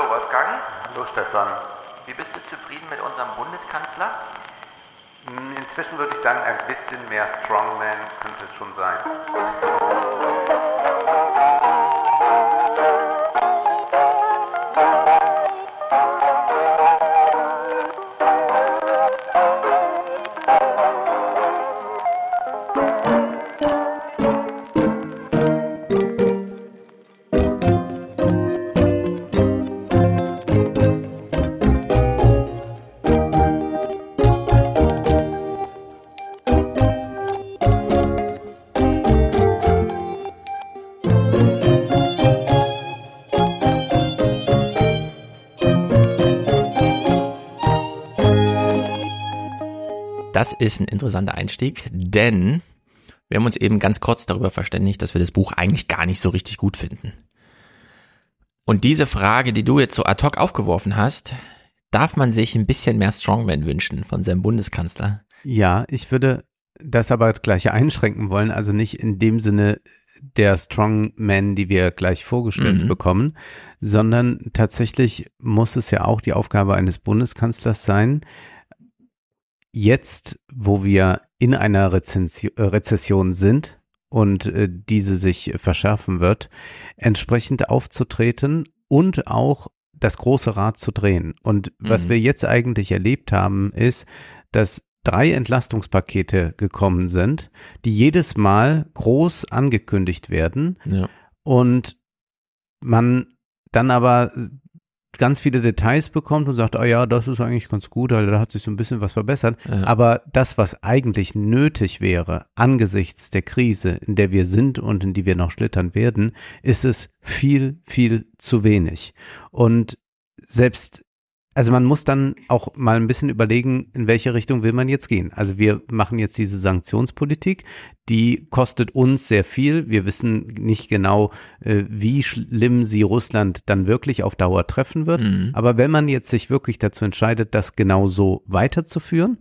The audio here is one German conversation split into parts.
Hallo Wolfgang, Hallo Stefan. wie bist du zufrieden mit unserem Bundeskanzler? Hm, Inzwischen würde ich sagen, ein bisschen mehr Strongman könnte es schon sein. Das ist ein interessanter Einstieg, denn wir haben uns eben ganz kurz darüber verständigt, dass wir das Buch eigentlich gar nicht so richtig gut finden. Und diese Frage, die du jetzt so ad hoc aufgeworfen hast, darf man sich ein bisschen mehr Strongman wünschen von seinem Bundeskanzler? Ja, ich würde das aber gleich einschränken wollen, also nicht in dem Sinne der Strongman, die wir gleich vorgestellt Mhm. bekommen, sondern tatsächlich muss es ja auch die Aufgabe eines Bundeskanzlers sein, jetzt, wo wir in einer Rezensio- äh, Rezession sind und äh, diese sich verschärfen wird, entsprechend aufzutreten und auch das große Rad zu drehen. Und was Mhm. wir jetzt eigentlich erlebt haben, ist, dass drei Entlastungspakete gekommen sind, die jedes Mal groß angekündigt werden Ja. und man dann aber ganz viele Details bekommt und sagt, ah ja, das ist eigentlich ganz gut, da hat sich so ein bisschen was verbessert. Ja. Aber das, was eigentlich nötig wäre, angesichts der Krise, in der wir sind und in die wir noch schlittern werden, ist es viel, viel zu wenig. Und selbst also man muss dann auch mal ein bisschen überlegen, in welche Richtung will man jetzt gehen. Also wir machen jetzt diese Sanktionspolitik, die kostet uns sehr viel. Wir wissen nicht genau, äh, wie schlimm sie Russland dann wirklich auf Dauer treffen wird. Mhm. Aber wenn man jetzt sich wirklich dazu entscheidet, das genau so weiterzuführen,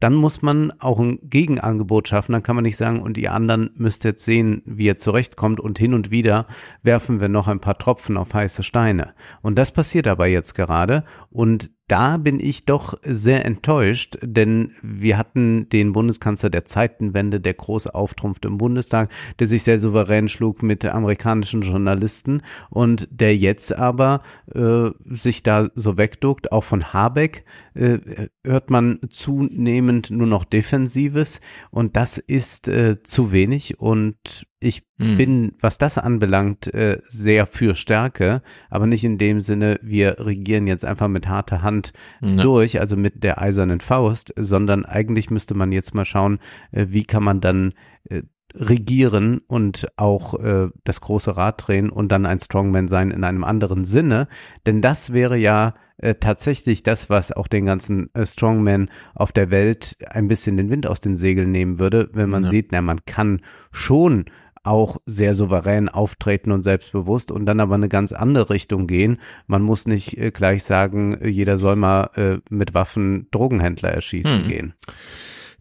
dann muss man auch ein Gegenangebot schaffen. Dann kann man nicht sagen, und ihr anderen müsst jetzt sehen, wie ihr zurechtkommt und hin und wieder werfen wir noch ein paar Tropfen auf heiße Steine. Und das passiert aber jetzt gerade. Und da bin ich doch sehr enttäuscht, denn wir hatten den Bundeskanzler der Zeitenwende, der groß auftrumpfte im Bundestag, der sich sehr souverän schlug mit amerikanischen Journalisten und der jetzt aber äh, sich da so wegduckt. Auch von Habeck äh, hört man zunehmend nur noch Defensives und das ist äh, zu wenig und ich Mhm. bin, was das anbelangt, äh, sehr für Stärke, aber nicht in dem Sinne, wir regieren jetzt einfach mit harter Hand Ja. durch, also mit der eisernen Faust, sondern eigentlich müsste man jetzt mal schauen, äh, wie kann man dann äh, regieren und auch das große Rad drehen und dann ein Strongman sein in einem anderen Sinne, denn das wäre ja tatsächlich das, was auch den ganzen Strongman auf der Welt ein bisschen den Wind aus den Segeln nehmen würde, wenn man Ja. sieht, na, man kann schon auch sehr souverän auftreten und selbstbewusst und dann aber eine ganz andere Richtung gehen. Man muss nicht äh, gleich sagen, äh, jeder soll mal äh, mit Waffen Drogenhändler erschießen Hm. gehen.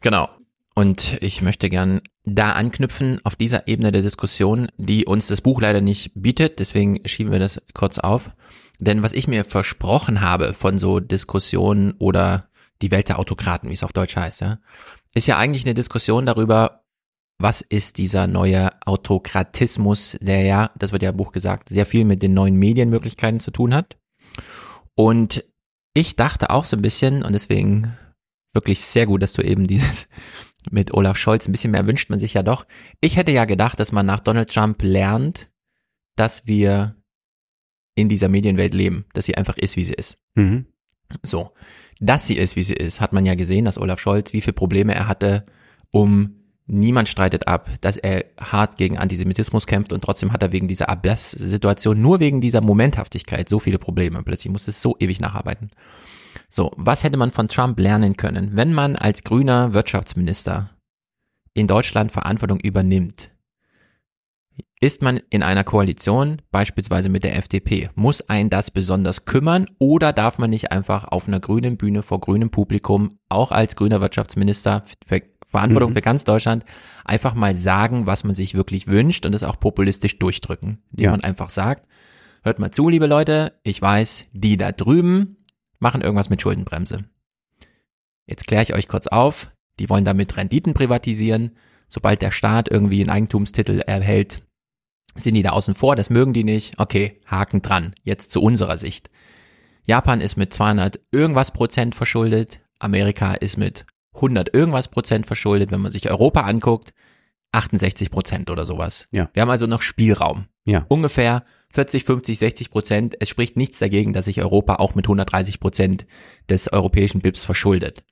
Genau. Und ich möchte gern da anknüpfen auf dieser Ebene der Diskussion, die uns das Buch leider nicht bietet. Deswegen schieben wir das kurz auf. Denn was ich mir versprochen habe von so Diskussionen oder die Welt der Autokraten, wie es auf Deutsch heißt, ja, ist ja eigentlich eine Diskussion darüber, was ist dieser neue Autokratismus, der ja, das wird ja im Buch gesagt, sehr viel mit den neuen Medienmöglichkeiten zu tun hat. Und ich dachte auch so ein bisschen, und deswegen wirklich sehr gut, dass du eben dieses mit Olaf Scholz ein bisschen mehr wünscht man sich ja doch. Ich hätte ja gedacht, dass man nach Donald Trump lernt, dass wir in dieser Medienwelt leben, dass sie einfach ist, wie sie ist. Mhm. So, dass sie ist, wie sie ist, hat man ja gesehen, dass Olaf Scholz, wie viele Probleme er hatte, um niemand streitet ab, dass er hart gegen Antisemitismus kämpft und trotzdem hat er wegen dieser Abbas-Situation, nur wegen dieser Momenthaftigkeit so viele Probleme. Plötzlich muss es so ewig nacharbeiten. So, was hätte man von Trump lernen können, wenn man als grüner Wirtschaftsminister in Deutschland Verantwortung übernimmt? Ist man in einer Koalition, beispielsweise mit der FDP, muss ein das besonders kümmern oder darf man nicht einfach auf einer grünen Bühne vor grünem Publikum, auch als grüner Wirtschaftsminister, Verantwortung Mhm. für ganz Deutschland, einfach mal sagen, was man sich wirklich wünscht und das auch populistisch durchdrücken, indem Ja. man einfach sagt, hört mal zu, liebe Leute, ich weiß, die da drüben machen irgendwas mit Schuldenbremse. Jetzt kläre ich euch kurz auf, die wollen damit Renditen privatisieren. Sobald der Staat irgendwie einen Eigentumstitel erhält, sind die da außen vor, das mögen die nicht. Okay, Haken dran. Jetzt zu unserer Sicht. Japan ist mit 200 irgendwas Prozent verschuldet. Amerika ist mit 100 irgendwas Prozent verschuldet. Wenn man sich Europa anguckt, 68 Prozent oder sowas. Ja. Wir haben also noch Spielraum. Ja. Ungefähr 40, 50, 60 Prozent. Es spricht nichts dagegen, dass sich Europa auch mit 130 Prozent des europäischen BIPs verschuldet.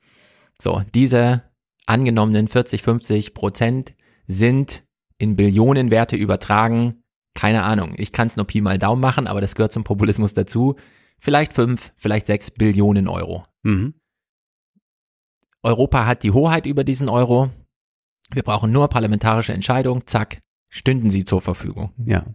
So, diese angenommenen 40, 50 Prozent sind in Billionenwerte übertragen. Keine Ahnung. Ich kann es nur Pi mal Daumen machen, aber das gehört zum Populismus dazu. Vielleicht fünf, vielleicht sechs Billionen Euro. Mhm. Europa hat die Hoheit über diesen Euro. Wir brauchen nur parlamentarische Entscheidung. Zack, stünden sie zur Verfügung. Ja.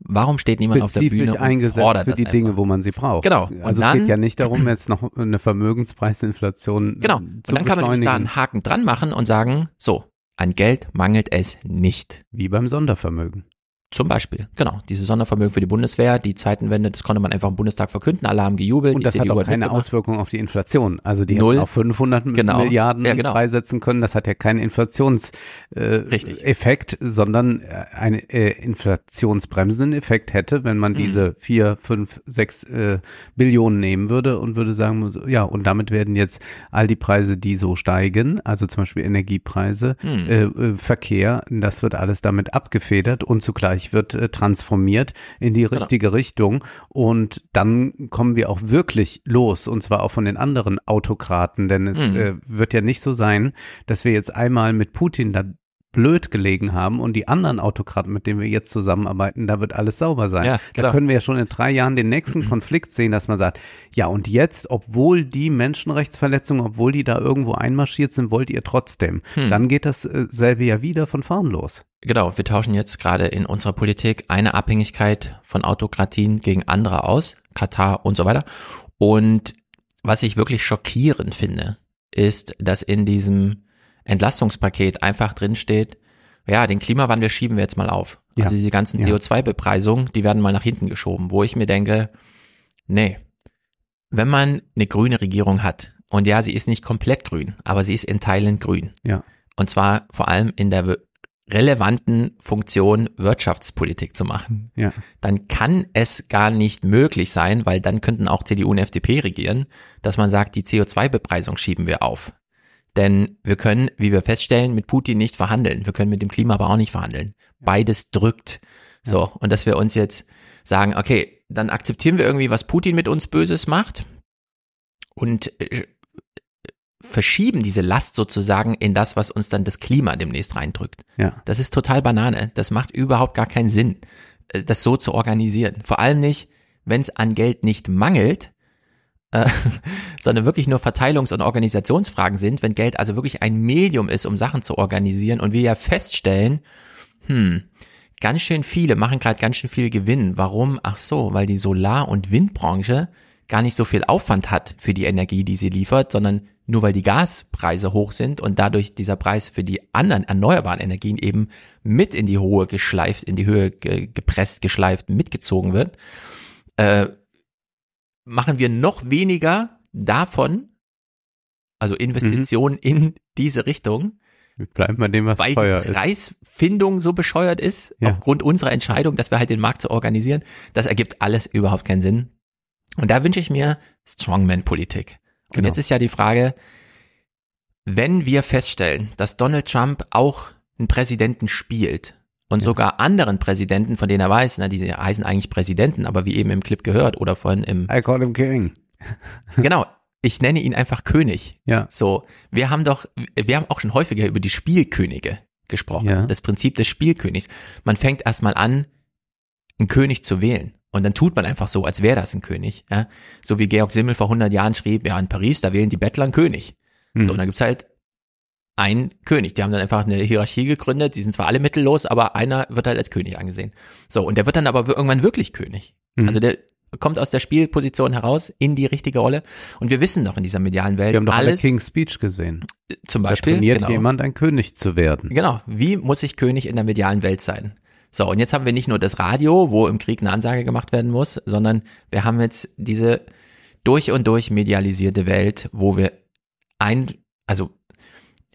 Warum steht niemand auf der Bühne und eingesetzt fordert für die Dinge, wo man sie braucht. Genau. Und Also es dann- geht ja nicht darum, jetzt noch eine Vermögenspreisinflation Genau. zu Und dann kann man da einen Haken dran machen und sagen, so, an Geld mangelt es nicht. wie beim Sondervermögen. Zum Beispiel, genau, diese Sondervermögen für die Bundeswehr, die Zeitenwende, das konnte man einfach im Bundestag verkünden, alle haben gejubelt. Und das hat auch keine. Auswirkung auf die Inflation. Also die Null. hätten auch 500 Genau. Milliarden Ja, genau. freisetzen können. Das hat ja keinen Inflationseffekt, äh, sondern äh, einen äh, inflationsbremsenden Effekt hätte, wenn man Mhm. diese vier, fünf, sechs äh, Billionen nehmen würde und würde sagen, ja, und damit werden jetzt all die Preise, die so steigen, also zum Beispiel Energiepreise, Hm. äh, äh, Verkehr, das wird alles damit abgefedert und zugleich wird äh, transformiert in die Genau. richtige Richtung und dann kommen wir auch wirklich los und zwar auch von den anderen Autokraten, denn es Mhm. äh, wird ja nicht so sein, dass wir jetzt einmal mit Putin da blöd gelegen haben und die anderen Autokraten, mit denen wir jetzt zusammenarbeiten, da wird alles sauber sein. Ja, da können wir ja schon in drei Jahren den nächsten Konflikt sehen, dass man sagt, ja und jetzt, obwohl die Menschenrechtsverletzungen, obwohl die da irgendwo einmarschiert sind, wollt ihr trotzdem. Hm. Dann geht dasselbe ja wieder von vorn los. Genau, wir tauschen jetzt gerade in unserer Politik eine Abhängigkeit von Autokratien gegen andere aus, Katar und so weiter. Und was ich wirklich schockierend finde, ist, dass in diesem Entlastungspaket einfach drinsteht, ja, den Klimawandel schieben wir jetzt mal auf. Ja. Also diese ganzen Ja. CO2-Bepreisungen, die werden mal nach hinten geschoben, wo ich mir denke, nee, wenn man eine grüne Regierung hat, und ja, sie ist nicht komplett grün, aber sie ist in Teilen grün. Ja. Und zwar vor allem in der relevanten Funktion, Wirtschaftspolitik zu machen. Ja. Dann kann es gar nicht möglich sein, weil dann könnten auch CDU und FDP regieren, dass man sagt, die CO2-Bepreisung schieben wir auf. Denn wir können, wie wir feststellen, mit Putin nicht verhandeln. Wir können mit dem Klima aber auch nicht verhandeln. Beides drückt. So. Und dass wir uns jetzt sagen, okay, dann akzeptieren wir irgendwie, was Putin mit uns Böses macht und äh, verschieben diese Last sozusagen in das, was uns dann das Klima demnächst reindrückt. Ja. Das ist total Banane. Das macht überhaupt gar keinen Sinn, äh, das so zu organisieren. Vor allem nicht, wenn es an Geld nicht mangelt, äh, sondern wirklich nur Verteilungs- und Organisationsfragen sind, wenn Geld also wirklich ein Medium ist, um Sachen zu organisieren und wir ja feststellen, hm, ganz schön viele machen gerade ganz schön viel Gewinn. Warum? Ach so, weil die Solar- und Windbranche gar nicht so viel Aufwand hat für die Energie, die sie liefert, sondern nur weil die Gaspreise hoch sind und dadurch dieser Preis für die anderen erneuerbaren Energien eben mit in die Höhe geschleift, in die Höhe ge gepresst, geschleift, mitgezogen wird, äh, machen wir noch weniger davon, also Investitionen in diese Richtung, Wir bleiben bei dem, was weil teuer die ist. Preisfindung so bescheuert ist, Ja. aufgrund unserer Entscheidung, dass wir halt den Markt zu organisieren, das ergibt alles überhaupt keinen Sinn. Und da wünsche ich mir Strongman-Politik. Und Genau. jetzt ist ja die Frage, wenn wir feststellen, dass Donald Trump auch einen Präsidenten spielt und Ja. sogar anderen Präsidenten, von denen er weiß, na, die heißen eigentlich Präsidenten, aber wie eben im Clip gehört oder vorhin im, I call him king. genau, ich nenne ihn einfach König. Ja. So, wir haben doch, wir haben auch schon häufiger über die Spielkönige gesprochen. Ja. Das Prinzip des Spielkönigs. Man fängt erstmal an, einen König zu wählen. Und dann tut man einfach so, als wäre das ein König. Ja? So wie Georg Simmel vor 100 Jahren schrieb, ja, in Paris, da wählen die Bettler einen König. Hm. So, und dann gibt's halt einen König. Die haben dann einfach eine Hierarchie gegründet. Die sind zwar alle mittellos, aber einer wird halt als König angesehen. So, und der wird dann aber irgendwann wirklich König. Mhm. Also der kommt aus der Spielposition heraus in die richtige Rolle. Und wir wissen doch in dieser medialen Welt Wir haben doch alle alles, King's Speech gesehen. zum Da Beispiel, trainiert genau, jemand, ein König zu werden. genau, wie muss ich König in der medialen Welt sein? So, und jetzt haben wir nicht nur das Radio, wo im Krieg eine Ansage gemacht werden muss, sondern wir haben jetzt diese durch und durch medialisierte Welt, wo wir ein, also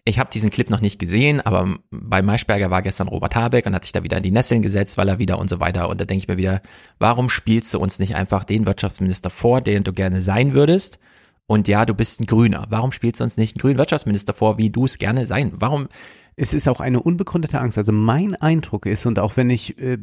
ich habe diesen Clip noch nicht gesehen, aber bei Maischberger war gestern Robert Habeck und hat sich da wieder in die Nesseln gesetzt, weil er wieder und so weiter. Und da denke ich mir wieder, warum spielst du uns nicht einfach den Wirtschaftsminister vor, den du gerne sein würdest? Und ja, du bist ein Grüner. Warum spielst du uns nicht einen grünen Wirtschaftsminister vor, wie du es gerne sein? Warum? Es ist auch eine unbegründete Angst. Also mein Eindruck ist, und auch wenn ich, äh,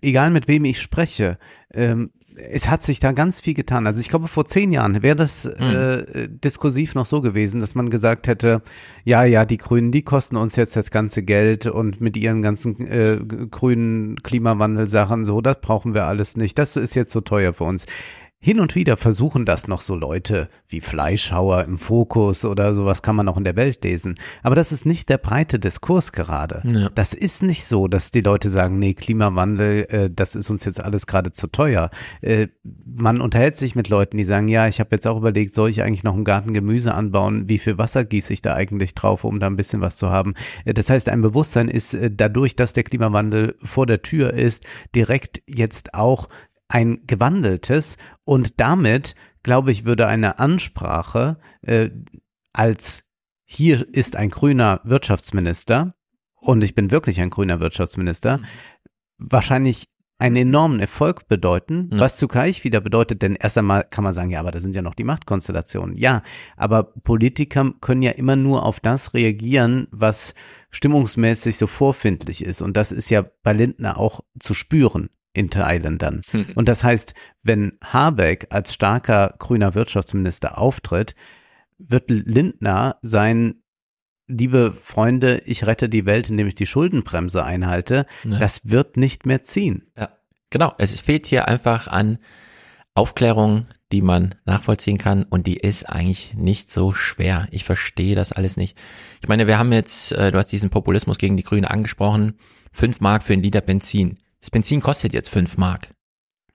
egal mit wem ich spreche, ähm, es hat sich da ganz viel getan. Also ich glaube, vor zehn Jahren wäre das Hm. äh, diskursiv noch so gewesen, dass man gesagt hätte, ja, ja, die Grünen, die kosten uns jetzt das ganze Geld und mit ihren ganzen äh, grünen Klimawandelsachen so, das brauchen wir alles nicht. Das ist jetzt so teuer für uns. Hin und wieder versuchen das noch so Leute wie Fleischhauer im Fokus oder sowas kann man auch in der Welt lesen. Aber das ist nicht der breite Diskurs gerade. Ja. Das ist nicht so, dass die Leute sagen, nee, Klimawandel, äh, das ist uns jetzt alles gerade zu teuer. Äh, man unterhält sich mit Leuten, die sagen, ja, ich habe jetzt auch überlegt, soll ich eigentlich noch im Garten Gemüse anbauen? Wie viel Wasser gieße ich da eigentlich drauf, um da ein bisschen was zu haben? Äh, das heißt, ein Bewusstsein ist äh, dadurch, dass der Klimawandel vor der Tür ist, direkt jetzt auch ein gewandeltes und damit, glaube ich, würde eine Ansprache äh, als hier ist ein grüner Wirtschaftsminister und ich bin wirklich ein grüner Wirtschaftsminister, wahrscheinlich einen enormen Erfolg bedeuten, Ja. was zugleich wieder bedeutet, denn erst einmal kann man sagen, ja, aber da sind ja noch die Machtkonstellationen. Ja, aber Politiker können ja immer nur auf das reagieren, was stimmungsmäßig so vorfindlich ist. Und das ist ja bei Lindner auch zu spüren in Teilen dann. Und das heißt, wenn Habeck als starker grüner Wirtschaftsminister auftritt, wird Lindner sein liebe Freunde, ich rette die Welt, indem ich die Schuldenbremse einhalte, Ja. das wird nicht mehr ziehen. Ja, genau. Es fehlt hier einfach an Aufklärung, die man nachvollziehen kann und die ist eigentlich nicht so schwer. Ich verstehe das alles nicht. Ich meine, wir haben jetzt, äh, du hast diesen Populismus gegen die Grünen angesprochen, fünf Mark für ein Liter Benzin. Das Benzin kostet jetzt fünf Mark.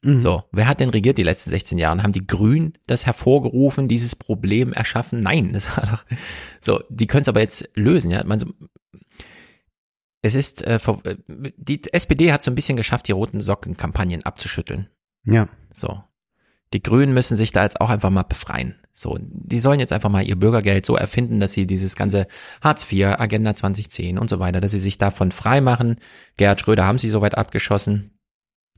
Mhm. So, wer hat denn regiert die letzten 16 Jahre? Haben die Grünen das hervorgerufen, dieses Problem erschaffen? Nein, das war doch so. Die können es aber jetzt lösen. Ja, man so, es ist äh, äh, die SPD hat so ein bisschen geschafft, die roten Socken-Kampagnen abzuschütteln. Ja. So, die Grünen müssen sich da jetzt auch einfach mal befreien. So, die sollen jetzt einfach mal ihr Bürgergeld so erfinden, dass sie dieses ganze Hartz IV, Agenda 2010 und so weiter, dass sie sich davon frei machen. Gerhard Schröder haben sie soweit abgeschossen.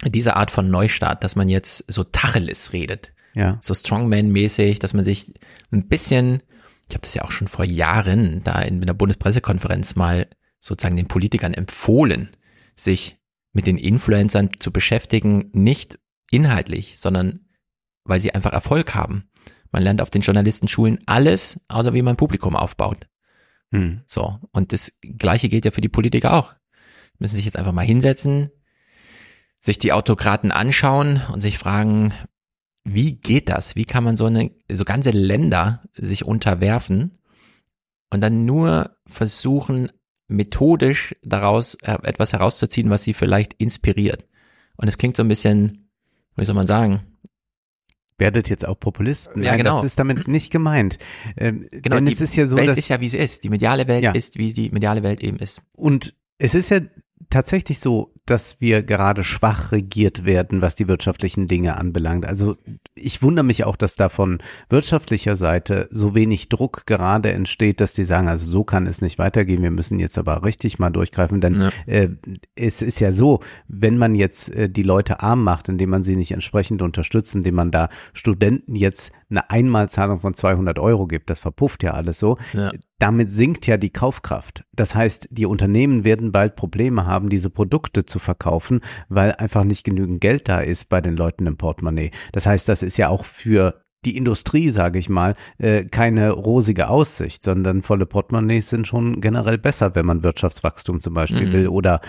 Diese Art von Neustart, dass man jetzt so Tacheles redet, Ja. so Strongman-mäßig, dass man sich ein bisschen, ich habe das ja auch schon vor Jahren da in der Bundespressekonferenz mal sozusagen den Politikern empfohlen, sich mit den Influencern zu beschäftigen, nicht inhaltlich, sondern weil sie einfach Erfolg haben. Man lernt auf den Journalistenschulen alles, außer wie man Publikum aufbaut. Hm. So. Und das Gleiche gilt ja für die Politiker auch. Müssen sich jetzt einfach mal hinsetzen, sich die Autokraten anschauen und sich fragen, wie geht das? Wie kann man so eine, so ganze Länder sich unterwerfen und dann nur versuchen, methodisch daraus äh, etwas herauszuziehen, was sie vielleicht inspiriert. Und es klingt so ein bisschen, wie soll man sagen? Werdet jetzt auch Populisten. Ja, Nein, genau. das ist damit nicht gemeint. Ähm, Genau, denn die es ist ja so, Welt dass ist ja, wie sie ist. Die mediale Welt Ja. ist, wie die mediale Welt eben ist. Und es ist ja tatsächlich so, dass wir gerade schwach regiert werden, was die wirtschaftlichen Dinge anbelangt. Also ich wundere mich auch, dass da von wirtschaftlicher Seite so wenig Druck gerade entsteht, dass die sagen, also so kann es nicht weitergehen, wir müssen jetzt aber richtig mal durchgreifen, denn Ja. äh, es ist ja so, wenn man jetzt äh, die Leute arm macht, indem man sie nicht entsprechend unterstützt, indem man da Studenten jetzt eine Einmalzahlung von 200 Euro gibt, das verpufft ja alles so, Ja. damit sinkt ja die Kaufkraft. Das heißt, die Unternehmen werden bald Probleme haben, diese Produkte zu verkaufen, weil einfach nicht genügend Geld da ist bei den Leuten im Portemonnaie. Das heißt, das ist ja auch für die Industrie, sage ich mal, äh, keine rosige Aussicht, sondern volle Portemonnaies sind schon generell besser, wenn man Wirtschaftswachstum zum Beispiel Mhm. will oder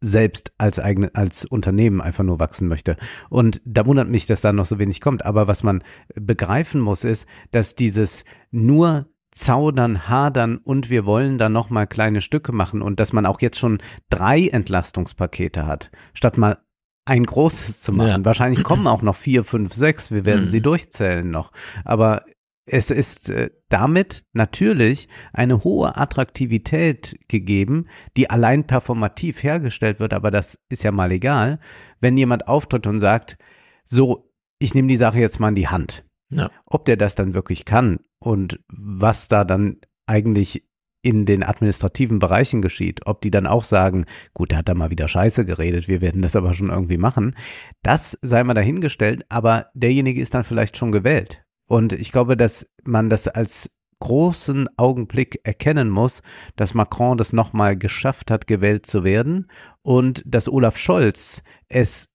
selbst als eigene, als Unternehmen einfach nur wachsen möchte. Und da wundert mich, dass da noch so wenig kommt. Aber was man begreifen muss, ist, dass dieses nur zaudern, hadern und wir wollen da noch mal kleine Stücke machen und dass man auch jetzt schon drei Entlastungspakete hat, statt mal ein großes zu machen. Ja. Wahrscheinlich kommen auch noch vier, fünf, sechs. Wir werden Mhm. sie durchzählen noch. Aber es ist äh, damit natürlich eine hohe Attraktivität gegeben, die allein performativ hergestellt wird, aber das ist ja mal egal, wenn jemand auftritt und sagt, so, ich nehme die Sache jetzt mal in die Hand. Ja. Ob der das dann wirklich kann und was da dann eigentlich in den administrativen Bereichen geschieht, ob die dann auch sagen, gut, der hat da mal wieder Scheiße geredet, wir werden das aber schon irgendwie machen, das sei mal dahingestellt, aber derjenige ist dann vielleicht schon gewählt. Und ich glaube, dass man das als großen Augenblick erkennen muss, dass Macron das nochmal geschafft hat, gewählt zu werden und dass Olaf Scholz es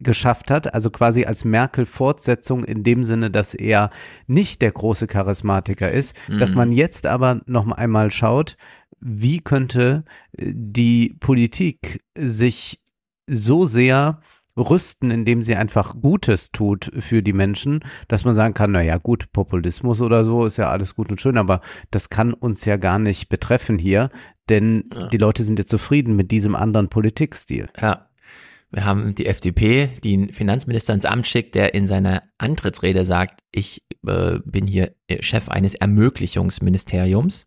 geschafft hat, also quasi als Merkel-Fortsetzung in dem Sinne, dass er nicht der große Charismatiker ist, mhm. dass man jetzt aber noch einmal schaut, wie könnte die Politik sich so sehr rüsten, indem sie einfach Gutes tut für die Menschen, dass man sagen kann, na ja, gut, Populismus oder so ist ja alles gut und schön, aber das kann uns ja gar nicht betreffen hier, denn ja. die Leute sind ja zufrieden mit diesem anderen Politikstil. Ja. Wir haben die FDP, die einen Finanzminister ins Amt schickt, der in seiner Antrittsrede sagt, ich äh, bin hier Chef eines Ermöglichungsministeriums.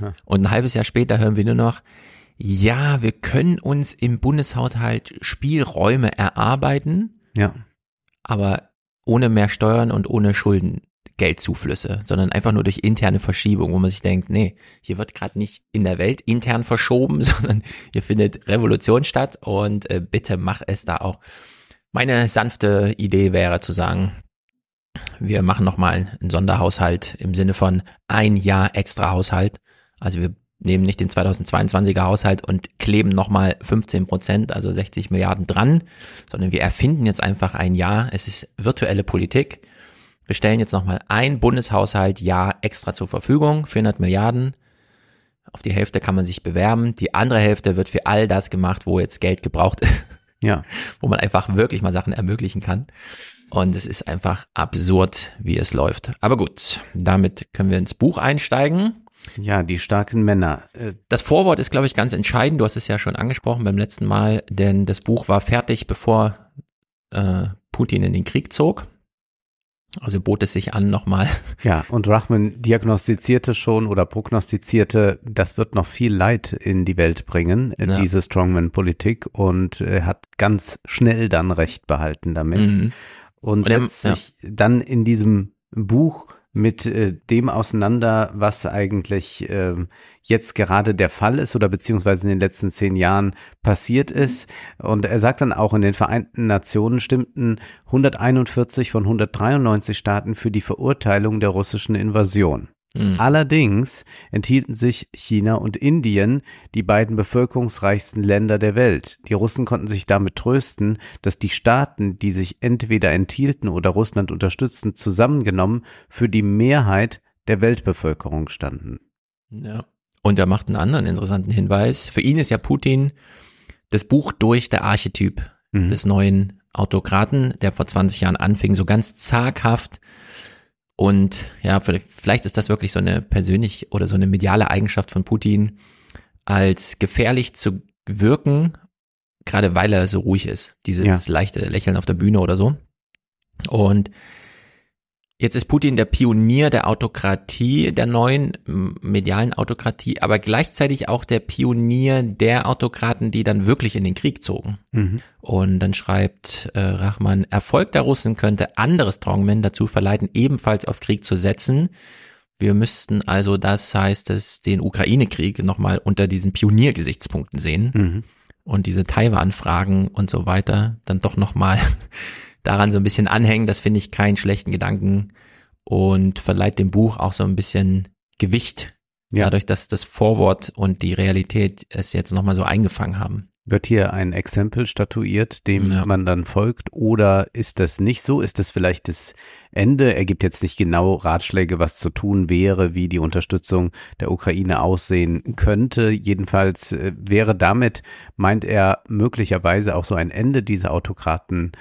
Ja. Und ein halbes Jahr später hören wir nur noch, ja, wir können uns im Bundeshaushalt Spielräume erarbeiten. Ja. Aber ohne mehr Steuern und ohne Schulden. Geldzuflüsse, sondern einfach nur durch interne Verschiebung, wo man sich denkt, nee, hier wird gerade nicht in der Welt intern verschoben, sondern hier findet Revolution statt und äh, bitte mach es da auch. Meine sanfte Idee wäre zu sagen, wir machen nochmal einen Sonderhaushalt im Sinne von ein Jahr extra Haushalt. Also wir nehmen nicht den 2022er Haushalt und kleben nochmal 15 Prozent, also 60 Milliarden dran, sondern wir erfinden jetzt einfach ein Jahr. Es ist virtuelle Politik. Wir stellen jetzt nochmal ein Bundeshaushalt Jahr extra zur Verfügung, 400 Milliarden. Auf die Hälfte kann man sich bewerben. Die andere Hälfte wird für all das gemacht, wo jetzt Geld gebraucht ist. Ja. Wo man einfach wirklich mal Sachen ermöglichen kann. Und es ist einfach absurd, wie es läuft. Aber gut, damit können wir ins Buch einsteigen. Ja, die starken Männer. Äh, das Vorwort ist, glaube ich, ganz entscheidend. Du hast es ja schon angesprochen beim letzten Mal, denn das Buch war fertig, bevor äh, Putin in den Krieg zog. Also bot es sich an, nochmal. Ja, und Rachman diagnostizierte schon oder prognostizierte, das wird noch viel Leid in die Welt bringen, in ja. diese Strongman-Politik und er hat ganz schnell dann Recht behalten damit. Mhm. Und, und setzt sich ja. dann in diesem Buch mit äh, dem auseinander, was eigentlich äh, jetzt gerade der Fall ist oder beziehungsweise in den letzten zehn Jahren passiert ist. Und er sagt dann auch, in den Vereinten Nationen stimmten 141 von 193 Staaten für die Verurteilung der russischen Invasion. Mhm. Allerdings enthielten sich China und Indien, die beiden bevölkerungsreichsten Länder der Welt. Die Russen konnten sich damit trösten, dass die Staaten, die sich entweder enthielten oder Russland unterstützten, zusammengenommen für die Mehrheit der Weltbevölkerung standen. Ja. Und er macht einen anderen interessanten Hinweis. Für ihn ist ja Putin das Buch durch der Archetyp mhm. des neuen Autokraten, der vor 20 Jahren anfing, so ganz zaghaft und ja, vielleicht ist das wirklich so eine persönlich oder so eine mediale Eigenschaft von Putin, als gefährlich zu wirken, gerade weil er so ruhig ist. Dieses ja. leichte Lächeln auf der Bühne oder so. Und Jetzt ist Putin der Pionier der Autokratie, der neuen medialen Autokratie, aber gleichzeitig auch der Pionier der Autokraten, die dann wirklich in den Krieg zogen. Mhm. Und dann schreibt äh, Rachman, Erfolg der Russen könnte andere Strongmen dazu verleiten, ebenfalls auf Krieg zu setzen. Wir müssten also, das heißt es, den Ukraine-Krieg nochmal unter diesen Pioniergesichtspunkten sehen. Mhm. Und diese Taiwan-Fragen und so weiter dann doch nochmal daran so ein bisschen anhängen. Das finde ich keinen schlechten Gedanken und verleiht dem Buch auch so ein bisschen Gewicht. Ja. Dadurch, dass das Vorwort und die Realität es jetzt nochmal so eingefangen haben. Wird hier ein Exempel statuiert, dem ja. man dann folgt? Oder ist das nicht so? Ist das vielleicht das Ende? Er gibt jetzt nicht genau Ratschläge, was zu tun wäre, wie die Unterstützung der Ukraine aussehen könnte. Jedenfalls äh, wäre damit, meint er, möglicherweise auch so ein Ende dieser Autokraten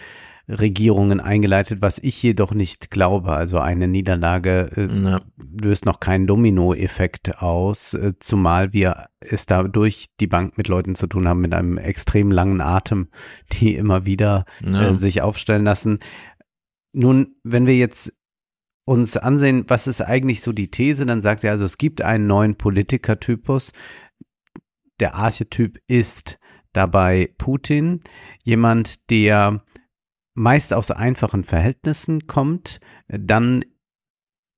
Regierungen eingeleitet, was ich jedoch nicht glaube. Also eine Niederlage äh, ja. löst noch keinen Dominoeffekt aus, äh, zumal wir es da durch die Bank mit Leuten zu tun haben mit einem extrem langen Atem, die immer wieder ja. äh, sich aufstellen lassen. Nun, wenn wir jetzt uns ansehen, was ist eigentlich so die These, dann sagt er also, es gibt einen neuen Politikertypus. Der Archetyp ist dabei Putin, jemand, der meist aus einfachen Verhältnissen kommt, dann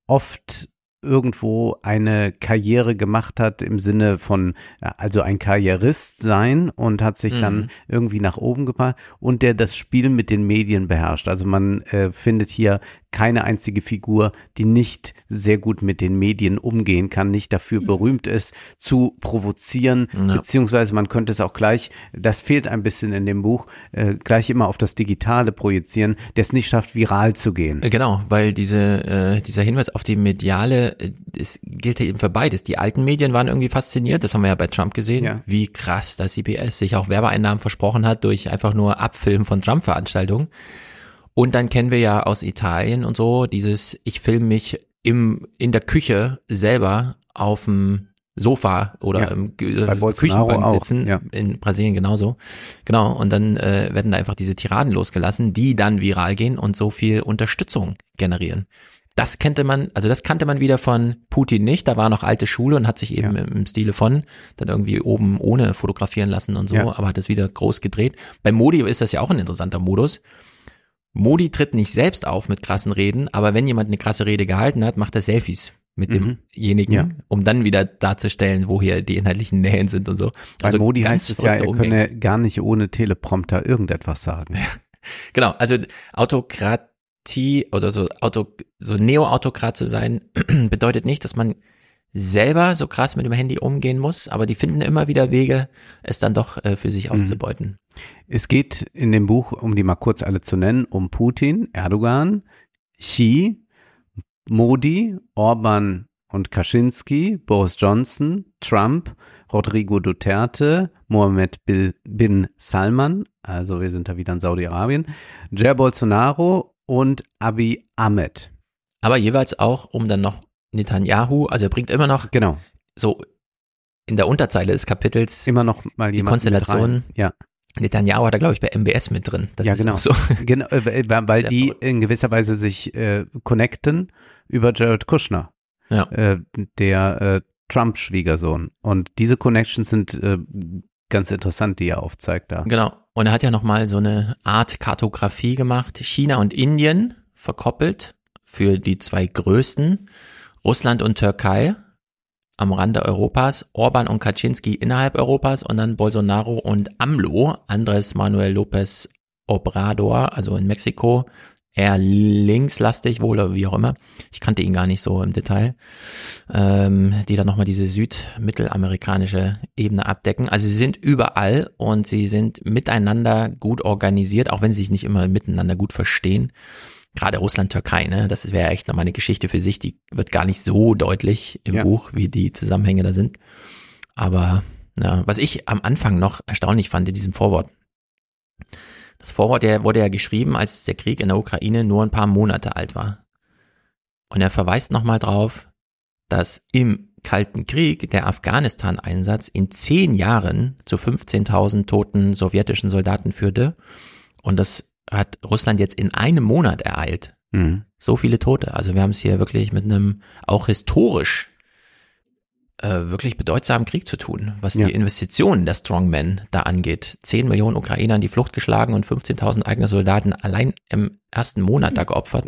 oft irgendwo eine Karriere gemacht hat im Sinne von, also ein Karrierist sein und hat sich mhm. dann irgendwie nach oben gebracht und der das Spiel mit den Medien beherrscht. Also man äh, findet hier keine einzige Figur, die nicht sehr gut mit den Medien umgehen kann, nicht dafür berühmt ist, zu provozieren, ja. beziehungsweise man könnte es auch gleich, das fehlt ein bisschen in dem Buch, äh, gleich immer auf das Digitale projizieren, der es nicht schafft, viral zu gehen. Äh, genau, weil diese, äh, dieser Hinweis auf die mediale, äh, es gilt ja eben für beides. Die alten Medien waren irgendwie fasziniert, das haben wir ja bei Trump gesehen, ja. wie krass das CBS sich auch Werbeeinnahmen versprochen hat durch einfach nur Abfilmen von Trump-Veranstaltungen. Und dann kennen wir ja aus Italien und so dieses, ich filme mich im, in der Küche selber auf dem Sofa oder ja, im äh, Küchenbank sitzen, ja. in Brasilien genauso. Genau, und dann äh, werden da einfach diese Tiraden losgelassen, die dann viral gehen und so viel Unterstützung generieren. Das kannte man, also das kannte man wieder von Putin nicht, da war noch alte Schule und hat sich eben ja. im Stile von dann irgendwie oben ohne fotografieren lassen und so, aber hat es wieder groß gedreht. Bei Modi ist das ja auch ein interessanter Modus. Modi tritt nicht selbst auf mit krassen Reden, aber wenn jemand eine krasse Rede gehalten hat, macht er Selfies mit mhm. demjenigen, ja. um dann wieder darzustellen, wo hier die inhaltlichen Nähen sind und so. Bei also Modi heißt es ja, er könne gar nicht ohne Teleprompter irgendetwas sagen. genau, also Oder so Auto, so Neo-Autokrat zu sein, bedeutet nicht, dass man selber so krass mit dem Handy umgehen muss, aber die finden immer wieder Wege, es dann doch äh, für sich mhm. auszubeuten. Es geht in dem Buch, um die mal kurz alle zu nennen, um Putin, Erdogan, Xi, Modi, Orban und Kaczynski, Boris Johnson, Trump, Rodrigo Duterte, Mohammed bin Salman, also wir sind da wieder in Saudi-Arabien, Jair Bolsonaro und Abiy Ahmed. Aber jeweils auch, um dann noch Netanyahu, also er bringt immer noch genau. so in der Unterzeile des Kapitels immer noch mal die Konstellation. Ja. Netanyahu hat er, glaube ich, bei MBS mit drin. Das ja, genau. so. genau äh, weil die in gewisser Weise sich äh, connecten über Jared Kushner, ja. äh, der äh, Trump-Schwiegersohn. Und diese Connections sind äh, ganz interessant, die er aufzeigt da. Genau. Und er hat ja nochmal so eine Art Kartografie gemacht, China und Indien verkoppelt für die zwei größten. Russland und Türkei am Rande Europas, Orban und Kaczynski innerhalb Europas. Und dann Bolsonaro und AMLO, Andres Manuel López Obrador, also in Mexiko, eher linkslastig wohl oder wie auch immer. Ich kannte ihn gar nicht so im Detail. Ähm, die dann nochmal diese südmittelamerikanische Ebene abdecken. Also sie sind überall und sie sind miteinander gut organisiert, auch wenn sie sich nicht immer miteinander gut verstehen gerade Russland, Türkei, ne, das wäre echt nochmal eine Geschichte für sich, die wird gar nicht so deutlich im ja. Buch, wie die Zusammenhänge da sind. Aber ja, was ich am Anfang noch erstaunlich fand in diesem Vorwort. Das Vorwort der wurde ja geschrieben, als der Krieg in der Ukraine nur ein paar Monate alt war. Und er verweist nochmal drauf, dass im Kalten Krieg der Afghanistan-Einsatz in zehn Jahren zu 15.000 toten sowjetischen Soldaten führte und das hat Russland jetzt in einem Monat ereilt. Mhm. So viele Tote. Also wir haben es hier wirklich mit einem auch historisch äh, wirklich bedeutsamen Krieg zu tun, was ja. die Investitionen der Strongmen da angeht. Zehn Millionen Ukrainer in die Flucht geschlagen und 15.000 eigene Soldaten allein im ersten Monat da geopfert.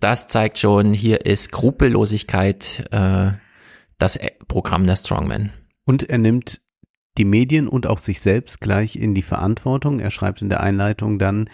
Das zeigt schon, hier ist Skrupellosigkeit äh, das Programm der Strongmen. Und er nimmt die Medien und auch sich selbst gleich in die Verantwortung. Er schreibt in der Einleitung dann,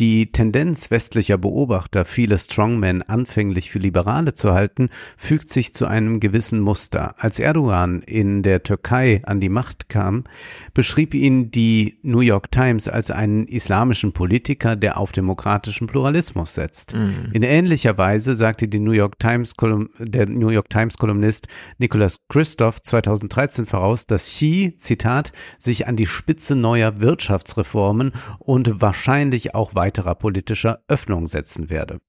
die Tendenz westlicher Beobachter, viele Strongmen anfänglich für Liberale zu halten, fügt sich zu einem gewissen Muster. Als Erdogan in der Türkei an die Macht kam, beschrieb ihn die New York Times als einen islamischen Politiker, der auf demokratischen Pluralismus setzt. Mhm. In ähnlicher Weise sagte die New York Times der New York Times Kolumnist Nicholas Christoph 2013 voraus, dass Xi, Zitat, sich an die Spitze neuer Wirtschaftsreformen und wahrscheinlich auch weiter weiterer politischer Öffnung setzen werde.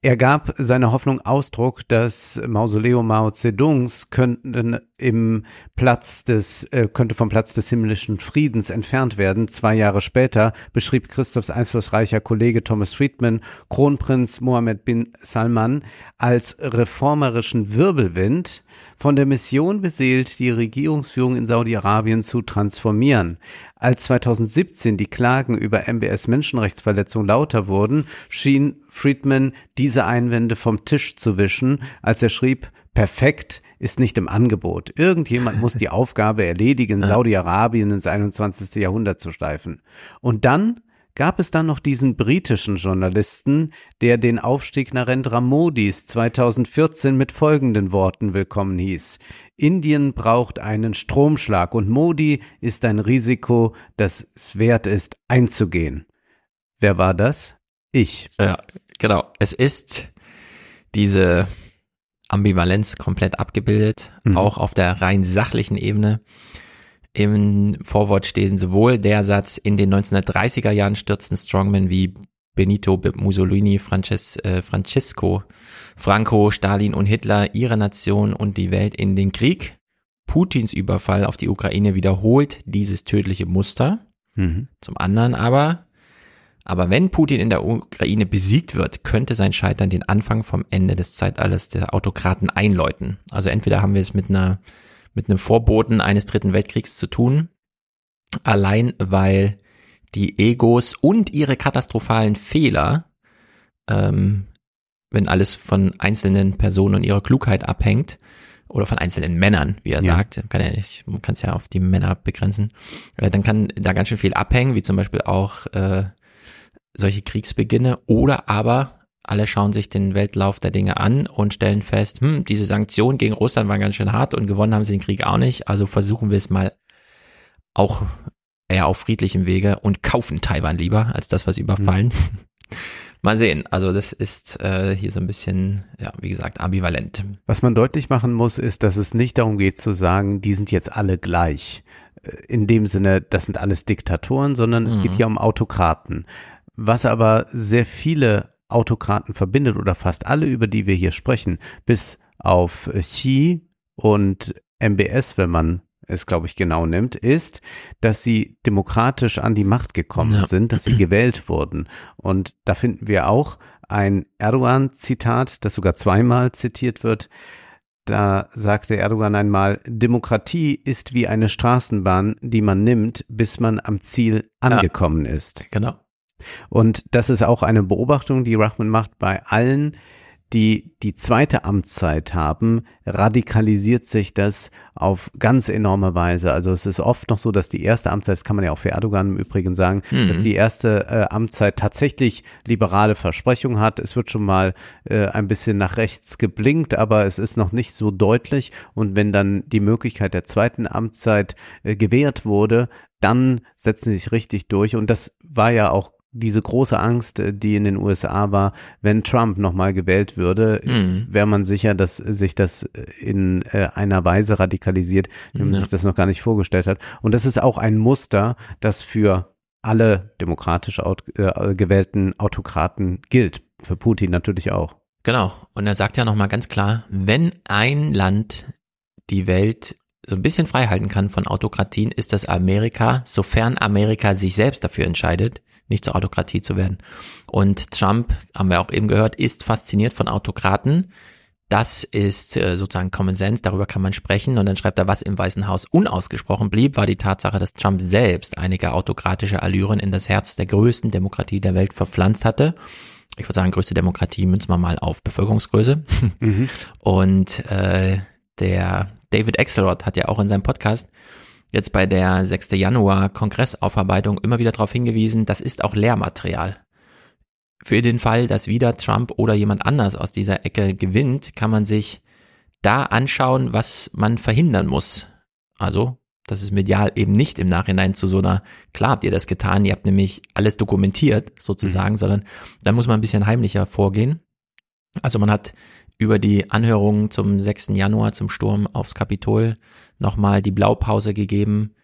Er gab seiner Hoffnung Ausdruck, dass Mausoleum Mao Zedongs könnten im Platz des, äh, könnte vom Platz des himmlischen Friedens entfernt werden. Zwei Jahre später beschrieb Christophs einflussreicher Kollege Thomas Friedman Kronprinz Mohammed bin Salman als reformerischen Wirbelwind, von der Mission beseelt, die Regierungsführung in Saudi-Arabien zu transformieren. Als 2017 die Klagen über MBS Menschenrechtsverletzung lauter wurden, schien Friedman diese Einwände vom Tisch zu wischen, als er schrieb, perfekt ist nicht im Angebot. Irgendjemand muss die Aufgabe erledigen, Saudi-Arabien ins 21. Jahrhundert zu schleifen. Und dann gab es dann noch diesen britischen Journalisten, der den Aufstieg Narendra Modis 2014 mit folgenden Worten willkommen hieß. Indien braucht einen Stromschlag und Modi ist ein Risiko, das es wert ist einzugehen. Wer war das? Ich. Ja, genau. Es ist diese Ambivalenz komplett abgebildet, Mhm. auch auf der rein sachlichen Ebene. Im Vorwort stehen sowohl der Satz, in den 1930er Jahren stürzten Strongmen wie Benito Mussolini, Frances, äh, Francesco, Franco, Stalin und Hitler ihre Nation und die Welt in den Krieg. Putins Überfall auf die Ukraine wiederholt dieses tödliche Muster. Mhm. Zum anderen aber, aber wenn Putin in der Ukraine besiegt wird, könnte sein Scheitern den Anfang vom Ende des Zeitalters der Autokraten einläuten. Also entweder haben wir es mit einer, mit einem Vorboten eines dritten Weltkriegs zu tun, allein weil die Egos und ihre katastrophalen Fehler, ähm, wenn alles von einzelnen Personen und ihrer Klugheit abhängt, oder von einzelnen Männern, wie er Ja. sagt, kann ja nicht, man kann es ja auf die Männer begrenzen, äh, dann kann da ganz schön viel abhängen, wie zum Beispiel auch äh, solche Kriegsbeginne oder aber alle schauen sich den Weltlauf der Dinge an und stellen fest, hm, diese Sanktionen gegen Russland waren ganz schön hart und gewonnen haben sie den Krieg auch nicht, also versuchen wir es mal auch eher auf friedlichem Wege und kaufen Taiwan lieber, als das, was überfallen. Mal sehen, also das ist äh, hier so ein bisschen, ja, wie gesagt, ambivalent. Was man deutlich machen muss, ist, dass es nicht darum geht zu sagen, die sind jetzt alle gleich. Äh, In dem Sinne, das sind alles Diktatoren, sondern es Mhm. geht hier um Autokraten. Was aber sehr viele Autokraten verbindet oder fast alle, über die wir hier sprechen, bis auf Xi und MBS, wenn man es, glaube ich, genau nimmt, ist, dass sie demokratisch an die Macht gekommen Ja. sind, dass sie gewählt wurden. Und da finden wir auch ein Erdogan-Zitat, das sogar zweimal zitiert wird. Da sagte Erdogan einmal, Demokratie ist wie eine Straßenbahn, die man nimmt, bis man am Ziel angekommen ist. Genau. Und das ist auch eine Beobachtung, die Rahman macht bei allen, die die zweite Amtszeit haben, radikalisiert sich das auf ganz enorme Weise. Also es ist oft noch so, dass die erste Amtszeit, das kann man ja auch für Erdogan im Übrigen sagen, Mhm. dass die erste äh, Amtszeit tatsächlich liberale Versprechungen hat. Es wird schon mal äh, ein bisschen nach rechts geblinkt, aber es ist noch nicht so deutlich. Und wenn dann die Möglichkeit der zweiten Amtszeit äh, gewährt wurde, dann setzen sie sich richtig durch. Und das war ja auch diese große Angst, äh, die in den USA war, wenn Trump nochmal gewählt würde, Mhm. wäre man sicher, dass sich das in äh, einer Weise radikalisiert, wie man Ja. sich das noch gar nicht vorgestellt hat. Und das ist auch ein Muster, das für alle demokratisch aut äh, gewählten Autokraten gilt. Für Putin natürlich auch. Genau. Und er sagt ja nochmal ganz klar, wenn ein Land die Welt so ein bisschen frei halten kann von Autokratien, ist das Amerika, sofern Amerika sich selbst dafür entscheidet, nicht zur Autokratie zu werden. Und Trump, haben wir auch eben gehört, ist fasziniert von Autokraten. Das ist äh, sozusagen Common Sense, darüber kann man sprechen. Und dann schreibt er, was im Weißen Haus unausgesprochen blieb, war die Tatsache, dass Trump selbst einige autokratische Allüren in das Herz der größten Demokratie der Welt verpflanzt hatte. Ich würde sagen, größte Demokratie münzen wir mal auf Bevölkerungsgröße. Und äh, der David Axelrod hat ja auch in seinem Podcast jetzt bei der 6. Januar Kongressaufarbeitung immer wieder darauf hingewiesen, das ist auch Lehrmaterial. Für den Fall, dass wieder Trump oder jemand anders aus dieser Ecke gewinnt, kann man sich da anschauen, was man verhindern muss. Also, das ist medial eben nicht im Nachhinein zu so einer, klar habt ihr das getan, ihr habt nämlich alles dokumentiert sozusagen, sondern da muss man ein bisschen heimlicher vorgehen. Also man hat über die Anhörungen zum 6. Januar, zum Sturm aufs Kapitol, nochmal die Blaupause gegeben,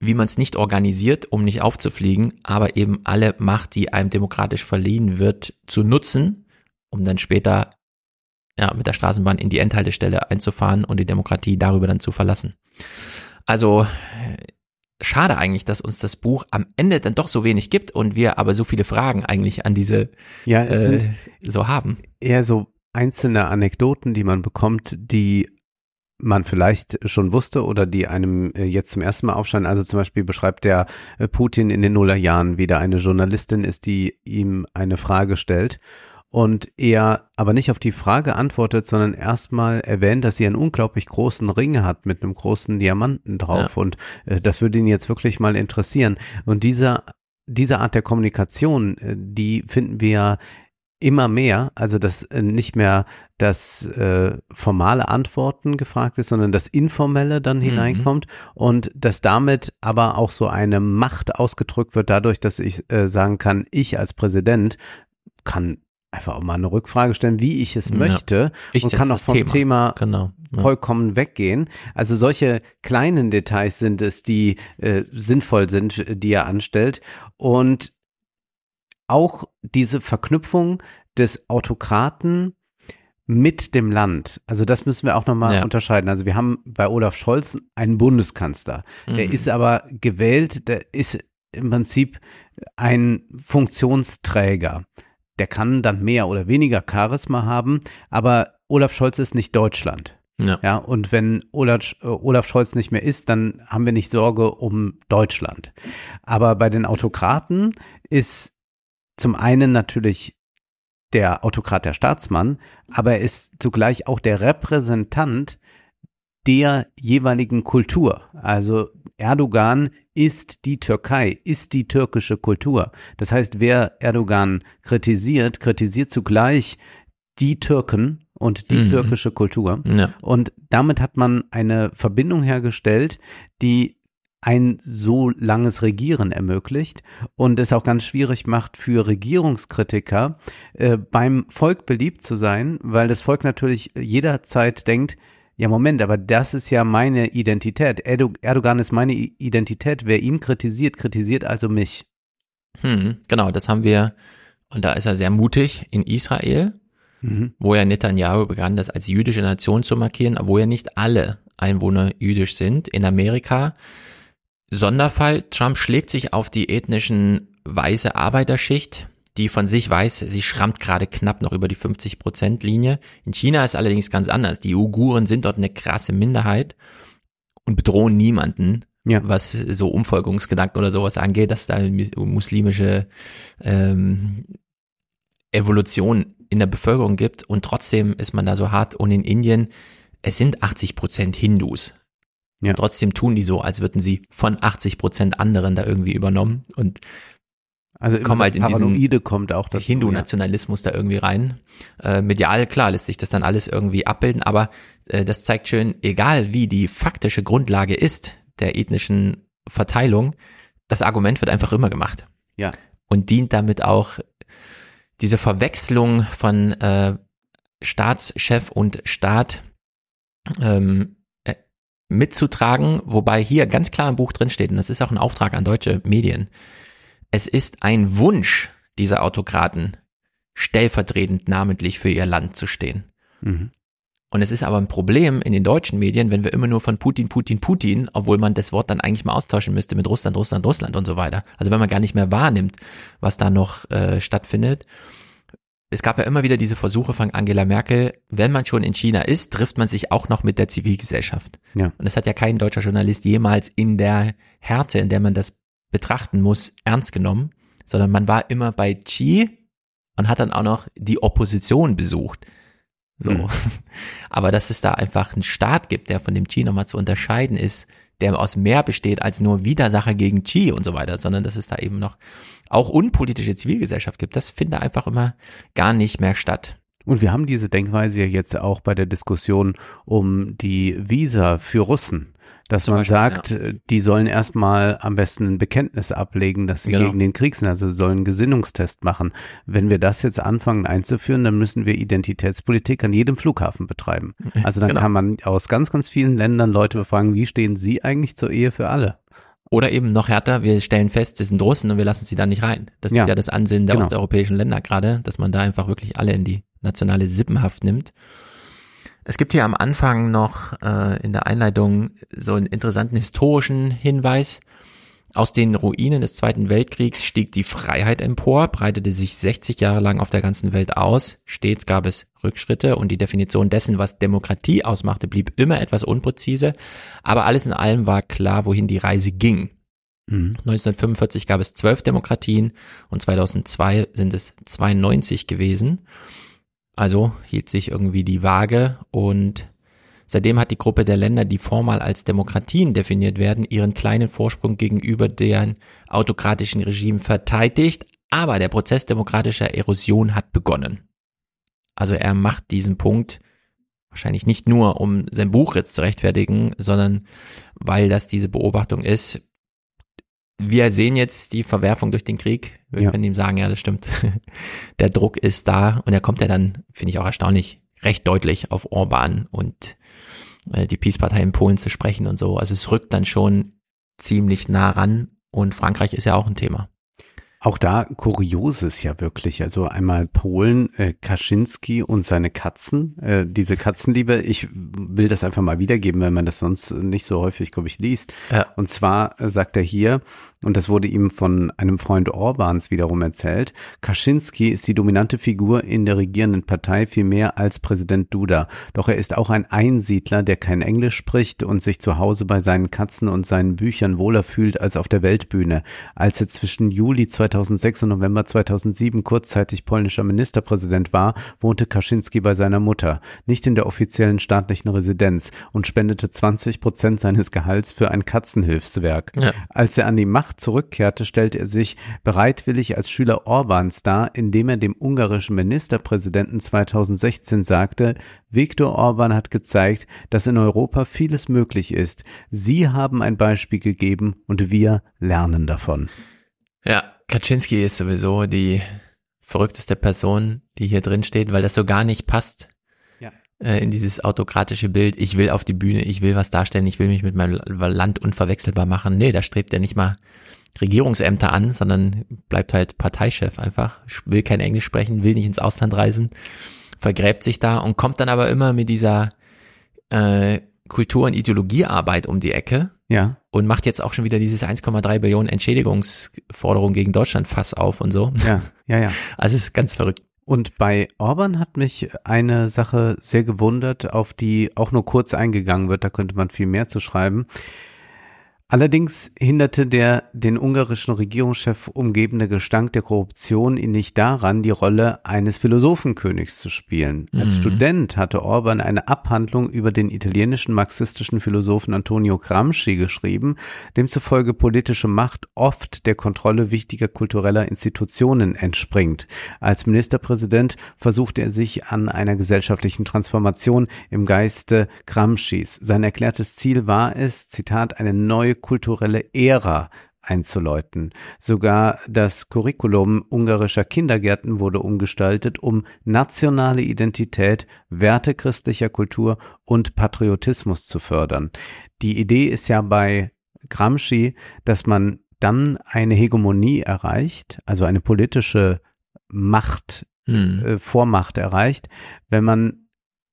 wie man es nicht organisiert, um nicht aufzufliegen, aber eben alle Macht, die einem demokratisch verliehen wird, zu nutzen, um dann später ja, mit der Straßenbahn in die Endhaltestelle einzufahren und die Demokratie darüber dann zu verlassen. Also schade eigentlich, dass uns das Buch am Ende dann doch so wenig gibt und wir aber so viele Fragen eigentlich an diese Ja, äh, so haben. eher so einzelne Anekdoten, die man bekommt, die man vielleicht schon wusste oder die einem äh, jetzt zum ersten Mal aufscheinen. Also zum Beispiel beschreibt der äh, Putin in den Nullerjahren wieder eine Journalistin ist, die ihm eine Frage stellt und er aber nicht auf die Frage antwortet, sondern erstmal erwähnt, dass sie einen unglaublich großen Ring hat mit einem großen Diamanten drauf Ja. und äh, das würde ihn jetzt wirklich mal interessieren. Und dieser diese Art der Kommunikation, äh, die finden wir immer mehr, also dass äh, nicht mehr das äh, formale Antworten gefragt ist, sondern das informelle dann hineinkommt und dass damit aber auch so eine Macht ausgedrückt wird, dadurch, dass ich äh, sagen kann, ich als Präsident kann einfach auch mal eine Rückfrage stellen, wie ich es Ja. möchte Ich und kann auch vom Thema. Thema, Genau. Ja. vollkommen weggehen. Also solche kleinen Details sind es, die äh, sinnvoll sind, die er anstellt. Und auch diese Verknüpfung des Autokraten mit dem Land. Also das müssen wir auch nochmal Ja. unterscheiden. Also wir haben bei Olaf Scholz einen Bundeskanzler. Der Mhm. ist aber gewählt, der ist im Prinzip ein Funktionsträger. Der kann dann mehr oder weniger Charisma haben, aber Olaf Scholz ist nicht Deutschland. Ja. Ja, und wenn Olaf, äh, Olaf Scholz nicht mehr ist, dann haben wir nicht Sorge um Deutschland. Aber bei den Autokraten ist zum einen natürlich der Autokrat der Staatsmann, aber er ist zugleich auch der Repräsentant der jeweiligen Kultur. Also Erdogan ist die Türkei, ist die türkische Kultur. Das heißt, wer Erdogan kritisiert, kritisiert zugleich die Türken und die Mhm. türkische Kultur. Ja. Und damit hat man eine Verbindung hergestellt, die ein so langes Regieren ermöglicht und es auch ganz schwierig macht für Regierungskritiker äh, beim Volk beliebt zu sein, weil das Volk natürlich jederzeit denkt, ja Moment, aber das ist ja meine Identität. Erdo Erdogan ist meine Identität. Wer ihn kritisiert, kritisiert also mich. Hm, genau, das haben wir, und da ist er sehr mutig in Israel, Mhm. wo ja Netanyahu begann, das als jüdische Nation zu markieren, obwohl ja nicht alle Einwohner jüdisch sind. In Amerika Sonderfall, Trump schlägt sich auf die ethnischen weiße Arbeiterschicht, die von sich weiß, sie schrammt gerade knapp noch über die 50-Prozent-Linie. In China ist allerdings ganz anders. Die Uiguren sind dort eine krasse Minderheit und bedrohen niemanden, Ja. was so Umfolgungsgedanken oder sowas angeht, dass da mis- muslimische ähm, Evolution in der Bevölkerung gibt und trotzdem ist man da so hart und in Indien, es sind 80 Prozent Hindus. Ja. Trotzdem tun die so, als würden sie von 80 Prozent anderen da irgendwie übernommen und Also immer Komm halt in diesen Paranoide kommt auch der dazu. Hindu-Nationalismus da irgendwie rein. Äh, medial, klar, lässt sich das dann alles irgendwie abbilden, aber äh, das zeigt schön, egal wie die faktische Grundlage ist der ethnischen Verteilung, das Argument wird einfach immer gemacht. Ja. Und dient damit auch diese Verwechslung von äh, Staatschef und Staat ähm, äh, mitzutragen, wobei hier ganz klar im Buch drin steht, und das ist auch ein Auftrag an deutsche Medien, es ist ein Wunsch dieser Autokraten, stellvertretend namentlich für ihr Land zu stehen. Mhm. Und es ist aber ein Problem in den deutschen Medien, wenn wir immer nur von Putin, Putin, Putin, obwohl man das Wort dann eigentlich mal austauschen müsste mit Russland, Russland, Russland und so weiter. Also wenn man gar nicht mehr wahrnimmt, was da noch äh, stattfindet. Es gab ja immer wieder diese Versuche von Angela Merkel, wenn man schon in China ist, trifft man sich auch noch mit der Zivilgesellschaft. Ja. Und das hat ja kein deutscher Journalist jemals in der Härte, in der man das betrachten muss, ernst genommen, sondern man war immer bei Xi und hat dann auch noch die Opposition besucht. So. Hm. Aber dass es da einfach einen Staat gibt, der von dem Xi nochmal zu unterscheiden ist, der aus mehr besteht als nur Widersacher gegen Xi und so weiter, sondern dass es da eben noch auch unpolitische Zivilgesellschaft gibt, das findet einfach immer gar nicht mehr statt. Und wir haben diese Denkweise ja jetzt auch bei der Diskussion um die Visa für Russen. Dass Zum man Beispiel, sagt, äh, die sollen erstmal am besten ein Bekenntnis ablegen, dass sie Genau. gegen den Krieg sind, also sollen einen Gesinnungstest machen. Wenn wir das jetzt anfangen einzuführen, dann müssen wir Identitätspolitik an jedem Flughafen betreiben. Also dann Genau. kann man aus ganz, ganz vielen Ländern Leute befragen, wie stehen sie eigentlich zur Ehe für alle? Oder eben noch härter, wir stellen fest, sie sind Russen und wir lassen sie da nicht rein. Das Ja. ist ja das Ansinnen der Genau. osteuropäischen Länder gerade, dass man da einfach wirklich alle in die nationale Sippenhaft nimmt. Es gibt hier am Anfang noch äh, in der Einleitung so einen interessanten historischen Hinweis. Aus den Ruinen des Zweiten Weltkriegs stieg die Freiheit empor, breitete sich 60 Jahre lang auf der ganzen Welt aus. Stets gab es Rückschritte und die Definition dessen, was Demokratie ausmachte, blieb immer etwas unpräzise. Aber alles in allem war klar, wohin die Reise ging. Mhm. 1945 gab es zwölf Demokratien und 2002 sind es 92 gewesen. Also hielt sich irgendwie die Waage und seitdem hat die Gruppe der Länder, die formal als Demokratien definiert werden, ihren kleinen Vorsprung gegenüber deren autokratischen Regime verteidigt. Aber der Prozess demokratischer Erosion hat begonnen. Also er macht diesen Punkt wahrscheinlich nicht nur, um sein Buch jetzt zu rechtfertigen, sondern weil das diese Beobachtung ist, wir sehen jetzt die Verwerfung durch den Krieg. Wir Ja. können ihm sagen, ja, das stimmt. Der Druck ist da und er kommt ja dann, finde ich auch erstaunlich, recht deutlich auf Orban und äh, die Peace-Partei in Polen zu sprechen und so. Also es rückt dann schon ziemlich nah ran und Frankreich ist ja auch ein Thema. Auch da Kurioses ja wirklich. Also einmal Polen, äh, Kaczynski und seine Katzen, äh, diese Katzenliebe. Ich will das einfach mal wiedergeben, weil man das sonst nicht so häufig, glaube ich, liest. Ja. Und zwar äh, sagt er hier, und das wurde ihm von einem Freund Orbans wiederum erzählt, Kaczynski ist die dominante Figur in der regierenden Partei viel mehr als Präsident Duda. Doch er ist auch ein Einsiedler, der kein Englisch spricht und sich zu Hause bei seinen Katzen und seinen Büchern wohler fühlt als auf der Weltbühne. Als er zwischen Juli 2006 und November 2007 kurzzeitig polnischer Ministerpräsident war, wohnte Kaczynski bei seiner Mutter, nicht in der offiziellen staatlichen Residenz und spendete 20 Prozent seines Gehalts für ein Katzenhilfswerk. Ja. Als er an die Macht zurückkehrte, stellte er sich bereitwillig als Schüler Orbans dar, indem er dem ungarischen Ministerpräsidenten 2016 sagte, Viktor Orban hat gezeigt, dass in Europa vieles möglich ist. Sie haben ein Beispiel gegeben und wir lernen davon. Ja, Kaczynski ist sowieso die verrückteste Person, die hier drin steht, weil das so gar nicht passt. Äh, in dieses autokratische Bild. Ich will auf die Bühne, ich will was darstellen, ich will mich mit meinem Land unverwechselbar machen. Nee, da strebt er nicht mal Regierungsämter an, sondern bleibt halt Parteichef einfach, will kein Englisch sprechen, will nicht ins Ausland reisen, vergräbt sich da und kommt dann aber immer mit dieser äh, Kultur- und Ideologiearbeit um die Ecke Ja, und macht jetzt auch schon wieder dieses 1,3 Billionen Entschädigungsforderung gegen Deutschland Fass auf und so. ja, ja, ja. Also es ist ganz verrückt. Und bei Orban hat mich eine Sache sehr gewundert, auf die auch nur kurz eingegangen wird, da könnte man viel mehr zu schreiben. Allerdings hinderte der den ungarischen Regierungschef umgebende Gestank der Korruption ihn nicht daran, die Rolle eines Philosophenkönigs zu spielen. Als Mhm. Student hatte Orban eine Abhandlung über den italienischen marxistischen Philosophen Antonio Gramsci geschrieben, demzufolge politische Macht oft der Kontrolle wichtiger kultureller Institutionen entspringt. Als Ministerpräsident versuchte er sich an einer gesellschaftlichen Transformation im Geiste Gramscis. Sein erklärtes Ziel war es, Zitat, eine neue kulturelle Ära einzuläuten. Sogar das Curriculum ungarischer Kindergärten wurde umgestaltet, um nationale Identität, Werte christlicher Kultur und Patriotismus zu fördern. Die Idee ist ja bei Gramsci, dass man dann eine Hegemonie erreicht, also eine politische Macht, Hm. äh, Vormacht erreicht, wenn man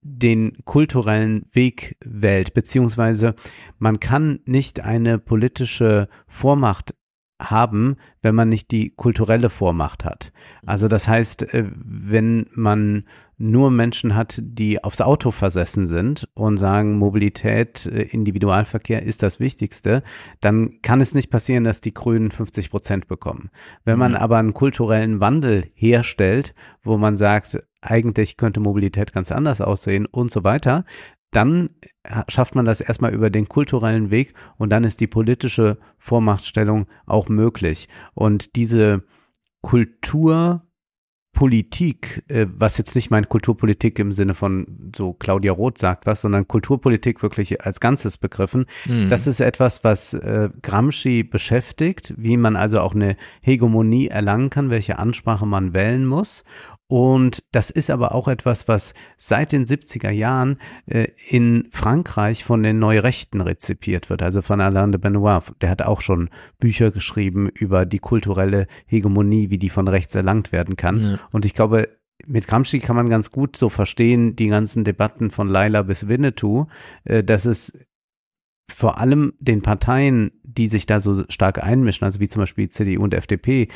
den kulturellen Weg wählt, beziehungsweise man kann nicht eine politische Vormacht haben, wenn man nicht die kulturelle Vormacht hat. Also das heißt, äh, wenn man nur Menschen hat, die aufs Auto versessen sind und sagen, Mobilität, äh, Individualverkehr ist das Wichtigste, dann kann es nicht passieren, dass die Grünen 50 Prozent bekommen. Wenn man Mhm. aber einen kulturellen Wandel herstellt, wo man sagt, eigentlich könnte Mobilität ganz anders aussehen und so weiter, dann ha- schafft man das erstmal über den kulturellen Weg und dann ist die politische Vormachtstellung auch möglich. Und diese Kulturpolitik, äh, was jetzt nicht mein Kulturpolitik im Sinne von so Claudia Roth sagt was, sondern Kulturpolitik wirklich als Ganzes begriffen, Hm. das ist etwas, was äh, Gramsci beschäftigt, wie man also auch eine Hegemonie erlangen kann, welche Ansprache man wählen muss. Und das ist aber auch etwas, was seit den 70er Jahren äh, in Frankreich von den Neurechten rezipiert wird, also von Alain de Benoit. Der hat auch schon Bücher geschrieben über die kulturelle Hegemonie, wie die von rechts erlangt werden kann. Ja. Und ich glaube, mit Gramsci kann man ganz gut so verstehen, die ganzen Debatten von Laila bis Winnetou, äh, dass es vor allem den Parteien, die sich da so stark einmischen, also wie zum Beispiel CDU und FDP,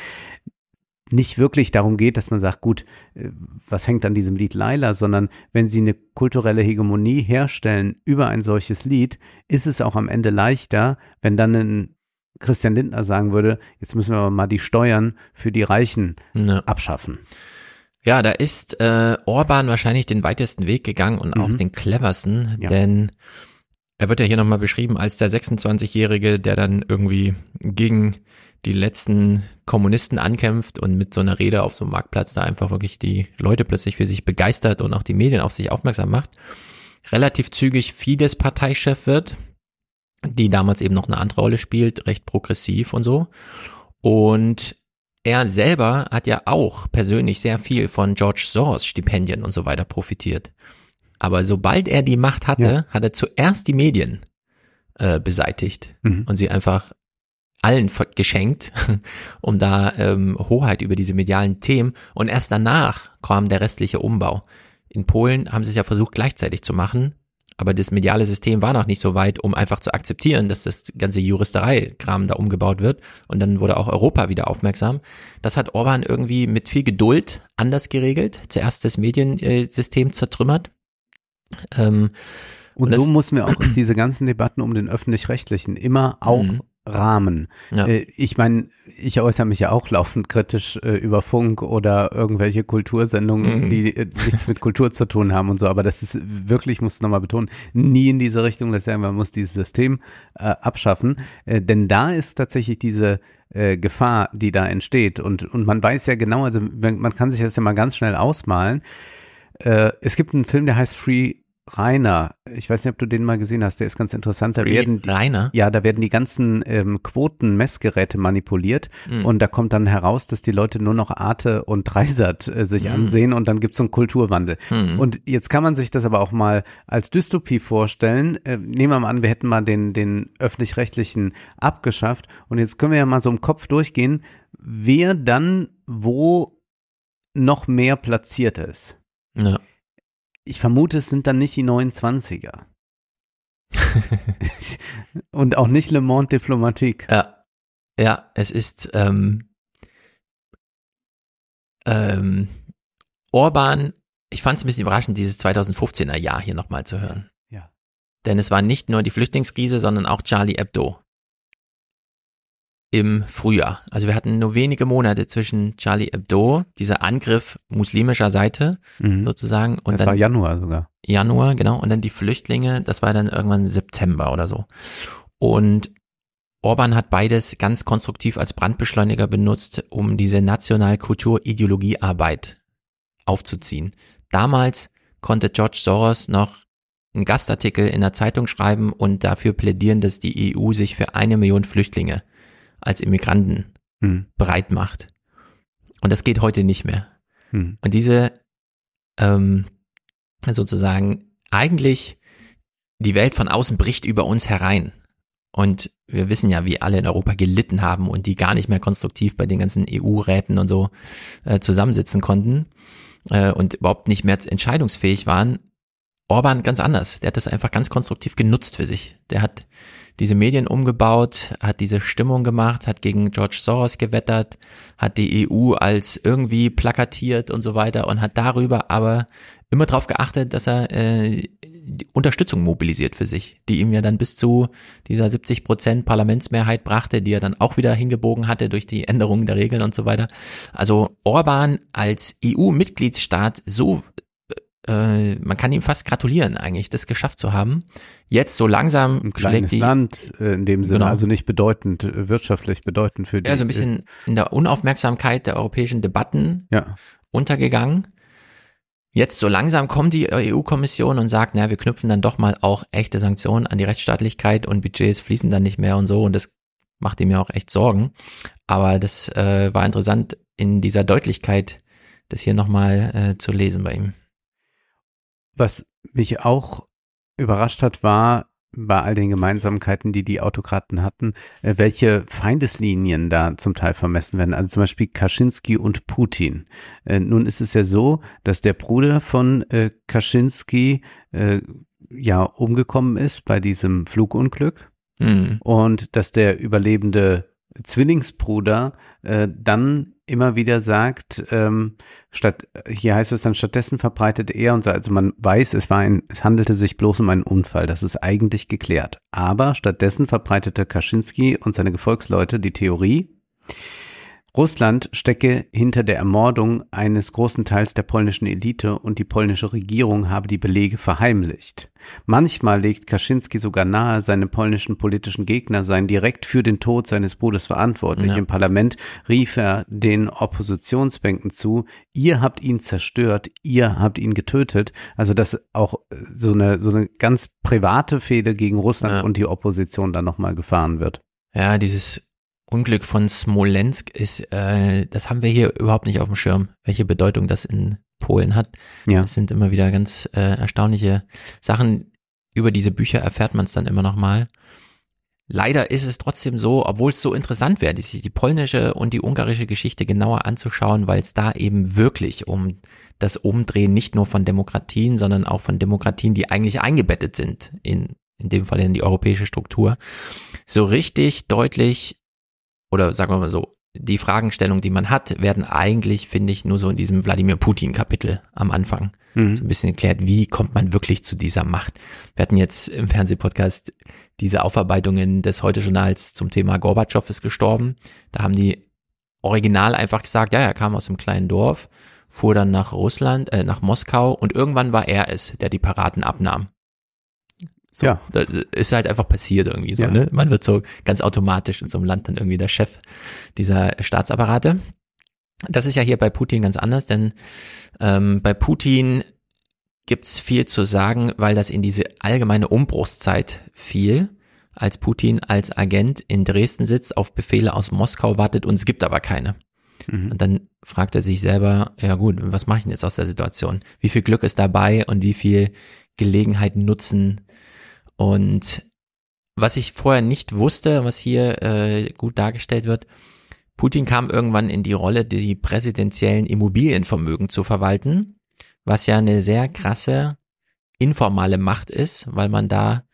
nicht wirklich darum geht, dass man sagt, gut, äh, was hängt an diesem Lied Laila, sondern wenn sie eine kulturelle Hegemonie herstellen über ein solches Lied, ist es auch am Ende leichter, wenn dann ein Christian Lindner sagen würde, jetzt müssen wir aber mal die Steuern für die Reichen Ja. abschaffen. Ja, da ist äh, Orban wahrscheinlich den weitesten Weg gegangen und auch Mhm. den cleversten, Ja. denn er wird ja hier nochmal beschrieben als der 26-Jährige, der dann irgendwie gegen die letzten Kommunisten ankämpft und mit so einer Rede auf so einem Marktplatz da einfach wirklich die Leute plötzlich für sich begeistert und auch die Medien auf sich aufmerksam macht. Relativ zügig Fidesz-Parteichef wird, die damals eben noch eine andere Rolle spielt, recht progressiv und so. Und er selber hat ja auch persönlich sehr viel von George Soros Stipendien und so weiter profitiert. Aber sobald er die Macht hatte, Ja. hat er zuerst die Medien äh, beseitigt Mhm. und sie einfach allen geschenkt, um da ähm, Hoheit über diese medialen Themen. Und erst danach kam der restliche Umbau. In Polen haben sie es ja versucht gleichzeitig zu machen, aber das mediale System war noch nicht so weit, um einfach zu akzeptieren, dass das ganze Juristerei-Kram da umgebaut wird. Und dann wurde auch Europa wieder aufmerksam. Das hat Orban irgendwie mit viel Geduld anders geregelt. Zuerst das Mediensystem zertrümmert. Ähm, Und, Und so muss mir auch diese ganzen Debatten um den öffentlich-rechtlichen immer auch Mhm. Rahmen. Ja. Äh, ich meine, ich äußere mich ja auch laufend kritisch äh, über Funk oder irgendwelche Kultursendungen, Mhm. die äh, nichts mit Kultur zu tun haben und so. Aber das ist wirklich, muss ich nochmal betonen, nie in diese Richtung, dass sagen, man muss dieses System äh, abschaffen. Denn da ist tatsächlich diese Gefahr, die da entsteht. Und, und man weiß ja genau, also man kann sich das ja mal ganz schnell ausmalen. Es gibt einen Film, der heißt Free Rainer. Ich weiß nicht, ob du den mal gesehen hast. Der ist ganz interessant. Da werden die, Rainer. ja, da werden die ganzen ähm, Quoten-Messgeräte manipuliert Mhm. und da kommt dann heraus, dass die Leute nur noch Arte und Dreisat äh, sich Mhm. ansehen und dann gibt's so einen Kulturwandel. Mhm. Und jetzt kann man sich das aber auch mal als Dystopie vorstellen. Äh, nehmen wir mal an, wir hätten mal den, den öffentlich-rechtlichen abgeschafft und jetzt können wir ja mal so im Kopf durchgehen, wer dann wo noch mehr platziert ist. Ja. Ich vermute, es sind dann nicht die 29er. und auch nicht Le Monde Diplomatique. Ja, ja, es ist ähm, ähm, Orban. Ich fand es ein bisschen überraschend, dieses 2015er Jahr hier nochmal zu hören. Ja. Denn es war nicht nur die Flüchtlingskrise, sondern auch Charlie Hebdo im Frühjahr. Also wir hatten nur wenige Monate zwischen Charlie Hebdo, dieser Angriff muslimischer Seite Mhm. sozusagen, und das dann war Januar sogar. Januar, genau, und dann die Flüchtlinge, das war dann irgendwann September oder so. Und Orban hat beides ganz konstruktiv als Brandbeschleuniger benutzt, um diese National-Kultur-Ideologiearbeit aufzuziehen. Damals konnte George Soros noch einen Gastartikel in der Zeitung schreiben und dafür plädieren, dass die EU sich für eine Million Flüchtlinge als Immigranten Mhm. bereit macht. Und das geht heute nicht mehr. Mhm. Und diese ähm, sozusagen eigentlich die Welt von außen bricht über uns herein. Und wir wissen ja, wie alle in Europa gelitten haben und die gar nicht mehr konstruktiv bei den ganzen EU-Räten und so äh, zusammensitzen konnten äh, und überhaupt nicht mehr entscheidungsfähig waren. Orban ganz anders. Der hat das einfach ganz konstruktiv genutzt für sich. Der hat diese Medien umgebaut, hat diese Stimmung gemacht, hat gegen George Soros gewettert, hat die EU als irgendwie plakatiert und so weiter und hat darüber aber immer darauf geachtet, dass er äh, die Unterstützung mobilisiert für sich, die ihm ja dann bis zu dieser 70 Prozent Parlamentsmehrheit brachte, die er dann auch wieder hingebogen hatte durch die Änderungen der Regeln und so weiter. Also Orban als EU-Mitgliedsstaat so äh, man kann ihm fast gratulieren eigentlich, das geschafft zu haben. Jetzt so langsam Ein kleines die, Land äh, in dem Sinne, Genau. also nicht bedeutend, äh, wirtschaftlich bedeutend für die. ja, so ein bisschen in der Unaufmerksamkeit der europäischen Debatten äh, Ja, untergegangen. Jetzt so langsam kommt die EU-Kommission und sagt, na, wir knüpfen dann doch mal auch echte Sanktionen an die Rechtsstaatlichkeit und Budgets fließen dann nicht mehr und so und das macht ihm ja auch echt Sorgen. Aber das äh, war interessant in dieser Deutlichkeit das hier nochmal äh, zu lesen bei ihm. Was mich auch überrascht hat, war bei all den Gemeinsamkeiten, die die Autokraten hatten, äh, welche Feindeslinien da zum Teil vermessen werden. Also zum Beispiel Kaczynski und Putin. Äh, nun ist es ja so, dass der Bruder von äh, Kaczynski ja umgekommen ist bei diesem Flugunglück Hm. und dass der überlebende Zwillingsbruder äh, dann immer wieder sagt, ähm, statt hier heißt es dann stattdessen verbreitet er und so, also man weiß, es war ein, es handelte sich bloß um einen Unfall, das ist eigentlich geklärt. Aber stattdessen verbreitete Kaczynski und seine Gefolgsleute die Theorie, Russland stecke hinter der Ermordung eines großen Teils der polnischen Elite und die polnische Regierung habe die Belege verheimlicht. Manchmal legt Kaczynski sogar nahe, seine polnischen politischen Gegner seien direkt für den Tod seines Bruders verantwortlich. Ja. Im Parlament rief er den Oppositionsbänken zu, ihr habt ihn zerstört, ihr habt ihn getötet. Also dass auch äh, so eine, so eine ganz private Fehde gegen Russland Ja. und die Opposition dann nochmal gefahren wird. Ja, dieses Unglück von Smolensk ist, äh, das haben wir hier überhaupt nicht auf dem Schirm, welche Bedeutung das in Polen hat. Ja. Es sind immer wieder ganz äh, erstaunliche Sachen. Über diese Bücher erfährt man es dann immer noch mal. Leider ist es trotzdem so, obwohl es so interessant wäre, sich die polnische und die ungarische Geschichte genauer anzuschauen, weil es da eben wirklich um das Umdrehen nicht nur von Demokratien, sondern auch von Demokratien, die eigentlich eingebettet sind in, in dem Fall in die europäische Struktur, so richtig deutlich oder sagen wir mal so, die Fragestellung, die man hat, werden eigentlich, finde ich, nur so in diesem Wladimir Putin-Kapitel am Anfang Mhm. so ein bisschen erklärt, wie kommt man wirklich zu dieser Macht. Wir hatten jetzt im Fernsehpodcast diese Aufarbeitungen des Heute-Journals zum Thema Gorbatschow ist gestorben. Da haben die original einfach gesagt, ja, er kam aus einem kleinen Dorf, fuhr dann nach Russland, äh, nach Moskau und irgendwann war er es, der die Paraden abnahm. So, Ja. Das ist halt einfach passiert irgendwie so, Ja. ne? Man wird so ganz automatisch in so einem Land dann irgendwie der Chef dieser Staatsapparate. Das ist ja hier bei Putin ganz anders, denn ähm, bei Putin gibt's viel zu sagen, weil das in diese allgemeine Umbruchszeit fiel, als Putin als Agent in Dresden sitzt, auf Befehle aus Moskau wartet und es gibt aber keine. Mhm. Und dann fragt er sich selber, ja gut, was mache ich denn jetzt aus der Situation? Wie viel Glück ist dabei und wie viel Gelegenheit nutzen? Und was ich vorher nicht wusste, was hier äh, gut dargestellt wird, Putin kam irgendwann in die Rolle, die präsidentiellen Immobilienvermögen zu verwalten, was ja eine sehr krasse informale Macht ist, weil man da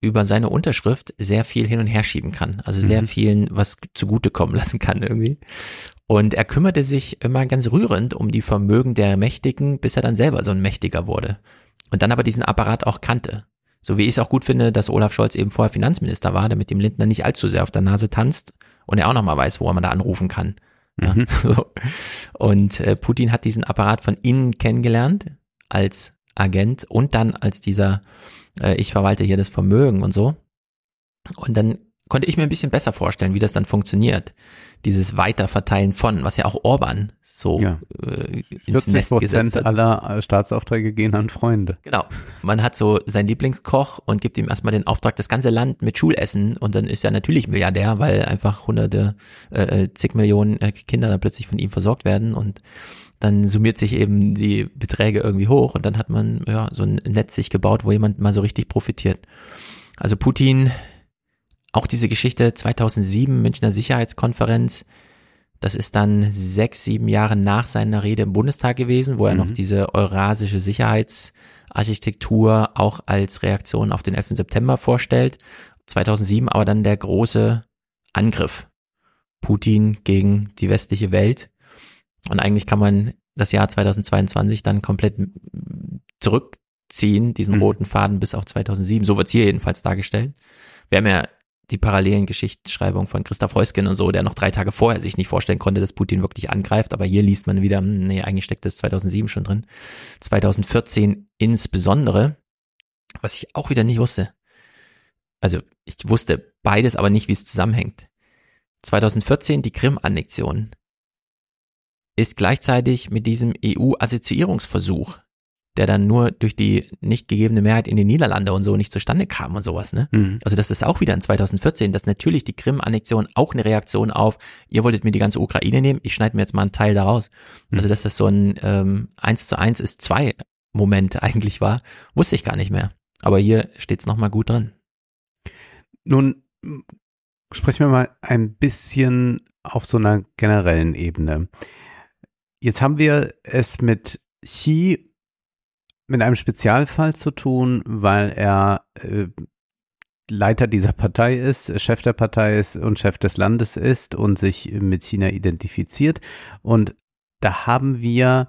über seine Unterschrift sehr viel hin und her schieben kann. Also sehr Mhm. vielen was zugutekommen lassen kann irgendwie. Und er kümmerte sich immer ganz rührend um die Vermögen der Mächtigen, bis er dann selber so ein Mächtiger wurde. Und dann aber diesen Apparat auch kannte. So wie ich es auch gut finde, dass Olaf Scholz eben vorher Finanzminister war, damit dem Lindner nicht allzu sehr auf der Nase tanzt und er auch nochmal weiß, wo man da anrufen kann. Ja, Mhm. so. Und äh, Putin hat diesen Apparat von innen kennengelernt als Agent und dann als dieser, äh, ich verwalte hier das Vermögen und so. Und dann konnte ich mir ein bisschen besser vorstellen, wie das dann funktioniert. Dieses Weiterverteilen von, was ja auch Orban so Ja. äh, ins 40 Nest gesetzt Prozent hat. aller äh, Staatsaufträge gehen an Freunde. Genau. Man hat so seinen Lieblingskoch und gibt ihm erstmal den Auftrag, das ganze Land mit Schulessen und dann ist er natürlich Milliardär, weil einfach hunderte, äh, äh, zig Millionen äh, Kinder dann plötzlich von ihm versorgt werden und dann summiert sich eben die Beträge irgendwie hoch und dann hat man ja so ein Netz sich gebaut, wo jemand mal so richtig profitiert. Also Putin, auch diese Geschichte 2007 Münchner Sicherheitskonferenz, das ist dann sechs, sieben Jahre nach seiner Rede im Bundestag gewesen, wo er Mhm. noch diese eurasische Sicherheitsarchitektur auch als Reaktion auf den 11. September vorstellt. 2007 aber dann der große Angriff. Putin gegen die westliche Welt. Und eigentlich kann man das Jahr 2022 dann komplett zurückziehen, diesen Mhm. roten Faden bis auf 2007. So wird's hier jedenfalls dargestellt. Wir haben ja die parallelen Geschichtsschreibung von Christoph Heusgen und so, der noch drei Tage vorher sich nicht vorstellen konnte, dass Putin wirklich angreift. Aber hier liest man wieder, hm, nee, eigentlich steckt das 2007 schon drin. 2014 insbesondere, was ich auch wieder nicht wusste. Also ich wusste beides, aber nicht, wie es zusammenhängt. 2014 die Krim-Annexion ist gleichzeitig mit diesem EU-Assoziierungsversuch der dann nur durch die nicht gegebene Mehrheit in den Niederlande und so nicht zustande kam und sowas, ne? Mhm. Also das ist auch wieder in 2014, dass natürlich die Krim-Annexion auch eine Reaktion auf, ihr wolltet mir die ganze Ukraine nehmen, ich schneide mir jetzt mal einen Teil daraus. Also dass das so ein ähm, 1 zu 1 ist zwei Moment eigentlich war, wusste ich gar nicht mehr. Aber hier steht's noch nochmal gut drin. Nun sprechen wir mal ein bisschen auf so einer generellen Ebene. Jetzt haben wir es mit Xi mit einem Spezialfall zu tun, weil er äh, Leiter dieser Partei ist, Chef der Partei ist und Chef des Landes ist und sich mit China identifiziert. Und da haben wir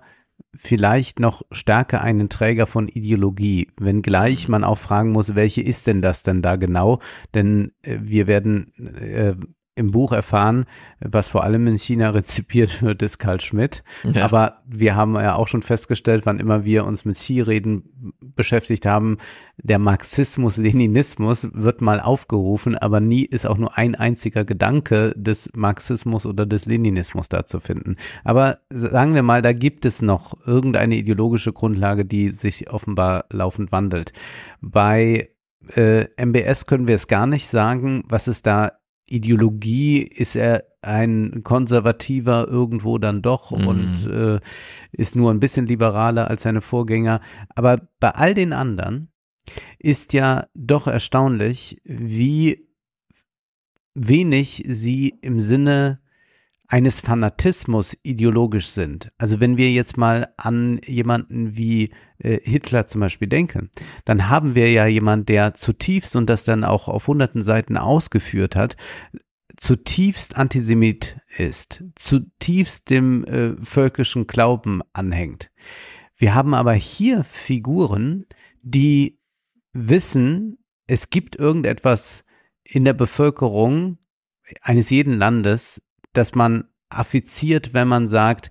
vielleicht noch stärker einen Träger von Ideologie, wenngleich man auch fragen muss, welche ist denn das denn da genau? Denn äh, wir werden äh, im Buch erfahren, was vor allem in China rezipiert wird, ist Karl Schmidt. Ja. Aber wir haben ja auch schon festgestellt, wann immer wir uns mit Xi-Reden beschäftigt haben, der Marxismus, Leninismus wird mal aufgerufen, aber nie ist auch nur ein einziger Gedanke des Marxismus oder des Leninismus da zu finden. Aber sagen wir mal, da gibt es noch irgendeine ideologische Grundlage, die sich offenbar laufend wandelt. Bei äh, MBS können wir es gar nicht sagen, was es da Ideologie ist er ein konservativer irgendwo dann doch Mhm. und äh, ist nur ein bisschen liberaler als seine Vorgänger. Aber bei all den anderen ist ja doch erstaunlich, wie wenig sie im Sinne eines Fanatismus ideologisch sind. Also wenn wir jetzt mal an jemanden wie äh, Hitler zum Beispiel denken, dann haben wir ja jemand, der zutiefst und das dann auch auf hunderten Seiten ausgeführt hat, zutiefst Antisemit ist, zutiefst dem äh, völkischen Glauben anhängt. Wir haben aber hier Figuren, die wissen, es gibt irgendetwas in der Bevölkerung eines jeden Landes, dass man affiziert, wenn man sagt,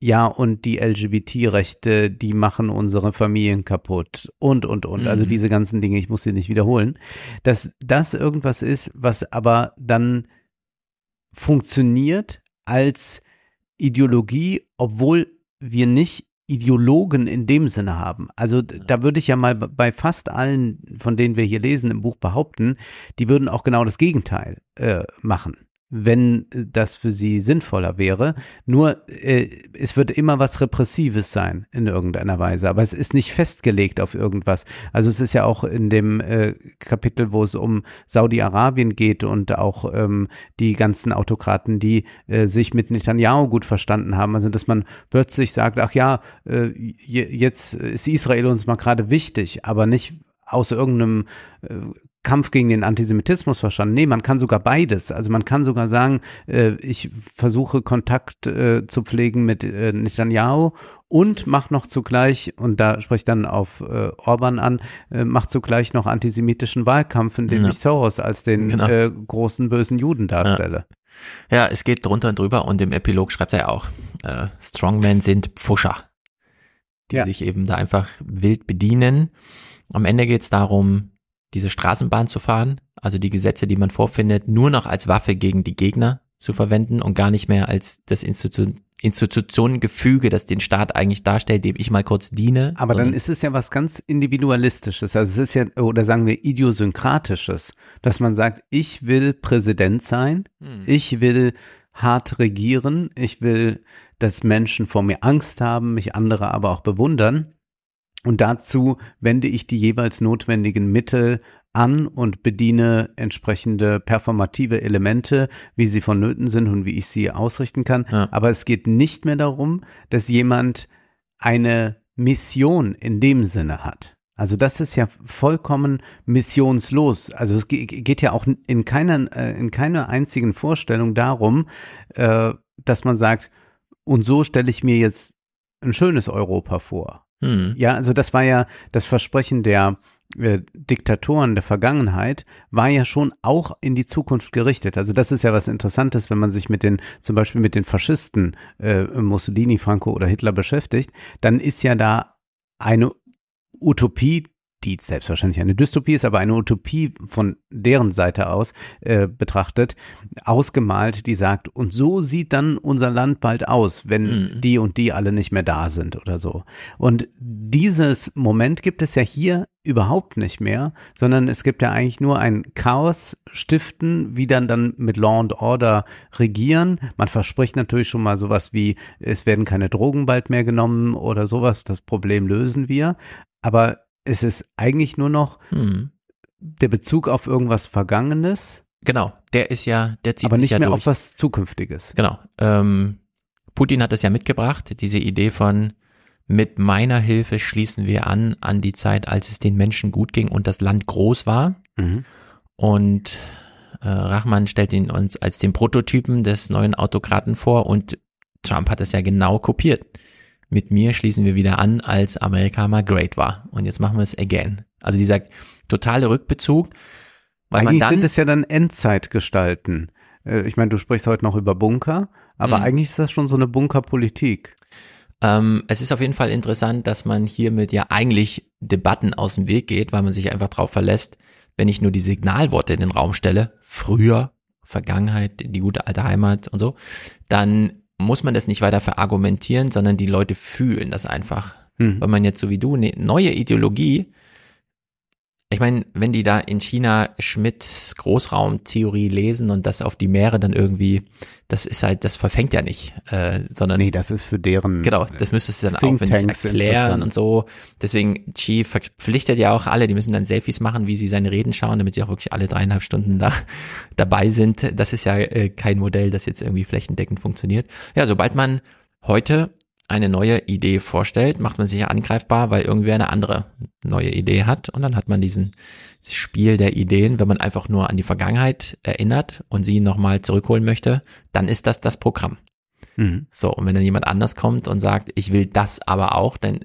ja, und die LGBT-Rechte, die machen unsere Familien kaputt und, und, und. Also Mhm. diese ganzen Dinge, ich muss sie nicht wiederholen. Dass das irgendwas ist, was aber dann funktioniert als Ideologie, obwohl wir nicht Ideologen in dem Sinne haben. Also da würde ich ja mal bei fast allen, von denen wir hier lesen im Buch behaupten, die würden auch genau das Gegenteil äh, machen, wenn äh, das für sie sinnvoller wäre. Nur äh, es wird immer was Repressives sein in irgendeiner Weise, aber es ist nicht festgelegt auf irgendwas. Also es ist ja auch in dem äh, Kapitel, wo es um Saudi-Arabien geht und auch ähm, die ganzen Autokraten, die äh, sich mit Netanyahu gut verstanden haben. Also dass man plötzlich sagt, ach ja, äh, je- jetzt ist Israel uns mal gerade wichtig, aber nicht aus irgendeinem äh, Kampf gegen den Antisemitismus verstanden. Nee, man kann sogar beides. Also man kann sogar sagen, äh, ich versuche Kontakt äh, zu pflegen mit äh, Netanyahu und mach noch zugleich, und da spreche ich dann auf äh, Orban an, äh, mach zugleich noch antisemitischen Wahlkampf, in dem Ja. ich Soros als den Genau. äh, großen bösen Juden darstelle. Ja, es geht drunter und drüber und im Epilog schreibt er ja auch, äh, Strongmen sind Pfuscher, die Ja. sich eben da einfach wild bedienen. Am Ende geht es darum, diese Straßenbahn zu fahren, also die Gesetze, die man vorfindet, nur noch als Waffe gegen die Gegner zu verwenden und gar nicht mehr als das Institu Institutionengefüge, das den Staat eigentlich darstellt, dem ich mal kurz diene. Aber dann ist es ja was ganz Individualistisches. Also es ist ja, oder sagen wir Idiosynkratisches, dass man sagt, ich will Präsident sein, Hm. ich will hart regieren, ich will, dass Menschen vor mir Angst haben, mich andere aber auch bewundern. Und dazu wende ich die jeweils notwendigen Mittel an und bediene entsprechende performative Elemente, wie sie vonnöten sind und wie ich sie ausrichten kann. Ja. Aber es geht nicht mehr darum, dass jemand eine Mission in dem Sinne hat. Also das ist ja vollkommen missionslos. Also es ge- geht ja auch in keiner, äh, in keiner einzigen Vorstellung darum, äh, dass man sagt, und so stelle ich mir jetzt ein schönes Europa vor. Hm. Ja, also das war ja das Versprechen der äh, Diktatoren der Vergangenheit, war ja schon auch in die Zukunft gerichtet. Also das ist ja was Interessantes, wenn man sich mit den, zum Beispiel mit den Faschisten äh, Mussolini, Franco oder Hitler beschäftigt, dann ist ja da eine Utopie, die selbstverständlich eine Dystopie ist, aber eine Utopie von deren Seite aus äh, betrachtet, ausgemalt, die sagt, und so sieht dann unser Land bald aus, wenn Mhm. die und die alle nicht mehr da sind oder so. Und dieses Moment gibt es ja hier überhaupt nicht mehr, sondern es gibt ja eigentlich nur ein Chaos stiften, wie dann dann mit Law and Order regieren. Man verspricht natürlich schon mal sowas wie, es werden keine Drogen bald mehr genommen oder sowas, das Problem lösen wir. Aber es ist eigentlich nur noch Hm. der Bezug auf irgendwas Vergangenes, Genau, der ist ja, der zieht aber sich nicht ja mehr durch. auf was Zukünftiges. Genau. Ähm, Putin hat das ja mitgebracht, diese Idee von mit meiner Hilfe schließen wir an an die Zeit, als es den Menschen gut ging und das Land groß war. Mhm. Und äh, Rachman stellt ihn uns als den Prototypen des neuen Autokraten vor und Trump hat das ja genau kopiert. Mit mir schließen wir wieder an, als Amerika mal great war. Und jetzt machen wir es again. Also dieser totale Rückbezug, weil eigentlich man dann sind es ja dann Endzeitgestalten. Äh, Ich meine, du sprichst heute noch über Bunker, aber Mhm. eigentlich ist das schon so eine Bunkerpolitik. Ähm, es ist auf jeden Fall interessant, dass man hiermit ja eigentlich Debatten aus dem Weg geht, weil man sich einfach darauf verlässt, wenn ich nur die Signalworte in den Raum stelle, früher, Vergangenheit, die gute alte Heimat und so, dann muss man das nicht weiter verargumentieren, sondern die Leute fühlen das einfach. Mhm. Wenn man jetzt so wie du eine neue Ideologie, ich meine, wenn die da in China Schmidts Großraumtheorie lesen und das auf die Meere dann irgendwie, das ist halt, das verfängt ja nicht, äh, sondern Nee, das ist für deren. Genau, das müsstest du dann Think aufwendig erklären und so. Deswegen, Chi verpflichtet ja auch alle, die müssen dann Selfies machen, wie sie seine Reden schauen, damit sie auch wirklich alle dreieinhalb Stunden da dabei sind. Das ist ja äh, kein Modell, das jetzt irgendwie flächendeckend funktioniert. Ja, sobald man heute eine neue Idee vorstellt, macht man sich ja angreifbar, weil irgendwer eine andere neue Idee hat und dann hat man diesen dieses Spiel der Ideen, wenn man einfach nur an die Vergangenheit erinnert und sie nochmal zurückholen möchte, dann ist das das Programm. Mhm. So, und wenn dann jemand anders kommt und sagt, ich will das aber auch, dann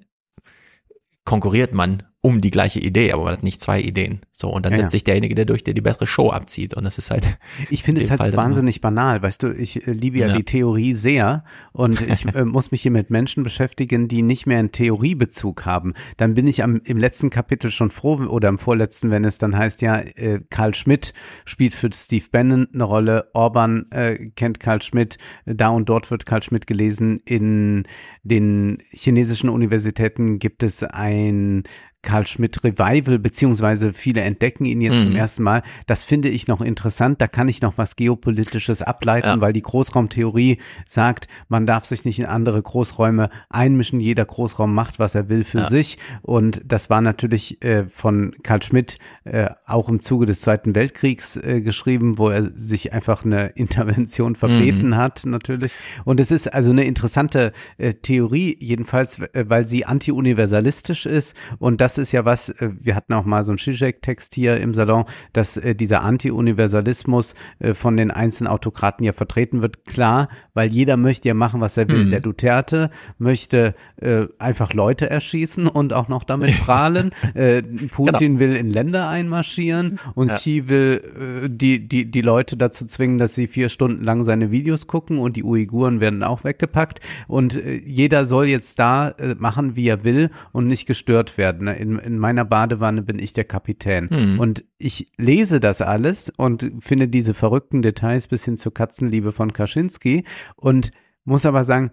konkurriert man um die gleiche Idee, aber man hat nicht zwei Ideen. So, und dann Ja, setzt ja. sich derjenige der durch, der die bessere Show abzieht. Und das ist halt, Ich finde In es halt Fall wahnsinnig banal, weißt du, ich äh, liebe ja, Ja. die Theorie sehr und ich äh, muss mich hier mit Menschen beschäftigen, die nicht mehr einen Theoriebezug haben. Dann bin ich am, im letzten Kapitel schon froh oder im vorletzten, wenn es dann heißt, ja, äh, Karl Schmidt spielt für Steve Bannon eine Rolle, Orban äh, kennt Karl Schmidt, da und dort wird Karl Schmidt gelesen, in den chinesischen Universitäten gibt es ein Karl Schmidt Revival, beziehungsweise viele entdecken ihn jetzt Mhm. zum ersten Mal. Das finde ich noch interessant. Da kann ich noch was Geopolitisches ableiten, Ja. weil die Großraumtheorie sagt, man darf sich nicht in andere Großräume einmischen. Jeder Großraum macht, was er will für Ja. sich. Und das war natürlich äh, von Karl Schmidt äh, auch im Zuge des Zweiten Weltkriegs äh, geschrieben, wo er sich einfach eine Intervention verbeten hat, natürlich. Und es ist also eine interessante äh, Theorie, jedenfalls, weil sie anti-universalistisch ist. Und das ist ja was, äh, wir hatten auch mal so einen Zizek-Text hier im Salon, dass äh, dieser Anti-Universalismus äh, von den einzelnen Autokraten ja vertreten wird. Klar, weil jeder möchte ja machen, was er will. Mhm. Der Duterte möchte äh, einfach Leute erschießen und auch noch damit prahlen. äh, Putin will in Länder einmarschieren und Ja. Xi will äh, die, die, die Leute dazu zwingen, dass sie vier Stunden lang seine Videos gucken und die Uiguren werden auch weggepackt und jeder soll jetzt da machen, wie er will und nicht gestört werden. In, in meiner Badewanne bin ich der Kapitän. Mhm. Und ich lese das alles und finde diese verrückten Details bis hin zur Katzenliebe von Kaczynski und muss aber sagen,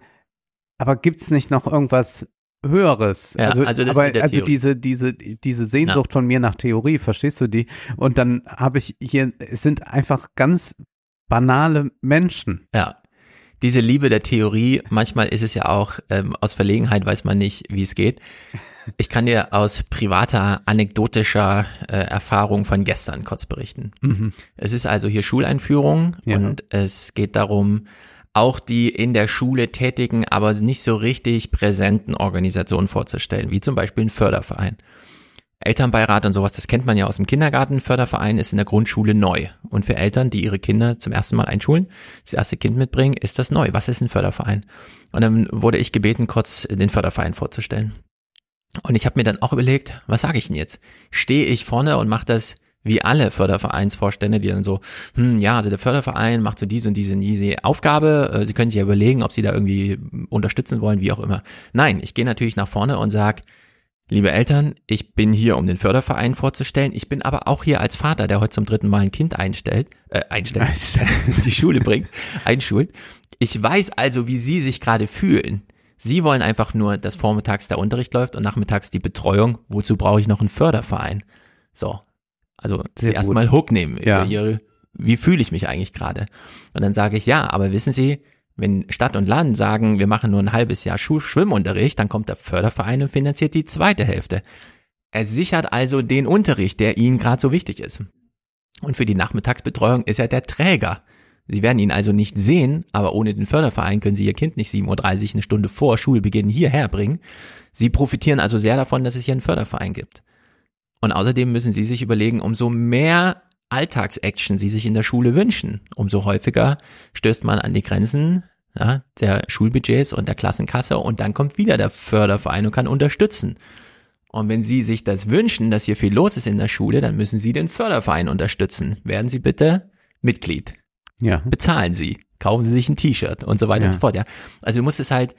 aber gibt's nicht noch irgendwas Höheres? Ja, also, also aber, also diese, diese, diese Sehnsucht von mir nach Theorie, verstehst du die? Und dann habe ich hier, es sind einfach ganz banale Menschen. ja. Diese Liebe der Theorie, manchmal ist es ja auch, ähm, aus Verlegenheit weiß man nicht, wie es geht. Ich kann dir aus privater, anekdotischer äh, Erfahrung von gestern kurz berichten. Es ist also hier Schuleinführung Ja. und es geht darum, auch die in der Schule tätigen, aber nicht so richtig präsenten Organisationen vorzustellen, wie zum Beispiel ein Förderverein. Elternbeirat und sowas, das kennt man ja aus dem Kindergarten. Förderverein ist in der Grundschule neu. Und für Eltern, die ihre Kinder zum ersten Mal einschulen, das erste Kind mitbringen, ist das neu. Was ist ein Förderverein? Und dann wurde ich gebeten, kurz den Förderverein vorzustellen. Und ich habe mir dann auch überlegt, was sage ich denn jetzt? Stehe ich vorne und mache das wie alle Fördervereinsvorstände, die dann so, hm, ja, also der Förderverein macht so diese und diese und diese Aufgabe. Äh, Sie können sich ja überlegen, ob Sie da irgendwie unterstützen wollen, wie auch immer. Nein, ich gehe natürlich nach vorne und sag, liebe Eltern, ich bin hier, um den Förderverein vorzustellen. Ich bin aber auch hier als Vater, der heute zum dritten Mal ein Kind einstellt, äh, einstellt, die Schule bringt, einschult. Ich weiß also, wie Sie sich gerade fühlen. Sie wollen einfach nur, dass vormittags der Unterricht läuft und nachmittags die Betreuung. Wozu brauche ich noch einen Förderverein? So. Also erstmal Hook nehmen Ja. über Ihre, wie fühle ich mich eigentlich gerade? Und dann sage ich, ja, aber wissen Sie, wenn Stadt und Land sagen, wir machen nur ein halbes Jahr Schwimmunterricht, dann kommt der Förderverein und finanziert die zweite Hälfte. Er sichert also den Unterricht, der Ihnen gerade so wichtig ist. Und für die Nachmittagsbetreuung ist er der Träger. Sie werden ihn also nicht sehen, aber ohne den Förderverein können Sie Ihr Kind nicht 7.30 Uhr eine Stunde vor Schulbeginn hierher bringen. Sie profitieren also sehr davon, dass es hier einen Förderverein gibt. Und außerdem müssen Sie sich überlegen, umso mehr Alltagsaction Sie sich in der Schule wünschen, umso häufiger stößt man an die Grenzen ja, der Schulbudgets und der Klassenkasse und dann kommt wieder der Förderverein und kann unterstützen. Und wenn Sie sich das wünschen, dass hier viel los ist in der Schule, dann müssen Sie den Förderverein unterstützen. Werden Sie bitte Mitglied. Ja. Bezahlen Sie. Kaufen Sie sich ein T-Shirt und so weiter Ja. und so fort. Ja. Also du musst es halt,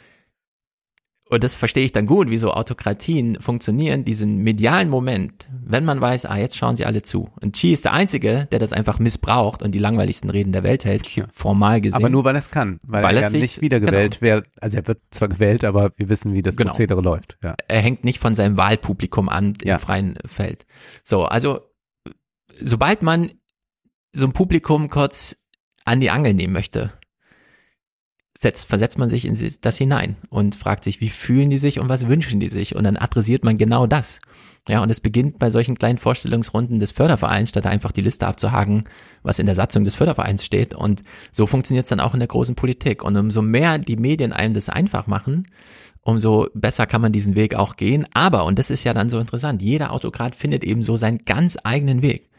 und das verstehe ich dann gut, wie so Autokratien funktionieren, diesen medialen Moment, wenn man weiß, ah, jetzt schauen sie alle zu. Und Xi ist der Einzige, der das einfach missbraucht und die langweiligsten Reden der Welt hält, Ja. formal gesehen. Aber nur weil er es kann, weil, Weil er ja sich- nicht wiedergewählt wird. Also er wird zwar gewählt, aber wir wissen, wie das Genau. Prozedere läuft. Ja. er hängt nicht von seinem Wahlpublikum an im Ja. freien Feld. So, also sobald man so ein Publikum kurz an die Angel nehmen möchte, setzt, versetzt man sich in das hinein und fragt sich, wie fühlen die sich und was wünschen die sich? Und dann adressiert man genau das. Ja, und es beginnt bei solchen kleinen Vorstellungsrunden des Fördervereins, statt einfach die Liste abzuhaken, was in der Satzung des Fördervereins steht. Und so funktioniert es dann auch in der großen Politik. Und umso mehr die Medien einem das einfach machen, umso besser kann man diesen Weg auch gehen. Aber, und das ist ja dann so interessant, jeder Autokrat findet eben so seinen ganz eigenen Weg.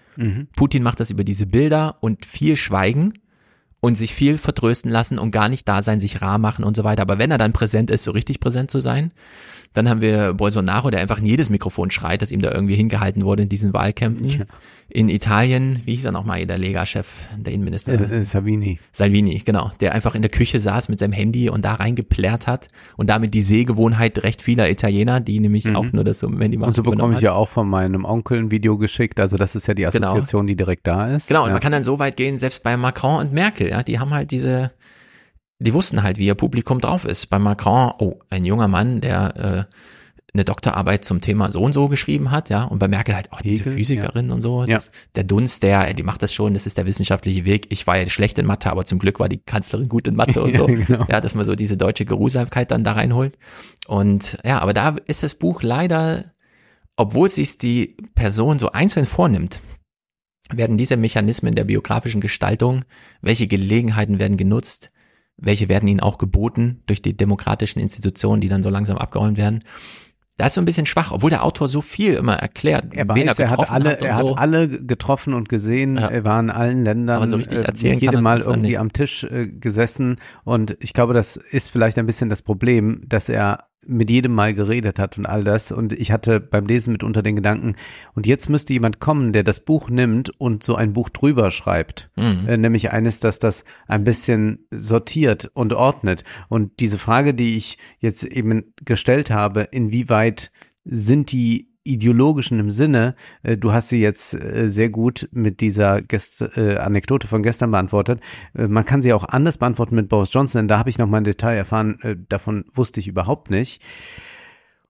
Putin macht das über diese Bilder und viel Schweigen und sich viel vertrösten lassen und gar nicht da sein, sich rar machen und so weiter. Aber wenn er dann präsent ist, so richtig präsent zu sein, dann haben wir Bolsonaro, der einfach in jedes Mikrofon schreit, das ihm da irgendwie hingehalten wurde in diesen Wahlkämpfen. In Italien, wie hieß er nochmal, der Lega-Chef, der Innenminister? Äh, äh, Savini. Salvini, genau, der einfach in der Küche saß mit seinem Handy und da reingeplärt hat und damit die Sehgewohnheit recht vieler Italiener, die nämlich auch nur das so Handy machen. Und so bekomme ich ja auch von meinem Onkel ein Video geschickt. Also das ist ja die Genau. Assoziation, die direkt da ist. Genau, und ja. man kann dann so weit gehen, selbst bei Macron und Merkel, ja, die haben halt diese, die wussten halt, wie ihr Publikum drauf ist. Bei Macron, oh, ein junger Mann, der äh, eine Doktorarbeit zum Thema so und so geschrieben hat, ja, und bei Merkel halt auch diese Hegel, Physikerin und so, Ja. das, der Dunst, der, die macht das schon, das ist der wissenschaftliche Weg. Ich war ja schlecht in Mathe, aber zum Glück war die Kanzlerin gut in Mathe und Ja, so. genau. Ja, dass man so diese deutsche Geruhsamkeit dann da reinholt. Und ja, aber da ist das Buch leider, obwohl sich die Person so einzeln vornimmt, werden diese Mechanismen der biografischen Gestaltung, welche Gelegenheiten werden genutzt, welche werden ihnen auch geboten durch die demokratischen Institutionen, die dann so langsam abgeräumt werden. Da ist so ein bisschen schwach, obwohl der Autor so viel immer erklärt, Er wen weiß, er hat getroffen alle, hat er so. hat alle getroffen und gesehen. Ja. Er war in allen Ländern. Aber so richtig äh, erzählen kann Jede Mal irgendwie nicht. am Tisch äh, gesessen. Und ich glaube, das ist vielleicht ein bisschen das Problem, dass er mit jedem Mal geredet hat und all das. Und ich hatte beim Lesen mitunter den Gedanken, und jetzt müsste jemand kommen, der das Buch nimmt und so ein Buch drüber schreibt. Mhm. Äh, nämlich eines, das das ein bisschen sortiert und ordnet. Und diese Frage, die ich jetzt eben gestellt habe, inwieweit sind die ideologischen im Sinne, äh, du hast sie jetzt äh, sehr gut mit dieser Gest äh, Anekdote von gestern beantwortet. Äh, man kann sie auch anders beantworten mit Boris Johnson, denn da habe ich noch mal ein Detail erfahren, davon wusste ich überhaupt nicht.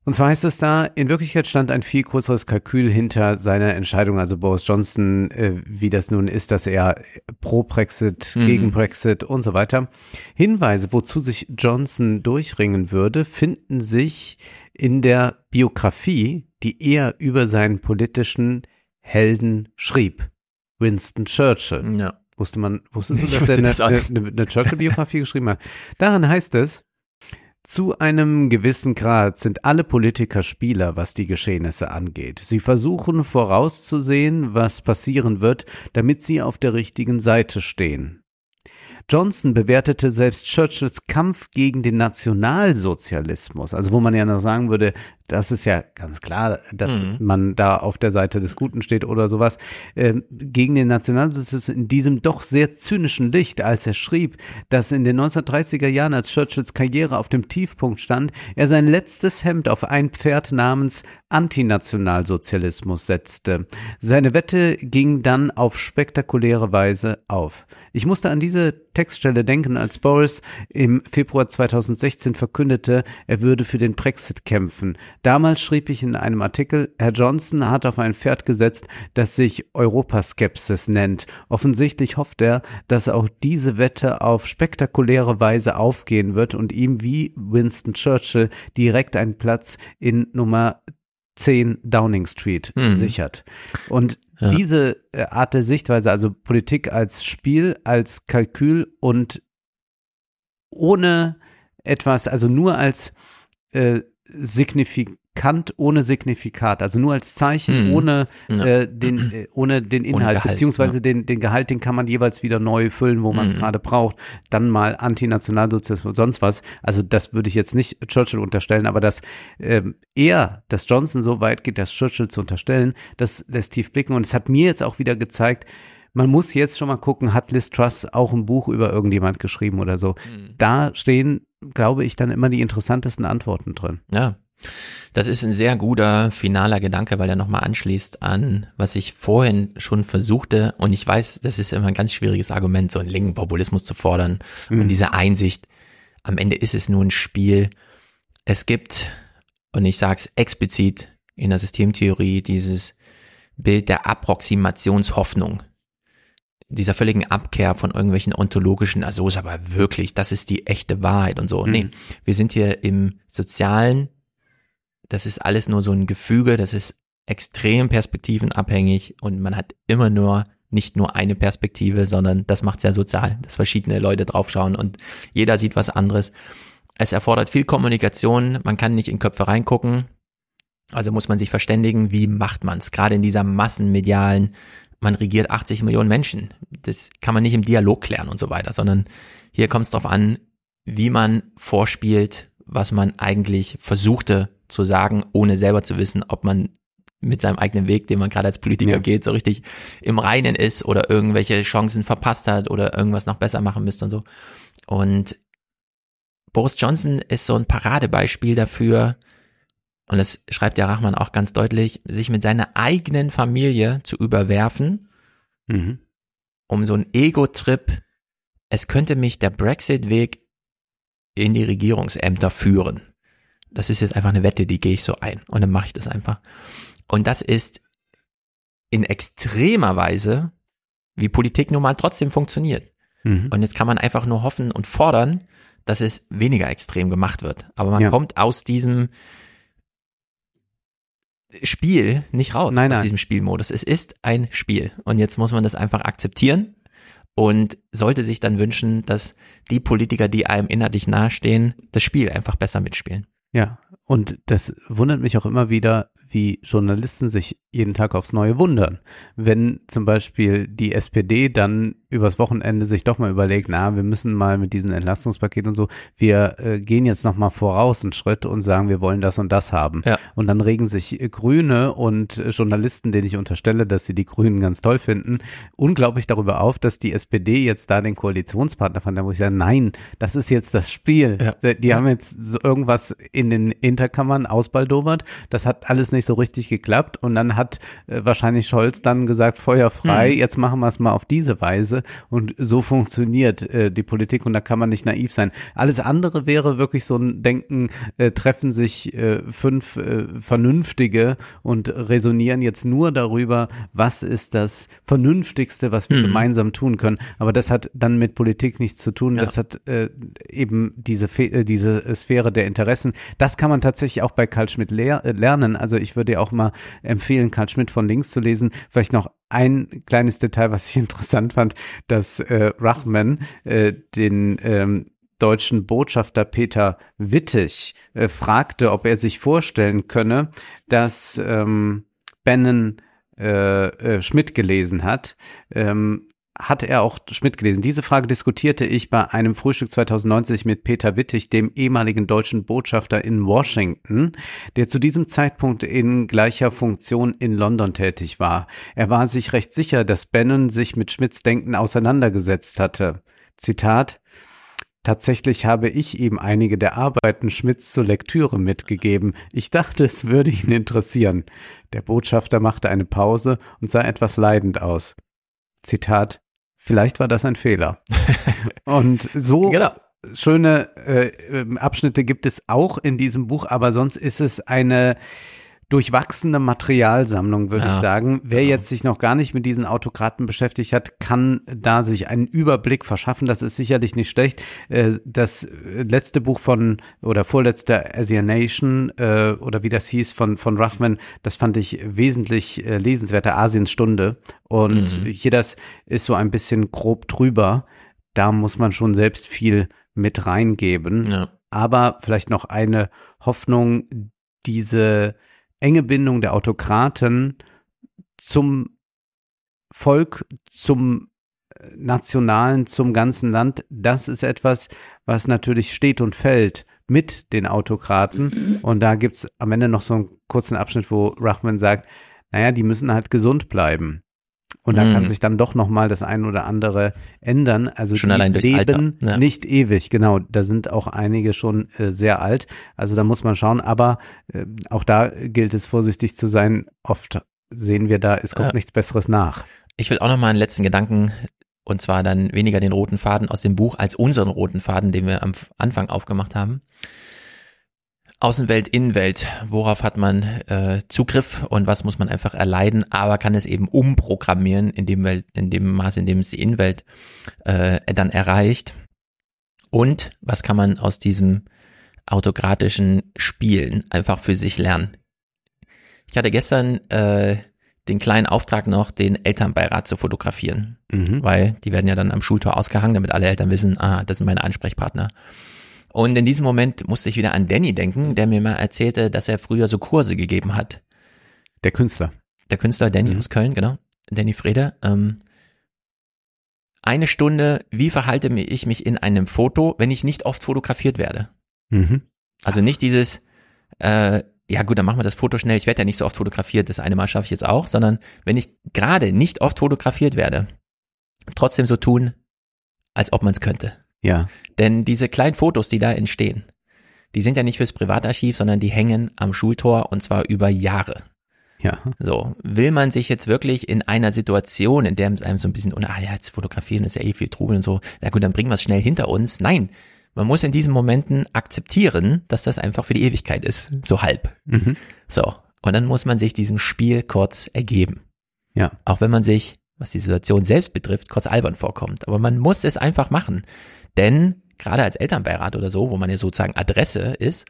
Und zwar heißt es da, in Wirklichkeit stand ein viel größeres Kalkül hinter seiner Entscheidung, also Boris Johnson, äh, wie das nun ist, dass er pro Brexit, Mhm. gegen Brexit und so weiter. Hinweise, wozu sich Johnson durchringen würde, finden sich in der Biografie, die er über seinen politischen Helden schrieb. Winston Churchill. Ja. Wusste man, wusstest du, dass wusste er das eine, eine Churchill-Biografie geschrieben hat? Darin heißt es, zu einem gewissen Grad sind alle Politiker Spieler, was die Geschehnisse angeht. Sie versuchen vorauszusehen, was passieren wird, damit sie auf der richtigen Seite stehen. Johnson bewertete selbst Churchills Kampf gegen den Nationalsozialismus, also wo man ja noch sagen würde, das ist ja ganz klar, dass Mhm. man da auf der Seite des Guten steht oder sowas, ähm, gegen den Nationalsozialismus in diesem doch sehr zynischen Licht, als er schrieb, dass in den 1930er Jahren, als Churchills Karriere auf dem Tiefpunkt stand, er sein letztes Hemd auf ein Pferd namens Antinationalsozialismus setzte. Seine Wette ging dann auf spektakuläre Weise auf. Ich musste an diese Textstelle denken, als Boris im Februar 2016 verkündete, er würde für den Brexit kämpfen. Damals schrieb ich in einem Artikel, Herr Johnson hat auf ein Pferd gesetzt, das sich Europaskepsis nennt. Offensichtlich hofft er, dass auch diese Wette auf spektakuläre Weise aufgehen wird und ihm wie Winston Churchill direkt einen Platz in Nummer 10 Downing Street Mhm. sichert. Und Ja. diese äh, Art der Sichtweise, also Politik als Spiel, als Kalkül und ohne etwas, also nur als äh, signifikant ohne Signifikat, also nur als Zeichen Mhm. ohne Ja. äh, den äh, ohne den Inhalt Gehalt, beziehungsweise ja. den den Gehalt, den kann man jeweils wieder neu füllen, wo man es Mhm. gerade braucht. Dann mal Antinationalsozialismus, sonst was. Also das würde ich jetzt nicht Churchill unterstellen, aber dass ähm, er, dass Johnson so weit geht, das Churchill zu unterstellen, das lässt tief blicken und es hat mir jetzt auch wieder gezeigt. Man muss jetzt schon mal gucken, hat Liz Truss auch ein Buch über irgendjemand geschrieben oder so. Mhm. Da stehen, glaube ich, dann immer die interessantesten Antworten drin. Ja, das ist ein sehr guter finaler Gedanke, weil er nochmal anschließt an, was ich vorhin schon versuchte. Und ich weiß, das ist immer ein ganz schwieriges Argument, so einen linken Populismus zu fordern. Und diese Einsicht, am Ende ist es nur ein Spiel. Es gibt, und ich sage es explizit in der Systemtheorie, dieses Bild der Approximationshoffnung dieser völligen Abkehr von irgendwelchen ontologischen, also so ist aber wirklich, das ist die echte Wahrheit und so. Nee, wir sind hier im sozialen, das ist alles nur so ein Gefüge, das ist extrem perspektivenabhängig und man hat immer nur nicht nur eine Perspektive, sondern das macht sehr sozial, dass verschiedene Leute draufschauen und jeder sieht was anderes. Es erfordert viel Kommunikation, man kann nicht in Köpfe reingucken, also muss man sich verständigen, wie macht man es, gerade in dieser massenmedialen, man regiert 80 Millionen Menschen, das kann man nicht im Dialog klären und so weiter, sondern hier kommt es darauf an, wie man vorspielt, was man eigentlich versuchte zu sagen, ohne selber zu wissen, ob man mit seinem eigenen Weg, den man gerade als Politiker Ja. geht, so richtig im Reinen ist oder irgendwelche Chancen verpasst hat oder irgendwas noch besser machen müsste und so. Und Boris Johnson ist so ein Paradebeispiel dafür, und das schreibt ja Rachman auch ganz deutlich, sich mit seiner eigenen Familie zu überwerfen, Mhm. um so ein Ego-Trip, es könnte mich der Brexit-Weg in die Regierungsämter führen. Das ist jetzt einfach eine Wette, die gehe ich so ein und dann mache ich das einfach. Und das ist in extremer Weise, wie Politik nun mal trotzdem funktioniert. Mhm. Und jetzt kann man einfach nur hoffen und fordern, dass es weniger extrem gemacht wird. Aber man Ja. kommt aus diesem Spiel nicht raus, Nein, aus nein. diesem Spielmodus. Es ist ein Spiel. Und jetzt muss man das einfach akzeptieren und sollte sich dann wünschen, dass die Politiker, die einem inhaltlich nahestehen, das Spiel einfach besser mitspielen. Ja, und das wundert mich auch immer wieder, wie Journalisten sich jeden Tag aufs Neue wundern. Wenn zum Beispiel die SPD dann übers Wochenende sich doch mal überlegt, na, wir müssen mal mit diesen Entlastungspaketen und so, wir äh, gehen jetzt noch mal voraus einen Schritt und sagen, wir wollen das und das haben. Ja. Und dann regen sich äh, Grüne und äh, Journalisten, denen ich unterstelle, dass sie die Grünen ganz toll finden, unglaublich darüber auf, dass die SPD jetzt da den Koalitionspartner fand, wo ich sage, nein, das ist jetzt das Spiel. Ja. Die haben jetzt so irgendwas in den Hinterkammern ausbaldowert. Das hat alles nicht so richtig geklappt. Und dann hat äh, wahrscheinlich Scholz dann gesagt, Feuer frei, jetzt machen wir es mal auf diese Weise. Und so funktioniert äh, die Politik und da kann man nicht naiv sein. Alles andere wäre wirklich so ein Denken, äh, treffen sich äh, fünf äh, Vernünftige und resonieren jetzt nur darüber, was ist das Vernünftigste, was wir gemeinsam tun können. Aber das hat dann mit Politik nichts zu tun. Ja. Das hat äh, eben diese, Fe- äh, diese Sphäre der Interessen. Das kann man tatsächlich auch bei Karl Schmidt lehr äh, lernen. Also ich würde ja auch mal empfehlen, Karl Schmidt von links zu lesen. Vielleicht noch ein kleines Detail, was ich interessant fand, dass äh, Rachman äh, den ähm, deutschen Botschafter Peter Wittig äh, fragte, ob er sich vorstellen könne, dass ähm, Bannon äh, äh, Schmidt gelesen hat. Ähm, hat er auch Schmidt gelesen? Diese Frage diskutierte ich bei einem Frühstück 2090 mit Peter Wittig, dem ehemaligen deutschen Botschafter in Washington, der zu diesem Zeitpunkt in gleicher Funktion in London tätig war. Er war sich recht sicher, dass Bannon sich mit Schmidts Denken auseinandergesetzt hatte. Zitat Tatsächlich habe ich ihm einige der Arbeiten Schmidts zur Lektüre mitgegeben. Ich dachte, es würde ihn interessieren. Der Botschafter machte eine Pause und sah etwas leidend aus. Zitat, vielleicht war das ein Fehler. und so Genau. schöne äh, Abschnitte gibt es auch in diesem Buch, aber sonst ist es eine durchwachsene Materialsammlung, würde Ja, ich sagen. Wer genau. jetzt sich noch gar nicht mit diesen Autokraten beschäftigt hat, kann da sich einen Überblick verschaffen. Das ist sicherlich nicht schlecht. Äh, Das letzte Buch von oder vorletzte Asianation äh, oder wie das hieß von von Ruffman, das fand ich wesentlich äh, lesenswerter Asiens Stunde. Und Mhm. hier das ist so ein bisschen grob drüber. Da muss man schon selbst viel mit reingeben. Ja. Aber vielleicht noch eine Hoffnung, diese enge Bindung der Autokraten zum Volk, zum äh, Nationalen, zum ganzen Land, das ist etwas, was natürlich steht und fällt mit den Autokraten. Und da gibt's am Ende noch so einen kurzen Abschnitt, wo Rachman sagt, naja, die müssen halt gesund bleiben. Und da kann Mhm. sich dann doch noch mal das ein oder andere ändern. Also Schon allein durchs leben Alter, ja. nicht ewig, genau. Da sind auch einige schon äh, sehr alt. Also da muss man schauen. Aber äh, auch da gilt es vorsichtig zu sein. Oft sehen wir da, es kommt Ja. nichts Besseres nach. Ich will auch noch mal einen letzten Gedanken und zwar dann weniger den roten Faden aus dem Buch als unseren roten Faden, den wir am Anfang aufgemacht haben. Außenwelt, Innenwelt, worauf hat man äh, Zugriff und was muss man einfach erleiden, aber kann es eben umprogrammieren in dem, Welt, in dem Maß, in dem es die Innenwelt äh, dann erreicht. Und was kann man aus diesem autokratischen Spielen einfach für sich lernen? Ich hatte gestern äh, den kleinen Auftrag noch, den Elternbeirat zu fotografieren, Mhm. weil die werden ja dann am Schultor ausgehangen, damit alle Eltern wissen, ah, das sind meine Ansprechpartner. Und in diesem Moment musste ich wieder an Danny denken, der mir mal erzählte, dass er früher so Kurse gegeben hat. Der Künstler. Der Künstler Danny Mhm. aus Köln, genau. Danny Frede. Ähm, eine Stunde, wie verhalte ich mich in einem Foto, wenn ich nicht oft fotografiert werde? Mhm. Also nicht dieses, äh, ja gut, dann machen wir das Foto schnell, ich werde ja nicht so oft fotografiert, das eine Mal schaffe ich jetzt auch, sondern wenn ich gerade nicht oft fotografiert werde, trotzdem so tun, als ob man es könnte. Ja. Denn diese kleinen Fotos, die da entstehen, die sind ja nicht fürs Privatarchiv, sondern die hängen am Schultor und zwar über Jahre. Ja. So, will man sich jetzt wirklich in einer Situation, in der es einem so ein bisschen, ah ja, jetzt fotografieren ist ja eh viel Trubel und so, na gut, dann bringen wir es schnell hinter uns. Nein, man muss in diesen Momenten akzeptieren, dass das einfach für die Ewigkeit ist, so halb. Mhm. So, und dann muss man sich diesem Spiel kurz ergeben. Ja. Auch wenn man sich, was die Situation selbst betrifft, kurz albern vorkommt. Aber man muss es einfach machen. Denn gerade als Elternbeirat oder so, wo man ja sozusagen Adresse ist,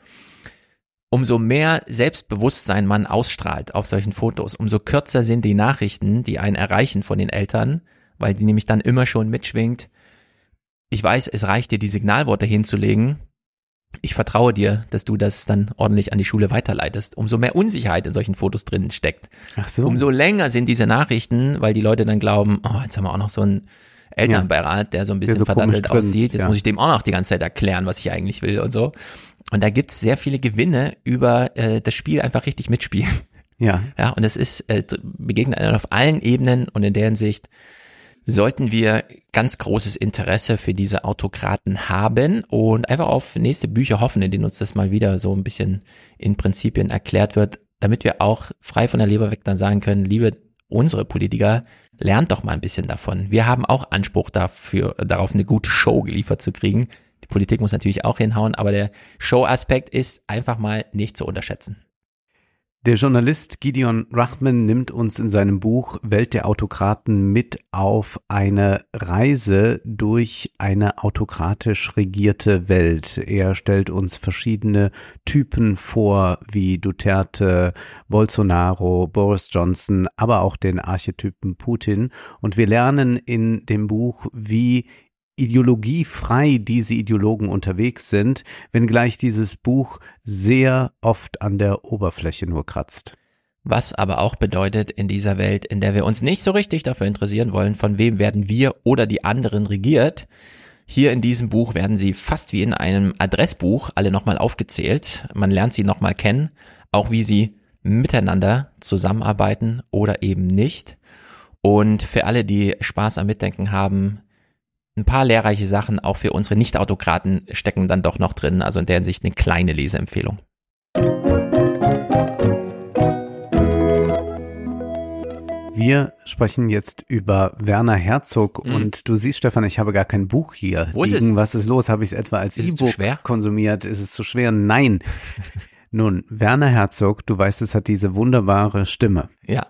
umso mehr Selbstbewusstsein man ausstrahlt auf solchen Fotos, umso kürzer sind die Nachrichten, die einen erreichen von den Eltern, weil die nämlich dann immer schon mitschwingt. Ich weiß, es reicht dir, die Signalworte hinzulegen. Ich vertraue dir, dass du das dann ordentlich an die Schule weiterleitest. Umso mehr Unsicherheit in solchen Fotos drin steckt. Ach so. Umso länger sind diese Nachrichten, weil die Leute dann glauben, oh, jetzt haben wir auch noch so einen Elternbeirat, der so ein bisschen so grinst, aussieht. Jetzt ja. muss ich dem auch noch die ganze Zeit erklären, was ich eigentlich will und so. Und da gibt's sehr viele Gewinne über äh, das Spiel einfach richtig mitspielen. ja. Ja, und es ist, äh, begegnet einem auf allen Ebenen und in der Hinsicht sollten wir ganz großes Interesse für diese Autokraten haben und einfach auf nächste Bücher hoffen, in denen uns das mal wieder so ein bisschen in Prinzipien erklärt wird, damit wir auch frei von der Leber weg dann sagen können, liebe unsere Politiker, lernt doch mal ein bisschen davon. Wir haben auch Anspruch dafür, darauf eine gute Show geliefert zu kriegen. Die Politik muss natürlich auch hinhauen, aber der Show-Aspekt ist einfach mal nicht zu unterschätzen. Der Journalist Gideon Rachman nimmt uns in seinem Buch Welt der Autokraten mit auf eine Reise durch eine autokratisch regierte Welt. Er stellt uns verschiedene Typen vor, wie Duterte, Bolsonaro, Boris Johnson, aber auch den Archetypen Putin. Und wir lernen in dem Buch, wie ideologiefrei diese Ideologen unterwegs sind, wenngleich dieses Buch sehr oft an der Oberfläche nur kratzt. Was aber auch bedeutet, in dieser Welt, in der wir uns nicht so richtig dafür interessieren wollen, von wem werden wir oder die anderen regiert, hier in diesem Buch werden sie fast wie in einem Adressbuch alle nochmal aufgezählt. Man lernt sie nochmal kennen, auch wie sie miteinander zusammenarbeiten oder eben nicht. Und für alle, die Spaß am Mitdenken haben, ein paar lehrreiche Sachen auch für unsere Nicht-Autokraten stecken dann doch noch drin. Also in der Hinsicht eine kleine Leseempfehlung. Wir sprechen jetzt über Werner Herzog Mhm. und du siehst, Stefan, ich habe gar kein Buch hier. Wo ist liegen. es? Was ist los? Habe ich es etwa als E-Book konsumiert? Ist es zu schwer? Nein. Nun, Werner Herzog, du weißt, es hat diese wunderbare Stimme. Ja.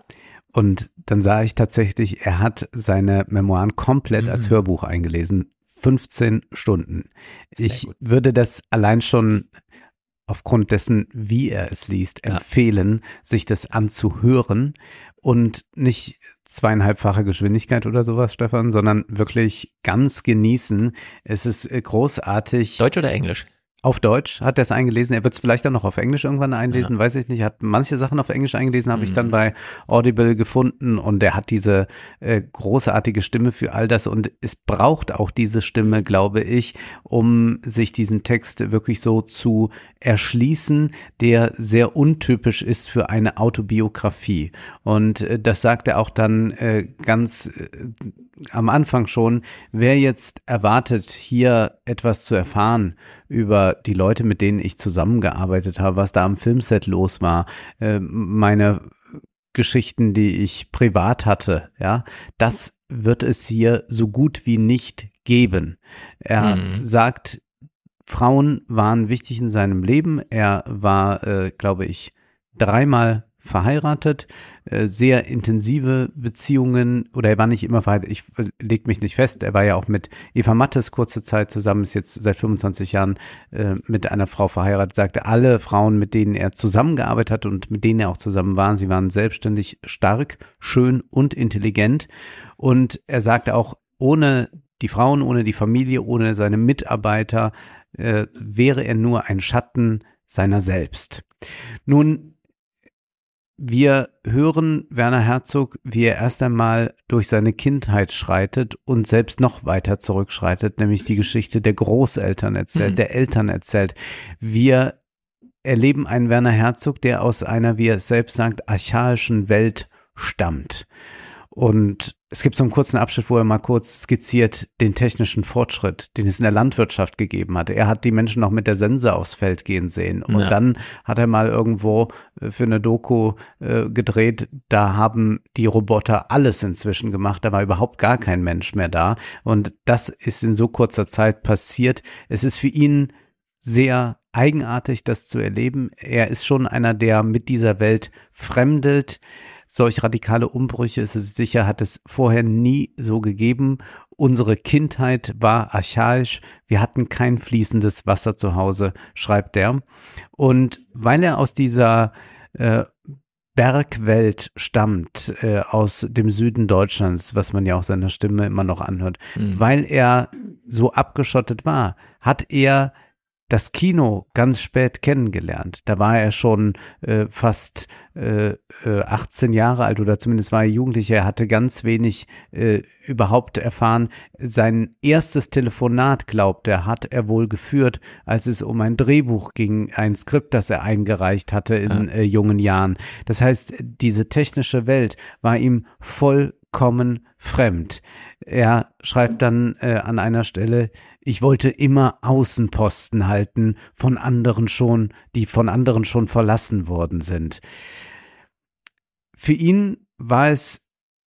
Und dann sah ich tatsächlich, er hat seine Memoiren komplett als Mhm. Hörbuch eingelesen. 15 Stunden. Sehr ich gut. würde das allein schon aufgrund dessen, wie er es liest, Ja. empfehlen, sich das anzuhören und nicht zweieinhalbfache Geschwindigkeit oder sowas, Stefan, sondern wirklich ganz genießen. Es ist äh, großartig. Deutsch oder Englisch? Auf Deutsch hat er es eingelesen. Er wird es vielleicht auch noch auf Englisch irgendwann einlesen, weiß ich nicht. Hat manche Sachen auf Englisch eingelesen, habe ich dann Mhm. bei Audible gefunden und er hat diese äh, großartige Stimme für all das und es braucht auch diese Stimme, glaube ich, um sich diesen Text wirklich so zu erschließen, der sehr untypisch ist für eine Autobiografie. Und äh, das sagt er auch dann äh, ganz äh, am Anfang schon, wer jetzt erwartet, hier etwas zu erfahren über die Leute, mit denen ich zusammengearbeitet habe, was da am Filmset los war, äh, meine Geschichten, die ich privat hatte, ja, das wird es hier so gut wie nicht geben. Er Mhm. sagt, Frauen waren wichtig in seinem Leben. Er war, äh, glaube ich, dreimal verheiratet, äh, sehr intensive Beziehungen oder er war nicht immer verheiratet, ich äh, leg mich nicht fest, er war ja auch mit Eva Mattes kurze Zeit zusammen, ist jetzt seit 25 Jahren äh, mit einer Frau verheiratet, sagte, alle Frauen, mit denen er zusammengearbeitet hat und mit denen er auch zusammen war, sie waren selbstständig, stark, schön und intelligent und er sagte auch, ohne die Frauen, ohne die Familie, ohne seine Mitarbeiter äh, wäre er nur ein Schatten seiner selbst. Nun, wir hören Werner Herzog, wie er erst einmal durch seine Kindheit schreitet und selbst noch weiter zurückschreitet, nämlich die Geschichte der Großeltern erzählt, Mhm. der Eltern erzählt. Wir erleben einen Werner Herzog, der aus einer, wie er es selbst sagt, archaischen Welt stammt. Und es gibt so einen kurzen Abschnitt, wo er mal kurz skizziert den technischen Fortschritt, den es in der Landwirtschaft gegeben hat. Er hat die Menschen noch mit der Sense aufs Feld gehen sehen. Und Ja. dann hat er mal irgendwo äh, für eine Doku äh, gedreht, da haben die Roboter alles inzwischen gemacht, da war überhaupt gar kein Mensch mehr da. Und das ist in so kurzer Zeit passiert. Es ist für ihn sehr eigenartig, das zu erleben. Er ist schon einer, der mit dieser Welt fremdelt. Solch radikale Umbrüche ist es sicher, hat es vorher nie so gegeben. Unsere Kindheit war archaisch. Wir hatten kein fließendes Wasser zu Hause, schreibt er. Und weil er aus dieser äh, Bergwelt stammt, äh, aus dem Süden Deutschlands, was man ja auch seiner Stimme immer noch anhört, Mhm. weil er so abgeschottet war, hat er das Kino ganz spät kennengelernt. Da war er schon äh, fast äh, äh, 18 Jahre alt oder zumindest war er Jugendlicher. Er hatte ganz wenig äh, überhaupt erfahren. Sein erstes Telefonat, glaubt er, hat er wohl geführt, als es um ein Drehbuch ging, ein Skript, das er eingereicht hatte in äh, jungen Jahren. Das heißt, diese technische Welt war ihm vollkommen fremd. Er schreibt dann äh, an einer Stelle, ich wollte immer Außenposten halten von anderen schon, die von anderen schon verlassen worden sind. Für ihn war es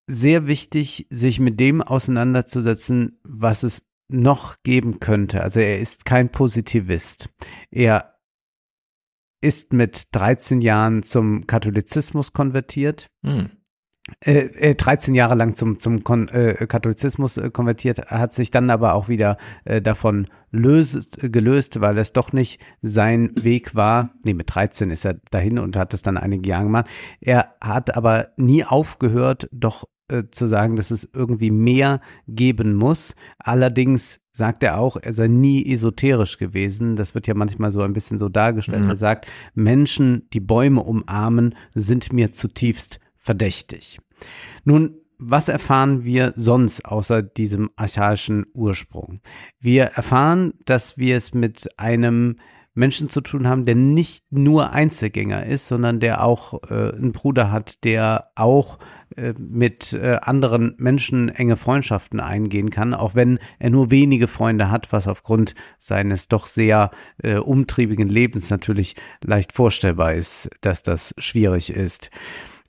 sehr wichtig, sich mit dem auseinanderzusetzen, was es noch geben könnte. Also er ist kein Positivist. Er ist mit 13 Jahren zum Katholizismus konvertiert Hm. Äh, äh, 13 Jahre lang zum, zum Kon äh, Katholizismus äh, konvertiert, hat sich dann aber auch wieder äh, davon löst, gelöst, weil es doch nicht sein Weg war. Nee, mit 13 ist er dahin und hat es dann einige Jahre gemacht. Er hat aber nie aufgehört, doch äh, zu sagen, dass es irgendwie mehr geben muss. Allerdings sagt er auch, er sei nie esoterisch gewesen. Das wird ja manchmal so ein bisschen so dargestellt. Mhm. Er sagt, Menschen, die Bäume umarmen, sind mir zutiefst verdächtig. Nun, was erfahren wir sonst außer diesem archaischen Ursprung? Wir erfahren, dass wir es mit einem Menschen zu tun haben, der nicht nur Einzelgänger ist, sondern der auch äh, einen Bruder hat, der auch äh, mit äh, anderen Menschen enge Freundschaften eingehen kann, auch wenn er nur wenige Freunde hat, was aufgrund seines doch sehr äh, umtriebigen Lebens natürlich leicht vorstellbar ist, dass das schwierig ist.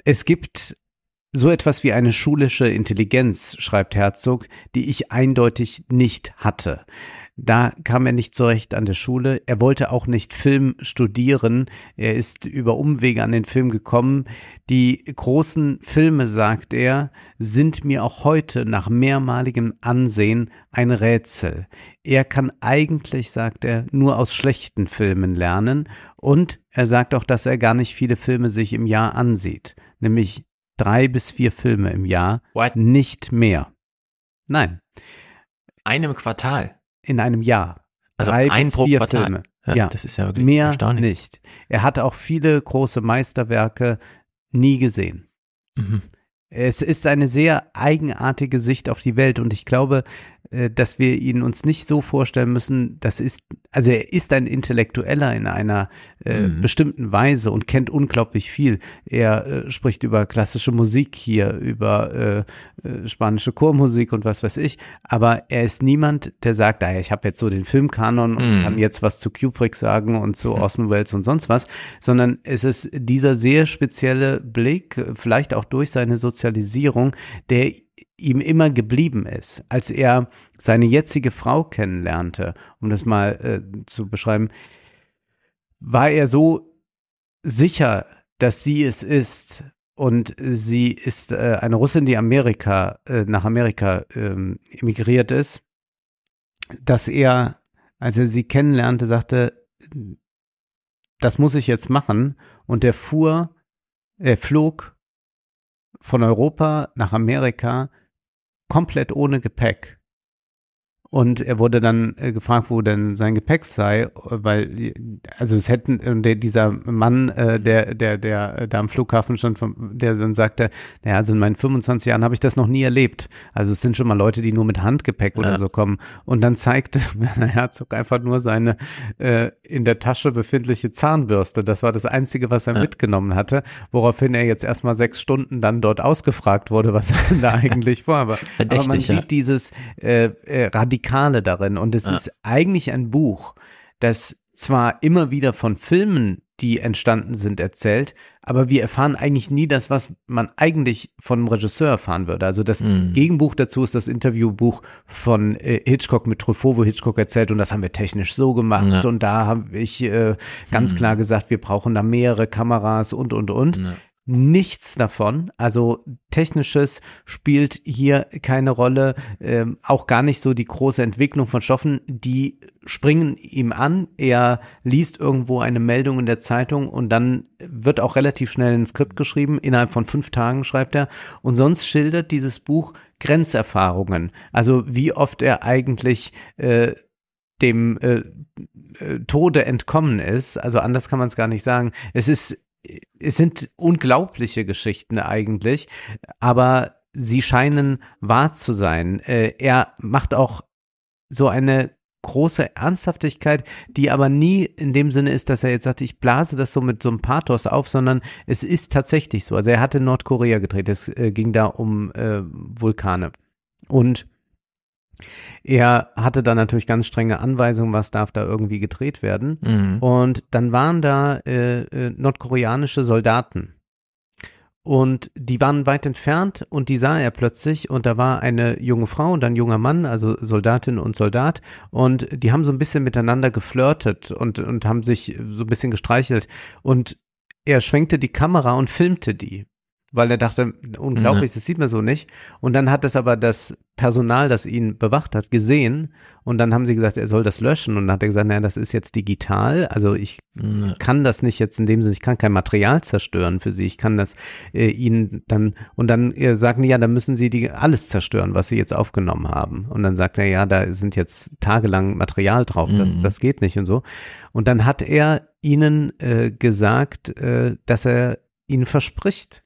Es gibt so etwas wie eine schulische Intelligenz, schreibt Herzog, die ich eindeutig nicht hatte. Da kam er nicht zurecht an der Schule. Er wollte auch nicht Film studieren. Er ist über Umwege an den Film gekommen. Die großen Filme, sagt er, sind mir auch heute nach mehrmaligem Ansehen ein Rätsel. Er kann eigentlich, sagt er, nur aus schlechten Filmen lernen. Und er sagt auch, dass er gar nicht viele Filme sich im Jahr ansieht. Nämlich drei bis vier Filme im Jahr. What? Nicht mehr. Nein, Einem Quartal. In einem Jahr. Also drei ein bis pro vier Quartal. Filme. Ja, Ja, das ist ja wirklich Mehr erstaunlich. nicht. Er hat auch viele große Meisterwerke nie gesehen. Mhm. Es ist eine sehr eigenartige Sicht auf die Welt und ich glaube, dass wir ihn uns nicht so vorstellen müssen, das ist, also er ist ein Intellektueller in einer äh, Mhm. bestimmten Weise und kennt unglaublich viel. Er äh, spricht über klassische Musik hier, über äh, äh, spanische Chormusik und was weiß ich, aber er ist niemand, der sagt, naja, ich habe jetzt so den Filmkanon und Mhm. kann jetzt was zu Kubrick sagen und zu Orson Welles und sonst was, sondern es ist dieser sehr spezielle Blick, äh, vielleicht auch durch seine Sozialisierung, der ihm immer geblieben ist. Als er seine jetzige Frau kennenlernte, um das mal äh, zu beschreiben, war er so sicher, dass sie es ist und sie ist äh, eine Russin, die Amerika äh, nach Amerika ähm, emigriert ist, dass er, als er sie kennenlernte, sagte, das muss ich jetzt machen und er fuhr, er flog von Europa nach Amerika komplett ohne Gepäck. Und er wurde dann äh, gefragt, wo denn sein Gepäck sei, weil, also es hätten, äh, der, dieser Mann, äh, der, der, der äh, da am Flughafen stand, vom, der dann sagte, naja, also in meinen 25 Jahren habe ich das noch nie erlebt. Also es sind schon mal Leute, die nur mit Handgepäck oder Ja. so kommen. Und dann zeigte Werner Herzog einfach nur seine äh, in der Tasche befindliche Zahnbürste. Das war das Einzige, was er Ja. mitgenommen hatte, woraufhin er jetzt erstmal sechs Stunden dann dort ausgefragt wurde, was er da eigentlich vorhabe. Aber man Verdächtig, ja. sieht dieses äh, äh, Radikale darin und es Ja. ist eigentlich ein Buch, das zwar immer wieder von Filmen, die entstanden sind, erzählt, aber wir erfahren eigentlich nie das, was man eigentlich von einem Regisseur erfahren würde. Also das Mhm. Gegenbuch dazu ist das Interviewbuch von äh, Hitchcock mit Truffaut, wo Hitchcock erzählt und das haben wir technisch so gemacht Ja. und da habe ich äh, ganz Mhm. klar gesagt, wir brauchen da mehrere Kameras und und und. Ja. Nichts davon, also technisches spielt hier keine Rolle, ähm, auch gar nicht so die große Entwicklung von Stoffen, die springen ihm an, er liest irgendwo eine Meldung in der Zeitung und dann wird auch relativ schnell ein Skript geschrieben, innerhalb von fünf Tagen schreibt er. Und sonst schildert dieses Buch Grenzerfahrungen, also wie oft er eigentlich äh, dem äh, äh, Tode entkommen ist, also anders kann man es gar nicht sagen. Es ist es sind unglaubliche Geschichten eigentlich, aber sie scheinen wahr zu sein. Äh, er macht auch so eine große Ernsthaftigkeit, die aber nie in dem Sinne ist, dass er jetzt sagt, ich blase das so mit so einem Pathos auf, sondern es ist tatsächlich so. Also er hatte Nordkorea gedreht, es äh, ging da um äh, Vulkane. Und er hatte da natürlich ganz strenge Anweisungen, was darf da irgendwie gedreht werden. Mhm. Und dann waren da äh, äh, nordkoreanische Soldaten. Und die waren weit entfernt und die sah er plötzlich und da war eine junge Frau und ein junger Mann, also Soldatin und Soldat und die haben so ein bisschen miteinander geflirtet und, und haben sich so ein bisschen gestreichelt und er schwenkte die Kamera und filmte die. Weil er dachte, unglaublich, das sieht man so nicht. Und dann hat es aber das Personal, das ihn bewacht hat, gesehen. Und dann haben sie gesagt, er soll das löschen. Und dann hat er gesagt, naja, das ist jetzt digital, also ich Ja. kann das nicht jetzt in dem Sinne, ich kann kein Material zerstören für sie, ich kann das äh, ihnen dann und dann äh, sagen die, ja, dann müssen sie die alles zerstören, was sie jetzt aufgenommen haben. Und dann sagt er, ja, da sind jetzt tagelang Material drauf, das, Mhm. das geht nicht und so. Und dann hat er ihnen äh, gesagt, äh, dass er ihnen verspricht,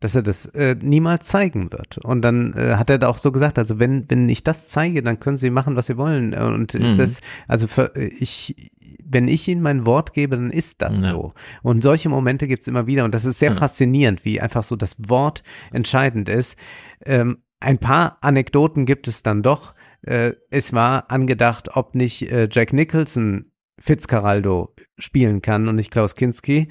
dass er das äh, niemals zeigen wird. Und dann äh, hat er da auch so gesagt, also wenn wenn ich das zeige, dann können sie machen, was sie wollen. Und Mhm. das, also für, ich, wenn ich ihnen mein Wort gebe, dann ist das Ja. so. Und solche Momente gibt's immer wieder. Und das ist sehr Ja. faszinierend, wie einfach so das Wort entscheidend ist. Ähm, ein paar Anekdoten gibt es dann doch. Äh, es war angedacht, ob nicht äh, Jack Nicholson Fitzcarraldo spielen kann und nicht Klaus Kinski.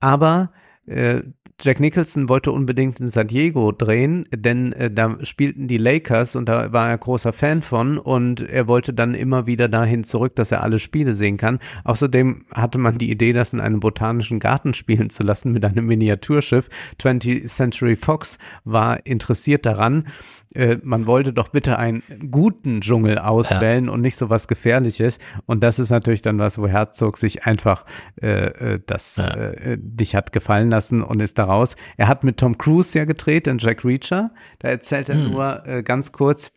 Aber äh, Jack Nicholson wollte unbedingt in San Diego drehen, denn äh, da spielten die Lakers und da war er großer Fan von und er wollte dann immer wieder dahin zurück, dass er alle Spiele sehen kann. Außerdem hatte man die Idee, das in einem botanischen Garten spielen zu lassen mit einem Miniaturschiff. 20th Century Fox war interessiert daran. Äh, man wollte doch bitte einen guten Dschungel auswählen und nicht so was Gefährliches. Und das ist natürlich dann was, wo Herzog sich einfach äh, äh, das Ja. äh, dich hat gefallen lassen und ist da raus. Er hat mit Tom Cruise ja gedreht in Jack Reacher. Da erzählt er Hm. nur äh, ganz kurz,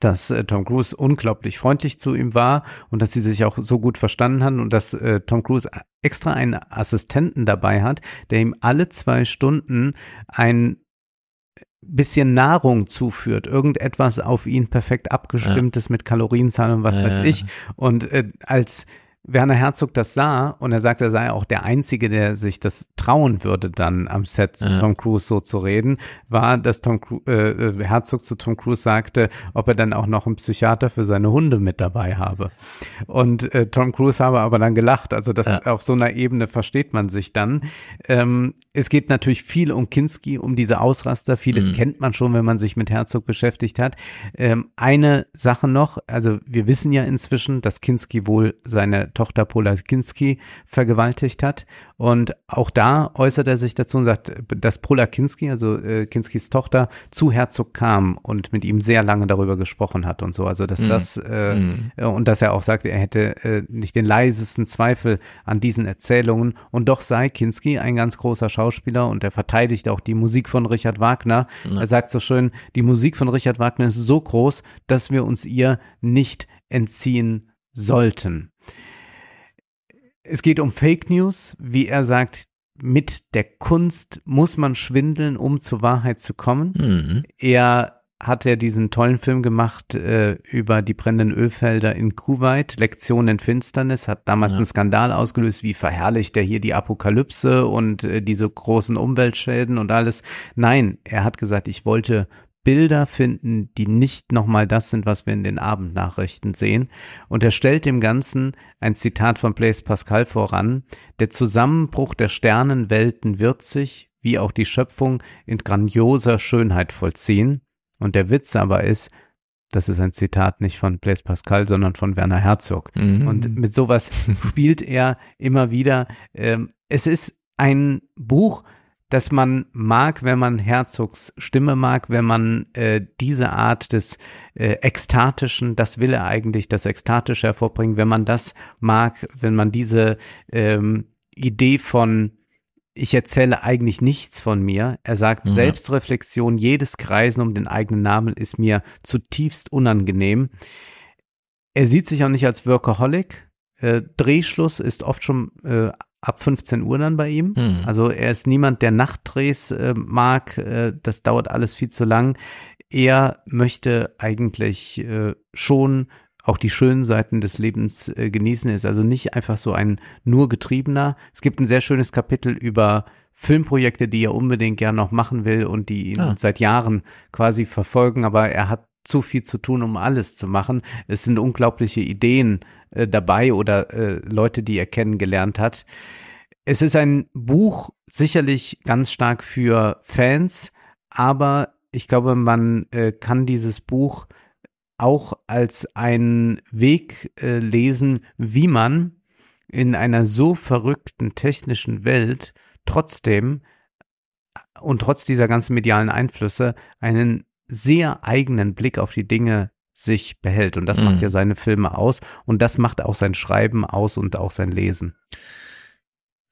dass äh, Tom Cruise unglaublich freundlich zu ihm war und dass sie sich auch so gut verstanden haben und dass äh, Tom Cruise extra einen Assistenten dabei hat, der ihm alle zwei Stunden ein bisschen Nahrung zuführt, irgendetwas auf ihn perfekt abgestimmtes mit Kalorienzahlen und was Ja, weiß ja. ich. Und äh, als Werner Herzog das sah und er sagte, er sei auch der Einzige, der sich das trauen würde, dann am Set zu Ja. Tom Cruise so zu reden, war, dass Tom äh, äh, Herzog zu Tom Cruise sagte, ob er dann auch noch einen Psychiater für seine Hunde mit dabei habe. Und äh, Tom Cruise habe aber dann gelacht. Also das Ja. auf so einer Ebene versteht man sich dann. Ähm, es geht natürlich viel um Kinski, um diese Ausraster. Vieles Mhm. kennt man schon, wenn man sich mit Herzog beschäftigt hat. Ähm, eine Sache noch, also wir wissen ja inzwischen, dass Kinski wohl seine Tochter Pola Kinski vergewaltigt hat. Und auch da äußert er sich dazu und sagt, dass Pola Kinski, also äh, Kinskis Tochter, zu Herzog kam und mit ihm sehr lange darüber gesprochen hat und so. Also dass Mhm. das äh, Mhm. äh, und dass er auch sagt, er hätte äh, nicht den leisesten Zweifel an diesen Erzählungen und doch sei Kinski ein ganz großer Schauspieler und er verteidigt auch die Musik von Richard Wagner. Ja. Er sagt so schön, die Musik von Richard Wagner ist so groß, dass wir uns ihr nicht entziehen sollten. Es geht um Fake News, wie er sagt, mit der Kunst muss man schwindeln, um zur Wahrheit zu kommen. Mhm. Er hat ja diesen tollen Film gemacht äh, über die brennenden Ölfelder in Kuwait, Lektion in Finsternis, hat damals Ja. einen Skandal ausgelöst, wie verherrlicht er hier die Apokalypse und äh, diese großen Umweltschäden und alles. Nein, er hat gesagt, ich wollte Bilder finden, die nicht nochmal das sind, was wir in den Abendnachrichten sehen. Und er stellt dem Ganzen ein Zitat von Blaise Pascal voran. Der Zusammenbruch der Sternenwelten wird sich, wie auch die Schöpfung, in grandioser Schönheit vollziehen. Und der Witz aber ist, das ist ein Zitat nicht von Blaise Pascal, sondern von Werner Herzog. Mhm. Und mit sowas spielt er immer wieder. Ähm, es ist ein Buch, das man mag, wenn man Herzogs Stimme mag, wenn man äh, diese Art des äh, Ekstatischen, das will er eigentlich, das Ekstatische hervorbringen, wenn man das mag, wenn man diese ähm, Idee von ich erzähle eigentlich nichts von mir. Er sagt, Ja. Selbstreflexion, jedes Kreisen um den eigenen Namen ist mir zutiefst unangenehm. Er sieht sich auch nicht als Workaholic. Äh, Drehschluss ist oft schon äh, ab 15 Uhr dann bei ihm. Mhm. Also er ist niemand, der Nachtdrehs äh, mag. Äh, das dauert alles viel zu lang. Er möchte eigentlich äh, schon auch die schönen Seiten des Lebens äh, genießen. Er ist also nicht einfach so ein nur Getriebener. Es gibt ein sehr schönes Kapitel über Filmprojekte, die er unbedingt gern noch machen will und die ihn Ah. seit Jahren quasi verfolgen, aber er hat zu viel zu tun, um alles zu machen. Es sind unglaubliche Ideen äh, dabei oder äh, Leute, die er kennengelernt hat. Es ist ein Buch sicherlich ganz stark für Fans, aber ich glaube, man äh, kann dieses Buch auch als einen Weg äh, lesen, wie man in einer so verrückten technischen Welt trotzdem und trotz dieser ganzen medialen Einflüsse einen sehr eigenen Blick auf die Dinge sich behält. Und das Mhm. macht ja seine Filme aus. Und das macht auch sein Schreiben aus und auch sein Lesen.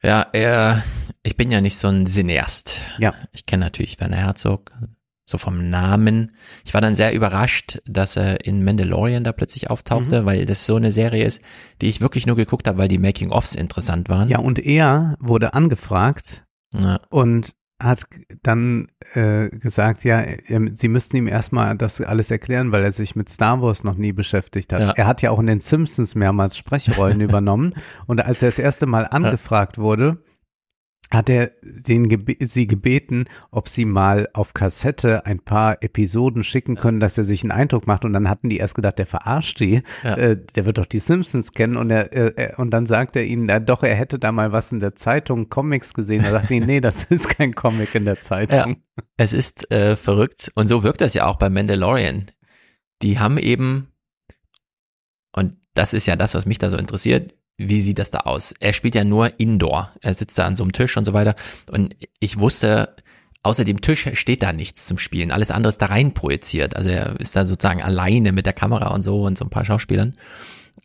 Ja, er, ich bin ja nicht so ein Cineast. Ja. Ich kenne natürlich Werner Herzog, so vom Namen. Ich war dann sehr überrascht, dass er in Mandalorian da plötzlich auftauchte, weil das so eine Serie ist, die ich wirklich nur geguckt habe, weil die Making-ofs interessant waren. Ja, und er wurde angefragt Ja. und hat dann äh, gesagt, ja, sie müssten ihm erstmal das alles erklären, weil er sich mit Star Wars noch nie beschäftigt hat. Ja. Er hat ja auch in den Simpsons mehrmals Sprechrollen übernommen und als er das erste Mal angefragt wurde, hat er den gebe sie gebeten, ob sie mal auf Kassette ein paar Episoden schicken können, dass er sich einen Eindruck macht. Und dann hatten die erst gedacht, der verarscht die. Ja. Äh, der wird doch die Simpsons kennen. Und er, äh, er und dann sagt er ihnen, na, doch, er hätte da mal was in der Zeitung, Comics gesehen. Da sagte ich, nee, das ist kein Comic in der Zeitung. Es ist äh, verrückt und so wirkt das ja auch bei Mandalorian. Die haben eben, und das ist ja das, was mich da so interessiert, wie sieht das da aus? Er spielt ja nur Indoor. Er sitzt da an so einem Tisch und so weiter. Und ich wusste, außer dem Tisch steht da nichts zum Spielen. Alles andere ist da rein projiziert. Also er ist da sozusagen alleine mit der Kamera und so und so ein paar Schauspielern.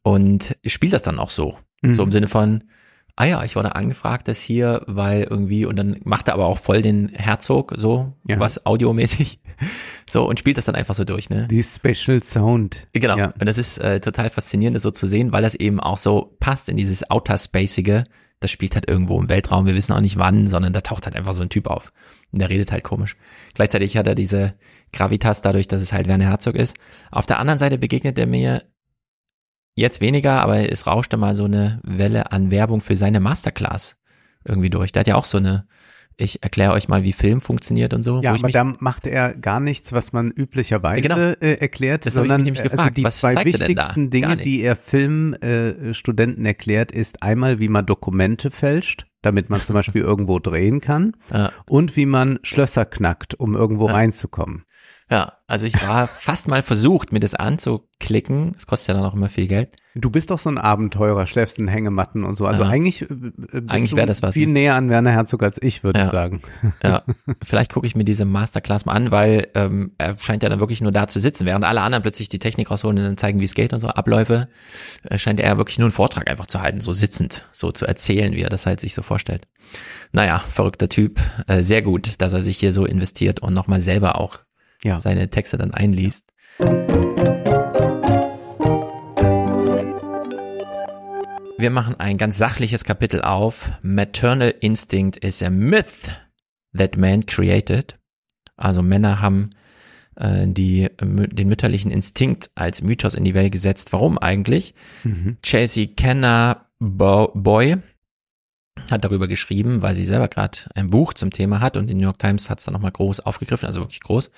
Und spielt das dann auch so. Mhm. So im Sinne von, ah ja, ich wurde angefragt, das hier, weil irgendwie, und dann macht er aber auch voll den Herzog, so, Ja. was audiomäßig, so, und spielt das dann einfach so durch, ne? Die Special Sound. Genau. Ja. Und das ist äh, total faszinierend, das so zu sehen, weil das eben auch so passt in dieses Outer-Spacige. Das spielt halt irgendwo im Weltraum, wir wissen auch nicht wann, sondern da taucht halt einfach so ein Typ auf. Und der redet halt komisch. Gleichzeitig hat er diese Gravitas dadurch, dass es halt Werner Herzog ist. Auf der anderen Seite begegnet er mir jetzt weniger, aber es rauschte mal so eine Welle an Werbung für seine Masterclass irgendwie durch. Der hat ja auch so eine, ich erkläre euch mal, wie Film funktioniert und so. Ja, aber da macht er gar nichts, was man üblicherweise Genau. äh, erklärt, Das habe ich sondern mich nämlich äh, also gefragt. die Was zwei da? wichtigsten Dinge, die er Filmstudenten äh, erklärt, ist einmal, wie man Dokumente fälscht, damit man zum Beispiel irgendwo drehen kann, Ja. und wie man Schlösser knackt, um irgendwo Ja. reinzukommen. Ja, also ich war fast mal versucht, mir das anzuklicken. Es kostet ja dann auch immer viel Geld. Du bist doch so ein Abenteurer, schläfst in Hängematten und so. Also Ja. eigentlich, äh, äh, bist Eigentlich du wär das was, viel ne? näher an Werner Herzog als ich, würde Ja. ich sagen. Ja, vielleicht gucke ich mir diese Masterclass mal an, weil ähm, er scheint ja dann wirklich nur da zu sitzen, während alle anderen plötzlich die Technik rausholen und dann zeigen, wie es geht und so Abläufe. Äh, scheint er wirklich nur einen Vortrag einfach zu halten, so sitzend, so zu erzählen, wie er das halt sich so vorstellt. Naja, verrückter Typ. Äh, sehr gut, dass er sich hier so investiert und nochmal selber auch Ja. seine Texte dann einliest. Wir machen ein ganz sachliches Kapitel auf. Maternal Instinct is a myth that man created. Also Männer haben äh, die, den mütterlichen Instinkt als Mythos in die Welt gesetzt. Warum eigentlich? Mhm. Chelsea Kenner Bo Boy hat darüber geschrieben, weil sie selber gerade ein Buch zum Thema hat und die New York Times hat es dann nochmal groß aufgegriffen, also wirklich groß.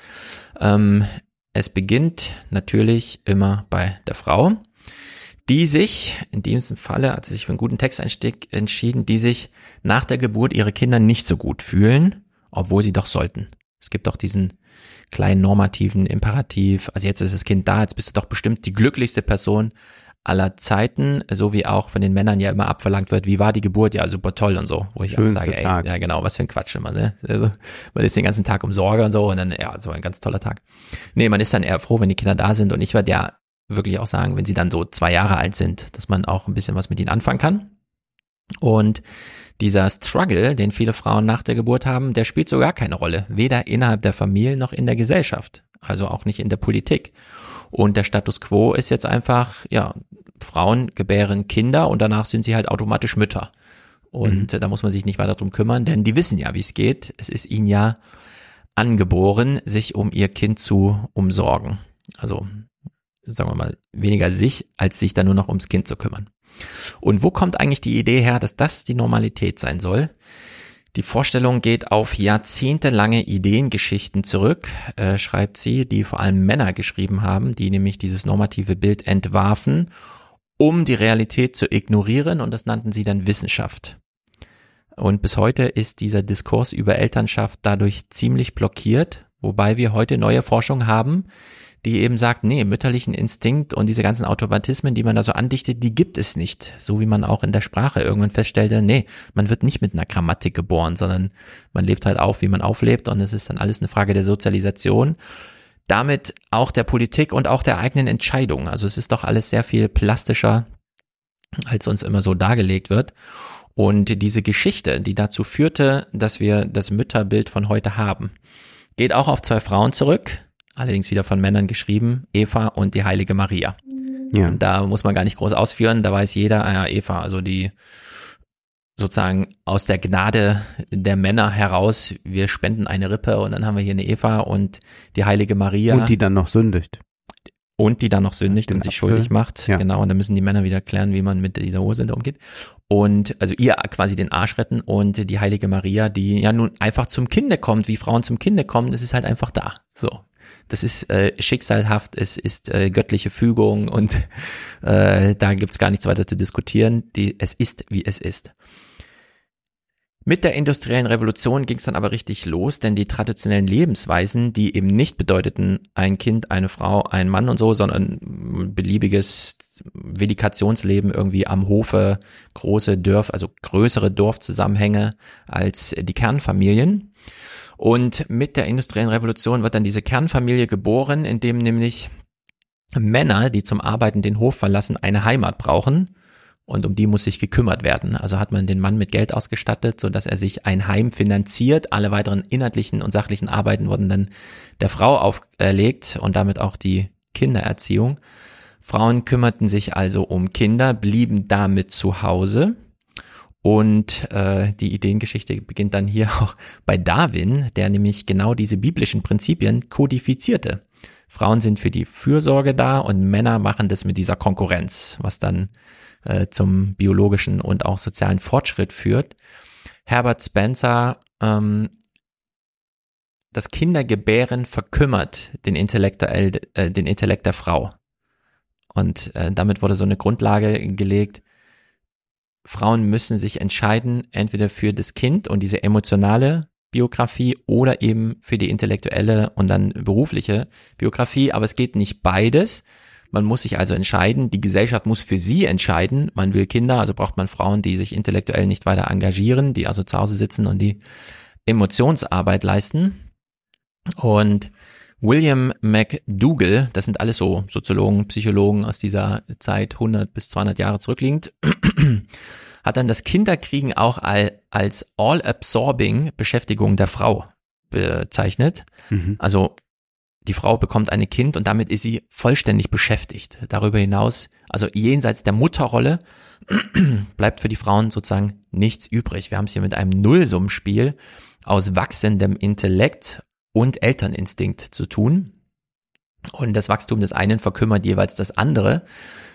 Ähm, es beginnt natürlich immer bei der Frau, die sich, in diesem Falle hat sie sich für einen guten Texteinstieg entschieden, die sich nach der Geburt ihre Kinder nicht so gut fühlen, obwohl sie doch sollten. Es gibt doch diesen kleinen normativen Imperativ, also jetzt ist das Kind da, jetzt bist du doch bestimmt die glücklichste Person aller Zeiten, so wie auch von den Männern ja immer abverlangt wird, wie war die Geburt, ja super toll und so, wo ich auch Schönste sage, ey, Tag. ja genau, was für ein Quatsch immer, ne? Also, man ist den ganzen Tag um Sorge und so und dann, ja, so ein ganz toller Tag. Nee, man ist dann eher froh, wenn die Kinder da sind und ich werde ja wirklich auch sagen, wenn sie dann so zwei Jahre alt sind, dass man auch ein bisschen was mit ihnen anfangen kann. Und dieser Struggle, den viele Frauen nach der Geburt haben, der spielt so gar keine Rolle, weder innerhalb der Familie noch in der Gesellschaft, also auch nicht in der Politik. Und der Status quo ist jetzt einfach, ja, Frauen gebären Kinder und danach sind sie halt automatisch Mütter. Und äh, da muss man sich nicht weiter drum kümmern, denn die wissen ja, wie es geht. Es ist ihnen ja angeboren, sich um ihr Kind zu umsorgen. Also, sagen wir mal, weniger sich, als sich dann nur noch ums Kind zu kümmern. Und wo kommt eigentlich die Idee her, dass das die Normalität sein soll? Die Vorstellung geht auf jahrzehntelange Ideengeschichten zurück, äh, schreibt sie, die vor allem Männer geschrieben haben, die nämlich dieses normative Bild entwarfen, um die Realität zu ignorieren und das nannten sie dann Wissenschaft. Und bis heute ist dieser Diskurs über Elternschaft dadurch ziemlich blockiert, wobei wir heute neue Forschung haben, die eben sagt, nee, mütterlichen Instinkt und diese ganzen Automatismen, die man da so andichtet, die gibt es nicht. So wie man auch in der Sprache irgendwann feststellte, nee, man wird nicht mit einer Grammatik geboren, sondern man lebt halt auf, wie man auflebt und es ist dann alles eine Frage der Sozialisation. Damit auch der Politik und auch der eigenen Entscheidung. Also es ist doch alles sehr viel plastischer, als uns immer so dargelegt wird. Und diese Geschichte, die dazu führte, dass wir das Mütterbild von heute haben, geht auch auf zwei Frauen zurück, allerdings wieder von Männern geschrieben, Eva und die heilige Maria. Ja. Und da muss man gar nicht groß ausführen, da weiß jeder, ah ja, Eva, also die sozusagen aus der Gnade der Männer heraus, wir spenden eine Rippe und dann haben wir hier eine Eva und die heilige Maria. Und die dann noch sündigt. Und die dann noch sündigt und sich schuldig macht. Ja. Genau, und dann müssen die Männer wieder klären, wie man mit dieser Ursünde umgeht. Und also ihr quasi den Arsch retten und die heilige Maria, die ja nun einfach zum Kinde kommt, wie Frauen zum Kinde kommen, das ist halt einfach da. So das ist äh, schicksalhaft, es ist äh, göttliche Fügung und äh, da gibt's gar nichts weiter zu diskutieren. Die, es ist, wie es ist. Mit der industriellen Revolution ging es dann aber richtig los, denn die traditionellen Lebensweisen, die eben nicht bedeuteten ein Kind, eine Frau, ein Mann und so, sondern beliebiges Vedikationsleben irgendwie am Hofe, große Dörf, also größere Dorfzusammenhänge als die Kernfamilien, und mit der industriellen Revolution wird dann diese Kernfamilie geboren, in dem nämlich Männer, die zum Arbeiten den Hof verlassen, eine Heimat brauchen. Und um die muss sich gekümmert werden. Also hat man den Mann mit Geld ausgestattet, so dass er sich ein Heim finanziert. Alle weiteren inhaltlichen und sachlichen Arbeiten wurden dann der Frau auferlegt und damit auch die Kindererziehung. Frauen kümmerten sich also um Kinder, blieben damit zu Hause und äh, die Ideengeschichte beginnt dann hier auch bei Darwin, der nämlich genau diese biblischen Prinzipien kodifizierte. Frauen sind für die Fürsorge da und Männer machen das mit dieser Konkurrenz, was dann äh, zum biologischen und auch sozialen Fortschritt führt. Herbert Spencer, ähm, das Kindergebären verkümmert den Intellekt, äh, den Intellekt der Frau. Und äh, damit wurde so eine Grundlage gelegt, Frauen müssen sich entscheiden, entweder für das Kind und diese emotionale Biografie oder eben für die intellektuelle und dann berufliche Biografie, aber es geht nicht beides. Man muss sich also entscheiden, die Gesellschaft muss für sie entscheiden, man will Kinder, also braucht man Frauen, die sich intellektuell nicht weiter engagieren, die also zu Hause sitzen und die Emotionsarbeit leisten. Und William McDougall, das sind alles so Soziologen, Psychologen aus dieser Zeit 100 bis 200 Jahre zurückliegend, hat dann das Kinderkriegen auch als all-absorbing Beschäftigung der Frau bezeichnet. Mhm. Also die Frau bekommt ein Kind und damit ist sie vollständig beschäftigt. Darüber hinaus, also jenseits der Mutterrolle, bleibt für die Frauen sozusagen nichts übrig. Wir haben es hier mit einem Nullsummspiel aus wachsendem Intellekt und Elterninstinkt zu tun. Und das Wachstum des einen verkümmert jeweils das andere,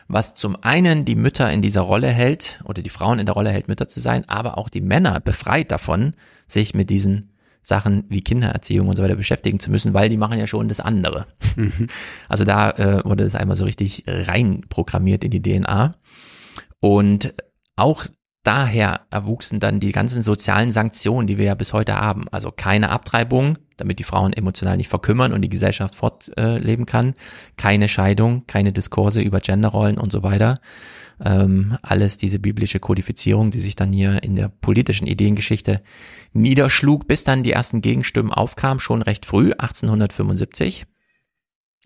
was zum einen die Mütter in dieser Rolle hält oder die Frauen in der Rolle hält, Mütter zu sein, aber auch die Männer befreit davon, sich mit diesen Sachen wie Kindererziehung und so weiter beschäftigen zu müssen, weil die machen ja schon das andere. Mhm. Also da äh, wurde das einmal so richtig rein programmiert in die DNA. Und auch daher erwuchsen dann die ganzen sozialen Sanktionen, die wir ja bis heute haben. Also keine Abtreibung, damit die Frauen emotional nicht verkümmern und die Gesellschaft fortleben kann. Keine Scheidung, keine Diskurse über Genderrollen und so weiter. Ähm, alles diese biblische Kodifizierung, die sich dann hier in der politischen Ideengeschichte niederschlug, bis dann die ersten Gegenstimmen aufkamen, schon recht früh, 1875.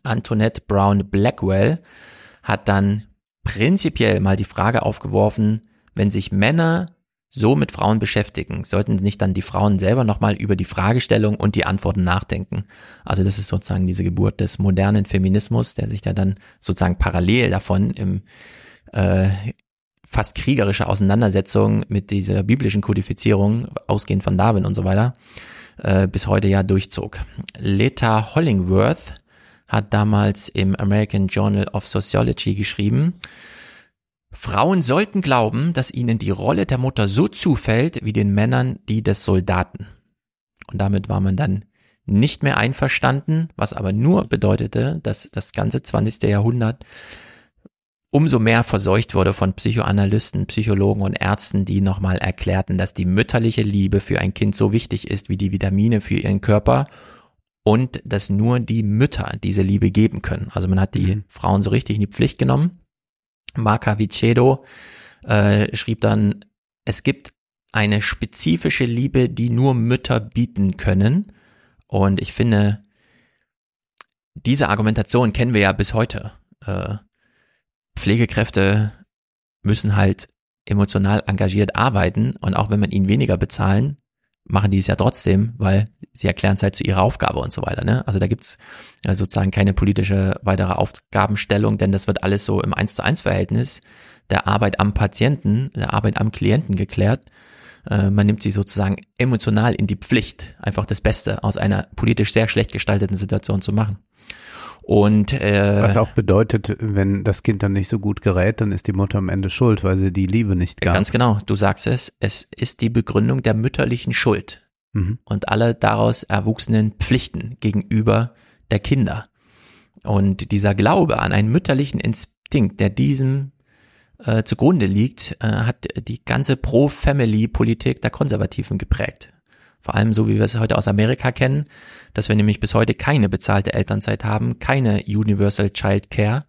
Antoinette Brown Blackwell hat dann prinzipiell mal die Frage aufgeworfen, wenn sich Männer so mit Frauen beschäftigen, sollten nicht dann die Frauen selber nochmal über die Fragestellung und die Antworten nachdenken. Also das ist sozusagen diese Geburt des modernen Feminismus, der sich da dann sozusagen parallel davon im äh, fast kriegerische Auseinandersetzung mit dieser biblischen Kodifizierung, ausgehend von Darwin und so weiter, äh, bis heute ja durchzog. Leta Hollingworth hat damals im American Journal of Sociology geschrieben, Frauen sollten glauben, dass ihnen die Rolle der Mutter so zufällt wie den Männern die des Soldaten. Und damit war man dann nicht mehr einverstanden, was aber nur bedeutete, dass das ganze 20. Jahrhundert umso mehr verseucht wurde von Psychoanalysten, Psychologen und Ärzten, die nochmal erklärten, dass die mütterliche Liebe für ein Kind so wichtig ist wie die Vitamine für ihren Körper und dass nur die Mütter diese Liebe geben können. Also man hat die Mhm. Frauen so richtig in die Pflicht genommen. Marca Vicedo äh, schrieb dann, es gibt eine spezifische Liebe, die nur Mütter bieten können. Und ich finde, diese Argumentation kennen wir ja bis heute. Äh, Pflegekräfte müssen halt emotional engagiert arbeiten und auch wenn man ihnen weniger bezahlen, machen die es ja trotzdem, weil sie erklären es halt zu ihrer Aufgabe und so weiter. Ne? Also da gibt's ja sozusagen keine politische weitere Aufgabenstellung, denn das wird alles so im 1 zu 1 Verhältnis der Arbeit am Patienten, der Arbeit am Klienten geklärt. Äh, man nimmt sie sozusagen emotional in die Pflicht, einfach das Beste aus einer politisch sehr schlecht gestalteten Situation zu machen. Und äh, Was auch bedeutet, wenn das Kind dann nicht so gut gerät, dann ist die Mutter am Ende schuld, weil sie die Liebe nicht gab. ganz genau, du sagst es, es ist die Begründung der mütterlichen Schuld Mhm. und alle daraus erwuchsenen Pflichten gegenüber der Kinder. Und dieser Glaube an einen mütterlichen Instinkt, der diesem äh, zugrunde liegt, äh, hat die ganze Pro-Family-Politik der Konservativen geprägt. Vor allem so, wie wir es heute aus Amerika kennen, dass wir nämlich bis heute keine bezahlte Elternzeit haben, keine Universal Child Care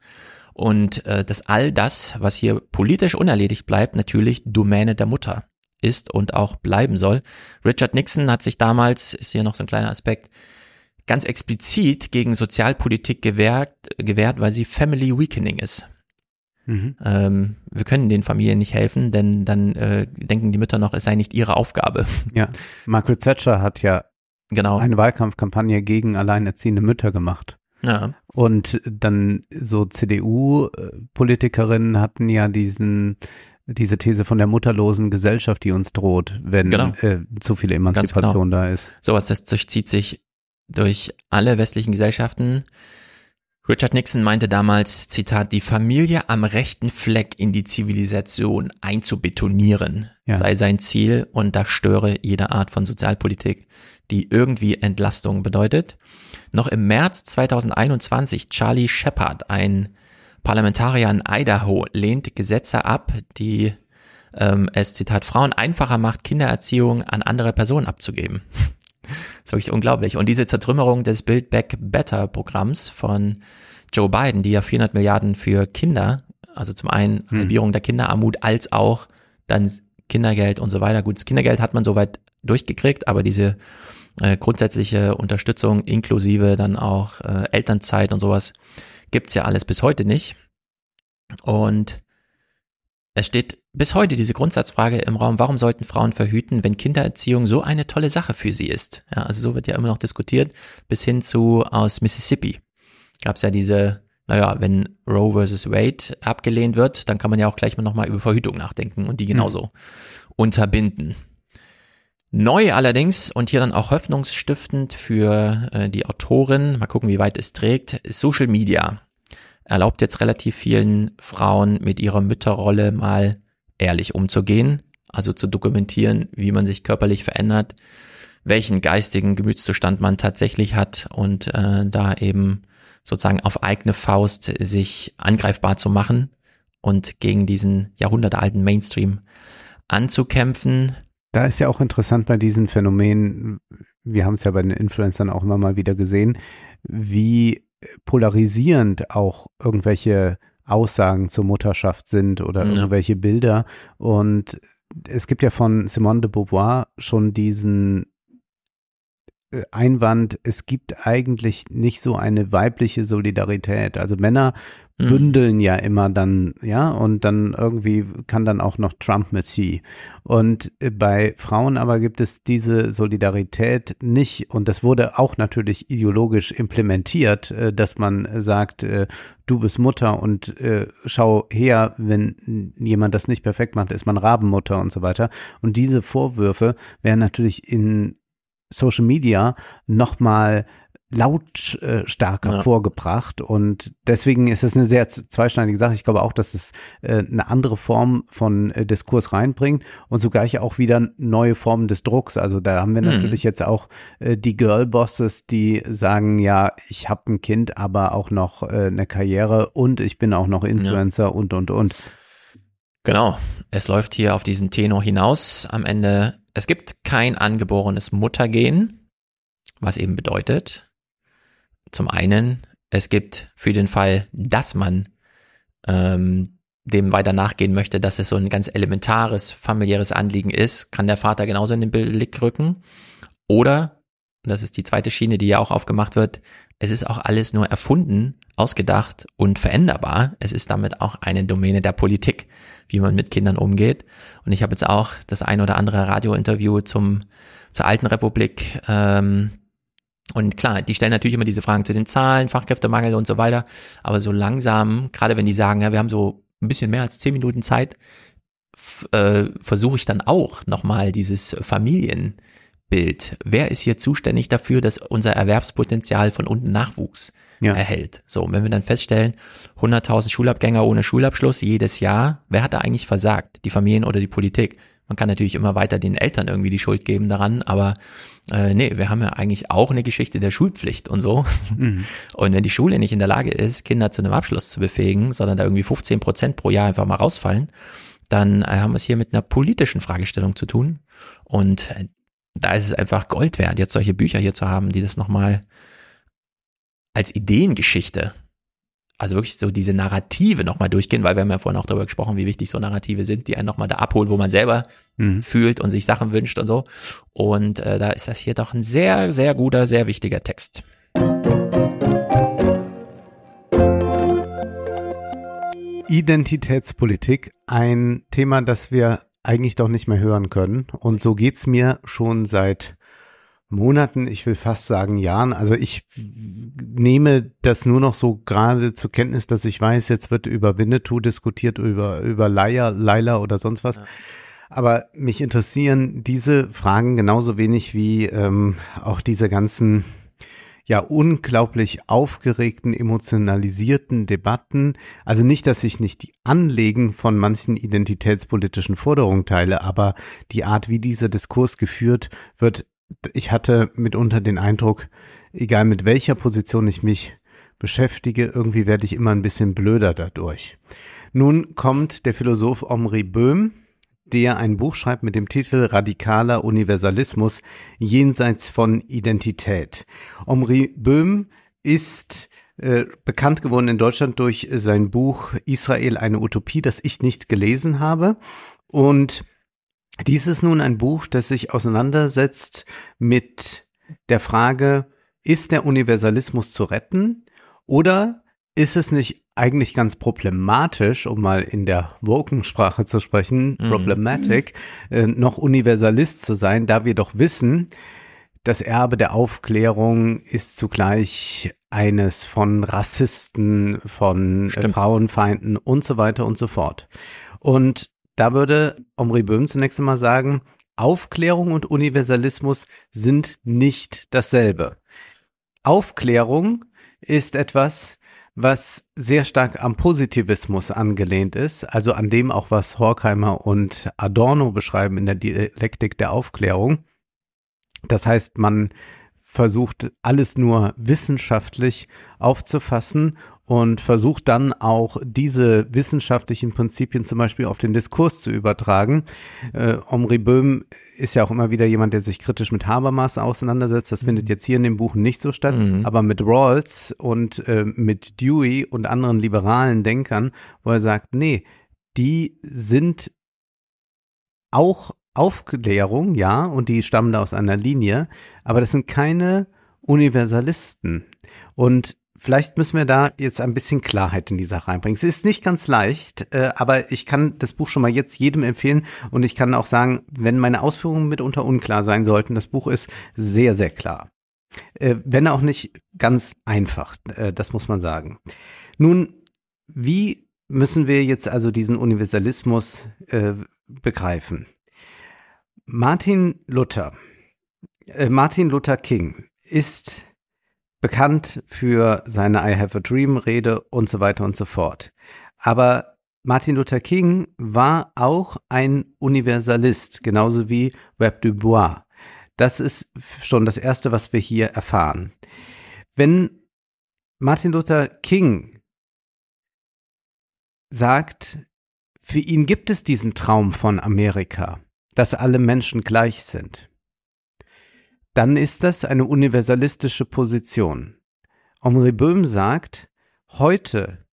und äh, dass all das, was hier politisch unerledigt bleibt, natürlich Domäne der Mutter ist und auch bleiben soll. Richard Nixon hat sich damals, ist hier noch so ein kleiner Aspekt, ganz explizit gegen Sozialpolitik gewehrt, gewehrt weil sie Family Weakening ist. Mhm. Ähm, wir können den Familien nicht helfen, denn dann äh, denken die Mütter noch, es sei nicht ihre Aufgabe. Ja, Margaret Thatcher hat ja Genau. eine Wahlkampfkampagne gegen alleinerziehende Mütter gemacht. Ja, Und dann so CDU-Politikerinnen hatten ja diesen diese These von der mutterlosen Gesellschaft, die uns droht, wenn Genau. äh, zu viel Emanzipation da ist. sowas, das durchzieht sich durch alle westlichen Gesellschaften. Richard Nixon meinte damals, Zitat, die Familie am rechten Fleck in die Zivilisation einzubetonieren, Ja. sei sein Ziel und das störe jede Art von Sozialpolitik, die irgendwie Entlastung bedeutet. Noch im März 2021, Charlie Shepard, ein Parlamentarier in Idaho, lehnt Gesetze ab, die ähm, es, Zitat, Frauen einfacher macht, Kindererziehung an andere Personen abzugeben. Das ist wirklich unglaublich. Und diese Zertrümmerung des Build Back Better Programms von Joe Biden, die ja 400 Milliarden für Kinder, also zum einen Hm. Halbierung der Kinderarmut, als auch dann Kindergeld und so weiter. Gut, das Kindergeld hat man soweit durchgekriegt, aber diese äh, grundsätzliche Unterstützung inklusive dann auch äh, Elternzeit und sowas gibt's ja alles bis heute nicht. Und es steht bis heute diese Grundsatzfrage im Raum, warum sollten Frauen verhüten, wenn Kindererziehung so eine tolle Sache für sie ist? Ja, also so wird ja immer noch diskutiert, bis hin zu aus Mississippi. Gab's ja diese, naja, wenn Roe versus Wade abgelehnt wird, dann kann man ja auch gleich mal nochmal über Verhütung nachdenken und die genauso unterbinden. Neu allerdings und hier dann auch hoffnungsstiftend für äh, die Autorin, mal gucken, wie weit es trägt, ist Social Media erlaubt jetzt relativ vielen Frauen mit ihrer Mütterrolle mal ehrlich umzugehen, also zu dokumentieren, wie man sich körperlich verändert, welchen geistigen Gemütszustand man tatsächlich hat und äh, da eben sozusagen auf eigene Faust sich angreifbar zu machen und gegen diesen jahrhundertealten Mainstream anzukämpfen. Da ist ja auch interessant bei diesen Phänomenen, wir haben es ja bei den Influencern auch immer mal wieder gesehen, wie polarisierend auch irgendwelche Aussagen zur Mutterschaft sind oder Ja. irgendwelche Bilder. Und es gibt ja von Simone de Beauvoir schon diesen Einwand, es gibt eigentlich nicht so eine weibliche Solidarität. Also Männer Mhm. bündeln ja immer dann, ja, und dann irgendwie kann dann auch noch Trump mit sie. Und äh, bei Frauen aber gibt es diese Solidarität nicht. Und das wurde auch natürlich ideologisch implementiert, äh, dass man äh, sagt, äh, du bist Mutter und äh, schau her, wenn jemand das nicht perfekt macht, ist man Rabenmutter und so weiter. Und diese Vorwürfe werden natürlich in Social Media nochmal lautstarker Ja. vorgebracht und deswegen ist es eine sehr zweischneidige Sache. Ich glaube auch, dass es äh, eine andere Form von äh, Diskurs reinbringt und zugleich auch wieder neue Formen des Drucks. Also da haben wir Mhm. natürlich jetzt auch äh, die Girlbosses, die sagen, ja, ich habe ein Kind, aber auch noch äh, eine Karriere und ich bin auch noch Influencer und und und. Genau. Es läuft hier auf diesen Tenor hinaus. Am Ende, es gibt kein angeborenes Muttergen, was eben bedeutet, zum einen, es gibt für den Fall, dass man ähm, dem weiter nachgehen möchte, dass es so ein ganz elementares familiäres Anliegen ist, kann der Vater genauso in den Blick rücken. Oder, das ist die zweite Schiene, die ja auch aufgemacht wird, es ist auch alles nur erfunden, ausgedacht und veränderbar. Es ist damit auch eine Domäne der Politik, wie man mit Kindern umgeht. Und ich habe jetzt auch das ein oder andere Radiointerview zum zur alten Republik ähm, und klar, die stellen natürlich immer diese Fragen zu den Zahlen, Fachkräftemangel und so weiter. Aber so langsam, gerade wenn die sagen, ja, wir haben so ein bisschen mehr als zehn Minuten Zeit, äh, versuche ich dann auch nochmal dieses Familienbild. Wer ist hier zuständig dafür, dass unser Erwerbspotenzial von unten Nachwuchs ja. erhält? So, wenn wir dann feststellen, 100.000 Schulabgänger ohne Schulabschluss jedes Jahr, wer hat da eigentlich versagt? Die Familien oder die Politik? Man kann natürlich immer weiter den Eltern irgendwie die Schuld geben daran, aber äh, nee, wir haben ja eigentlich auch eine Geschichte der Schulpflicht und so. Mhm. Und wenn die Schule nicht in der Lage ist, Kinder zu einem Abschluss zu befähigen, sondern da irgendwie 15 Prozent pro Jahr einfach mal rausfallen, dann äh, haben wir es hier mit einer politischen Fragestellung zu tun. Und äh, da ist es einfach Gold wert, jetzt solche Bücher hier zu haben, die das nochmal als Ideengeschichte also wirklich so diese Narrative nochmal durchgehen, weil wir haben ja vorhin auch darüber gesprochen, wie wichtig so Narrative sind, die einen nochmal da abholen, wo man selber mhm. fühlt und sich Sachen wünscht und so. Und äh, da ist das hier doch ein sehr, sehr guter, sehr wichtiger Text. Identitätspolitik, ein Thema, das wir eigentlich doch nicht mehr hören können. Und so geht's mir schon seit Monaten, ich will fast sagen Jahren. Also ich nehme das nur noch so gerade zur Kenntnis, dass ich weiß, jetzt wird über Winnetou diskutiert, über, über Laila, Laila oder sonst was. Ja. Aber mich interessieren diese Fragen genauso wenig wie ähm, auch diese ganzen ja unglaublich aufgeregten, emotionalisierten Debatten. Also nicht, dass ich nicht die Anlegen von manchen identitätspolitischen Forderungen teile, aber die Art, wie dieser Diskurs geführt wird, ich hatte mitunter den Eindruck, egal mit welcher Position ich mich beschäftige, irgendwie werde ich immer ein bisschen blöder dadurch. Nun kommt der Philosoph Omri Böhm, der ein Buch schreibt mit dem Titel Radikaler Universalismus jenseits von Identität. Omri Böhm ist äh, bekannt geworden in Deutschland durch sein Buch Israel eine Utopie, das ich nicht gelesen habe. Und dies ist nun ein Buch, das sich auseinandersetzt mit der Frage, ist der Universalismus zu retten oder ist es nicht eigentlich ganz problematisch, um mal in der Woken-Sprache zu sprechen, mhm. problematic, äh, noch Universalist zu sein, da wir doch wissen, das Erbe der Aufklärung ist zugleich eines von Rassisten, von äh, Frauenfeinden und so weiter und so fort. Und da würde Omri Böhm zunächst einmal sagen, Aufklärung und Universalismus sind nicht dasselbe. Aufklärung ist etwas, was sehr stark am Positivismus angelehnt ist, also an dem auch was Horkheimer und Adorno beschreiben in der Dialektik der Aufklärung. Das heißt, man versucht alles nur wissenschaftlich aufzufassen und versucht dann auch diese wissenschaftlichen Prinzipien zum Beispiel auf den Diskurs zu übertragen. Äh, Omri Böhm ist ja auch immer wieder jemand, der sich kritisch mit Habermas auseinandersetzt. Das mhm. findet jetzt hier in dem Buch nicht so statt, mhm. aber mit Rawls und äh, mit Dewey und anderen liberalen Denkern, wo er sagt, nee, die sind auch Aufklärung, ja, und die stammen da aus einer Linie, aber das sind keine Universalisten. Und Vielleicht müssen wir da jetzt ein bisschen Klarheit in die Sache reinbringen. Es ist nicht ganz leicht, äh, aber ich kann das Buch schon mal jetzt jedem empfehlen und ich kann auch sagen, wenn meine Ausführungen mitunter unklar sein sollten, das Buch ist sehr, sehr klar. Äh, wenn auch nicht ganz einfach, äh, das muss man sagen. Nun, wie müssen wir jetzt also diesen Universalismus begreifen? Martin Luther, Martin Luther King ist bekannt für seine I Have a Dream Rede und so weiter und so fort. Aber Martin Luther King war auch ein Universalist, genauso wie Web du Bois. Das ist schon das Erste, was wir hier erfahren. Wenn Martin Luther King sagt, für ihn gibt es diesen Traum von Amerika, dass alle Menschen gleich sind dann ist das eine universalistische Position. Omri Böhm sagt, heute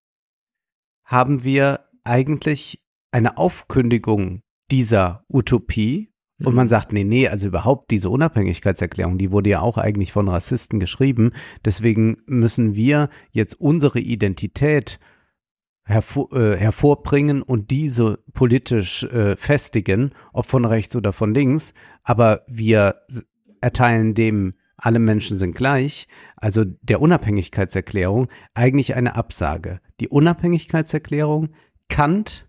haben wir eigentlich eine Aufkündigung dieser Utopie. Und man sagt, nee, nee, also überhaupt diese Unabhängigkeitserklärung, die wurde ja auch eigentlich von Rassisten geschrieben. Deswegen müssen wir jetzt unsere Identität hervor, äh, hervorbringen und diese politisch äh, festigen, ob von rechts oder von links. Aber wir erteilen dem alle Menschen sind gleich, also der Unabhängigkeitserklärung, eigentlich eine Absage. Die Unabhängigkeitserklärung, Kant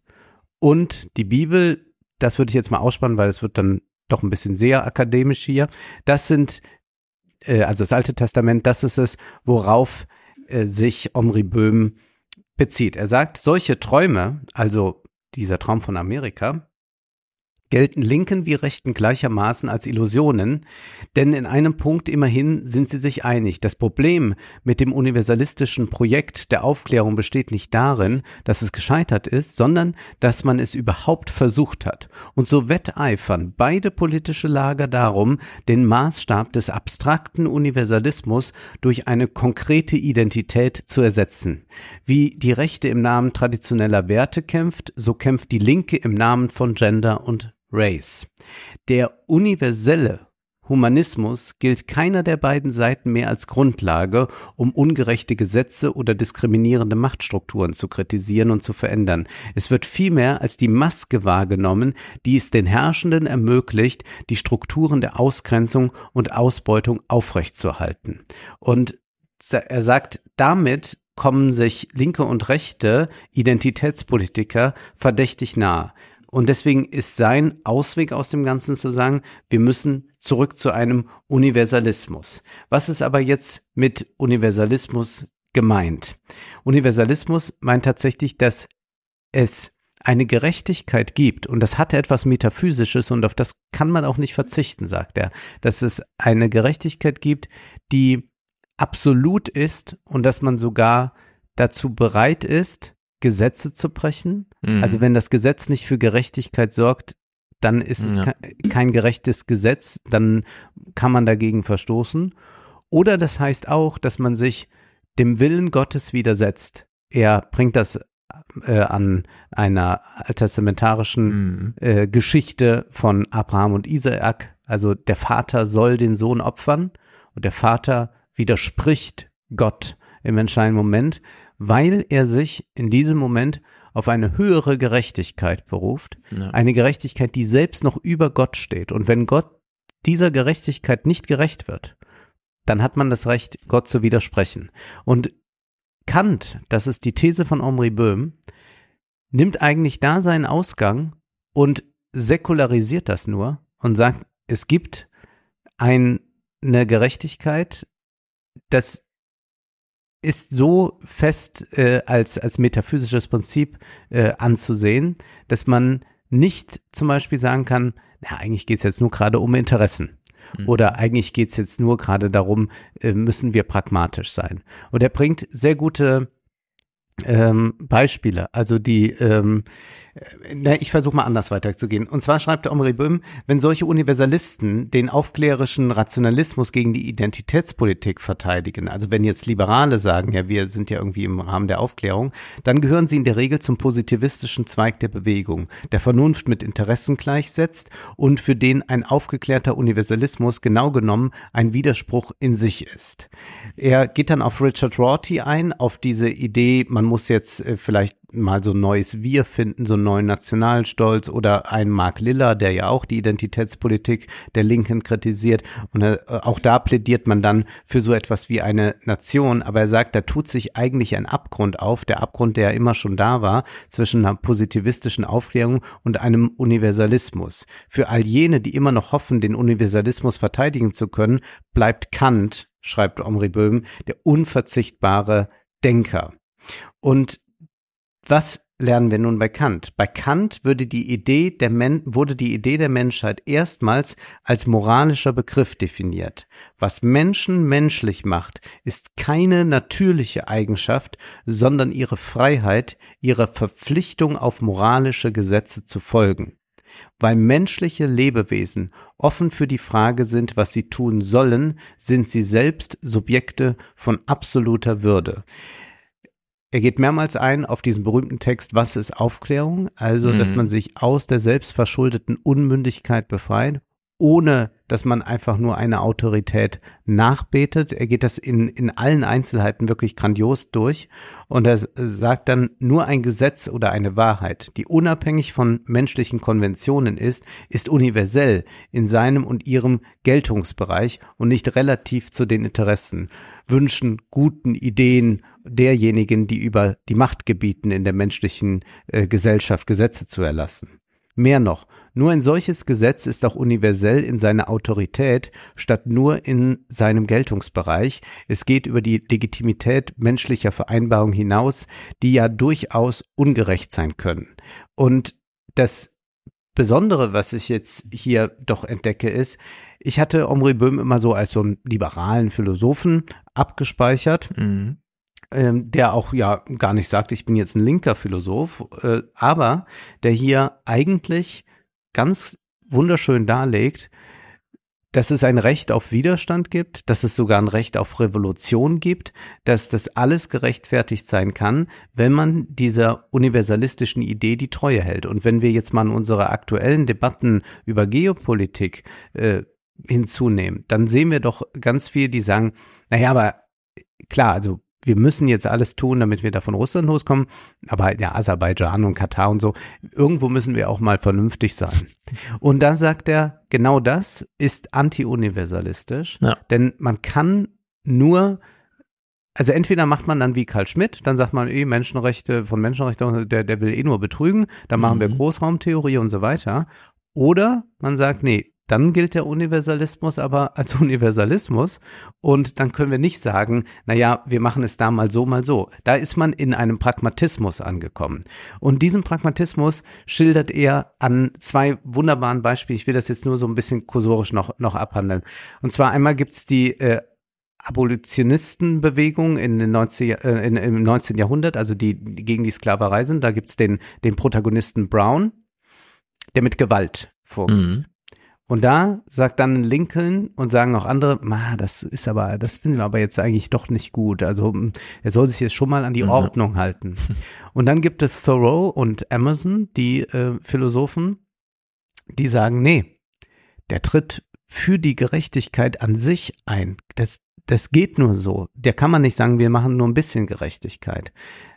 und die Bibel, das würde ich jetzt mal ausspannen, weil es wird dann doch ein bisschen sehr akademisch hier. Das sind, äh, also das Alte Testament, das ist es, worauf äh, sich Omri Böhm bezieht. Er sagt, solche Träume, also dieser Traum von Amerika, gelten Linken wie Rechten gleichermaßen als Illusionen, denn in einem Punkt immerhin sind sie sich einig. Das Problem mit dem universalistischen Projekt der Aufklärung besteht nicht darin, dass es gescheitert ist, sondern dass man es überhaupt versucht hat. Und so wetteifern beide politische Lager darum, den Maßstab des abstrakten Universalismus durch eine konkrete Identität zu ersetzen. Wie die Rechte im Namen traditioneller Werte kämpft, so kämpft die Linke im Namen von Gender und Race. Der universelle Humanismus gilt keiner der beiden Seiten mehr als Grundlage, um ungerechte Gesetze oder diskriminierende Machtstrukturen zu kritisieren und zu verändern. Es wird vielmehr als die Maske wahrgenommen, die es den Herrschenden ermöglicht, die Strukturen der Ausgrenzung und Ausbeutung aufrechtzuerhalten. Und er sagt, damit kommen sich linke und rechte Identitätspolitiker verdächtig nahe. Und deswegen ist sein Ausweg aus dem Ganzen zu sagen, wir müssen zurück zu einem Universalismus. Was ist aber jetzt mit Universalismus gemeint? Universalismus meint tatsächlich, dass es eine Gerechtigkeit gibt, und das hat etwas Metaphysisches und auf das kann man auch nicht verzichten, sagt er, dass es eine Gerechtigkeit gibt, die absolut ist und dass man sogar dazu bereit ist, Gesetze zu brechen. Mhm. Also wenn das Gesetz nicht für Gerechtigkeit sorgt, dann ist es ja. kein gerechtes Gesetz, dann kann man dagegen verstoßen. Oder das heißt auch, dass man sich dem Willen Gottes widersetzt. Er bringt das äh, an einer alttestamentarischen mhm. äh, Geschichte von Abraham und Isaak. Also der Vater soll den Sohn opfern und der Vater widerspricht Gott im entscheidenden Moment, weil er sich in diesem Moment auf eine höhere Gerechtigkeit beruft, ja. eine Gerechtigkeit, die selbst noch über Gott steht. Und wenn Gott dieser Gerechtigkeit nicht gerecht wird, dann hat man das Recht, Gott zu widersprechen. Und Kant, das ist die These von Omri Böhm, nimmt eigentlich da seinen Ausgang und säkularisiert das nur und sagt, es gibt ein, eine Gerechtigkeit, das ist so fest äh, als, als metaphysisches Prinzip äh, anzusehen, dass man nicht zum Beispiel sagen kann, na, eigentlich geht es jetzt nur gerade um Interessen. Mhm. Oder eigentlich geht es jetzt nur gerade darum, äh, müssen wir pragmatisch sein. Und er bringt sehr gute ähm, Beispiele. Also die, ähm, na, ich versuche mal anders weiterzugehen. Und zwar schreibt der Omri Böhm, wenn solche Universalisten den aufklärischen Rationalismus gegen die Identitätspolitik verteidigen, also wenn jetzt Liberale sagen, ja, wir sind ja irgendwie im Rahmen der Aufklärung, dann gehören sie in der Regel zum positivistischen Zweig der Bewegung, der Vernunft mit Interessen gleichsetzt und für den ein aufgeklärter Universalismus genau genommen ein Widerspruch in sich ist. Er geht dann auf Richard Rorty ein, auf diese Idee, man muss jetzt äh, vielleicht mal so ein neues Wir finden, so einen neuen Nationalstolz oder ein Mark Liller, der ja auch die Identitätspolitik der Linken kritisiert. Und äh, auch da plädiert man dann für so etwas wie eine Nation. Aber er sagt, da tut sich eigentlich ein Abgrund auf, der Abgrund, der ja immer schon da war, zwischen einer positivistischen Aufklärung und einem Universalismus. Für all jene, die immer noch hoffen, den Universalismus verteidigen zu können, bleibt Kant, schreibt Omri Böhm, der unverzichtbare Denker. Und was lernen wir nun bei Kant? Bei Kant würde die Idee der Men wurde die Idee der Menschheit erstmals als moralischer Begriff definiert. Was Menschen menschlich macht, ist keine natürliche Eigenschaft, sondern ihre Freiheit, ihre Verpflichtung auf moralische Gesetze zu folgen. Weil menschliche Lebewesen offen für die Frage sind, was sie tun sollen, sind sie selbst Subjekte von absoluter Würde. Er geht mehrmals ein auf diesen berühmten Text, was ist Aufklärung? Also, dass Mhm. man sich aus der selbstverschuldeten Unmündigkeit befreit, ohne dass man einfach nur eine Autorität nachbetet. Er geht das in, in allen Einzelheiten wirklich grandios durch und er s- sagt dann, nur ein Gesetz oder eine Wahrheit, die unabhängig von menschlichen Konventionen ist, ist universell in seinem und ihrem Geltungsbereich und nicht relativ zu den Interessen, Wünschen, guten Ideen derjenigen, die über die Macht gebieten, in der menschlichen äh, Gesellschaft Gesetze zu erlassen. Mehr noch, nur ein solches Gesetz ist auch universell in seiner Autorität, statt nur in seinem Geltungsbereich. Es geht über die Legitimität menschlicher Vereinbarungen hinaus, die ja durchaus ungerecht sein können. Und das Besondere, was ich jetzt hier doch entdecke, ist, ich hatte Omri Böhm immer so als so einen liberalen Philosophen abgespeichert Mhm. ähm, der auch ja gar nicht sagt, ich bin jetzt ein linker Philosoph, äh, aber der hier eigentlich ganz wunderschön darlegt, dass es ein Recht auf Widerstand gibt, dass es sogar ein Recht auf Revolution gibt, dass das alles gerechtfertigt sein kann, wenn man dieser universalistischen Idee die Treue hält. Und wenn wir jetzt mal in unsere aktuellen Debatten über Geopolitik äh, hinzunehmen, dann sehen wir doch ganz viel, die sagen, naja, aber klar, also wir müssen jetzt alles tun, damit wir da von Russland loskommen, aber ja, Aserbaidschan und Katar und so, irgendwo müssen wir auch mal vernünftig sein. Und da sagt er, genau das ist anti-universalistisch, Ja. denn man kann nur also entweder macht man dann wie Karl Schmidt, dann sagt man, eh, Menschenrechte von Menschenrechten, der, der will eh nur betrügen, dann machen wir Mhm. Großraumtheorie und so weiter. Oder man sagt, nee, dann gilt der Universalismus aber als Universalismus und dann können wir nicht sagen, naja, wir machen es da mal so, mal so. Da ist man in einem Pragmatismus angekommen. Und diesen Pragmatismus schildert er an zwei wunderbaren Beispielen. Ich will das jetzt nur so ein bisschen kursorisch noch, noch abhandeln. Und zwar einmal gibt's die äh, Abolitionistenbewegung in den 90, äh, in, im 19. Jahrhundert, also die, die gegen die Sklaverei sind. Da gibt's den, den Protagonisten Brown, der mit Gewalt vorgeht. Mhm. Und da sagt dann Lincoln und sagen auch andere, ma, das ist aber, das finden wir aber jetzt eigentlich doch nicht gut. Also mm, er soll sich jetzt schon mal an die Mhm. Ordnung halten. Und dann gibt es Thoreau und Emerson, die äh, Philosophen, die sagen, nee, der tritt für die Gerechtigkeit an sich ein. Das, das geht nur so. Der kann man nicht sagen, wir machen nur ein bisschen Gerechtigkeit.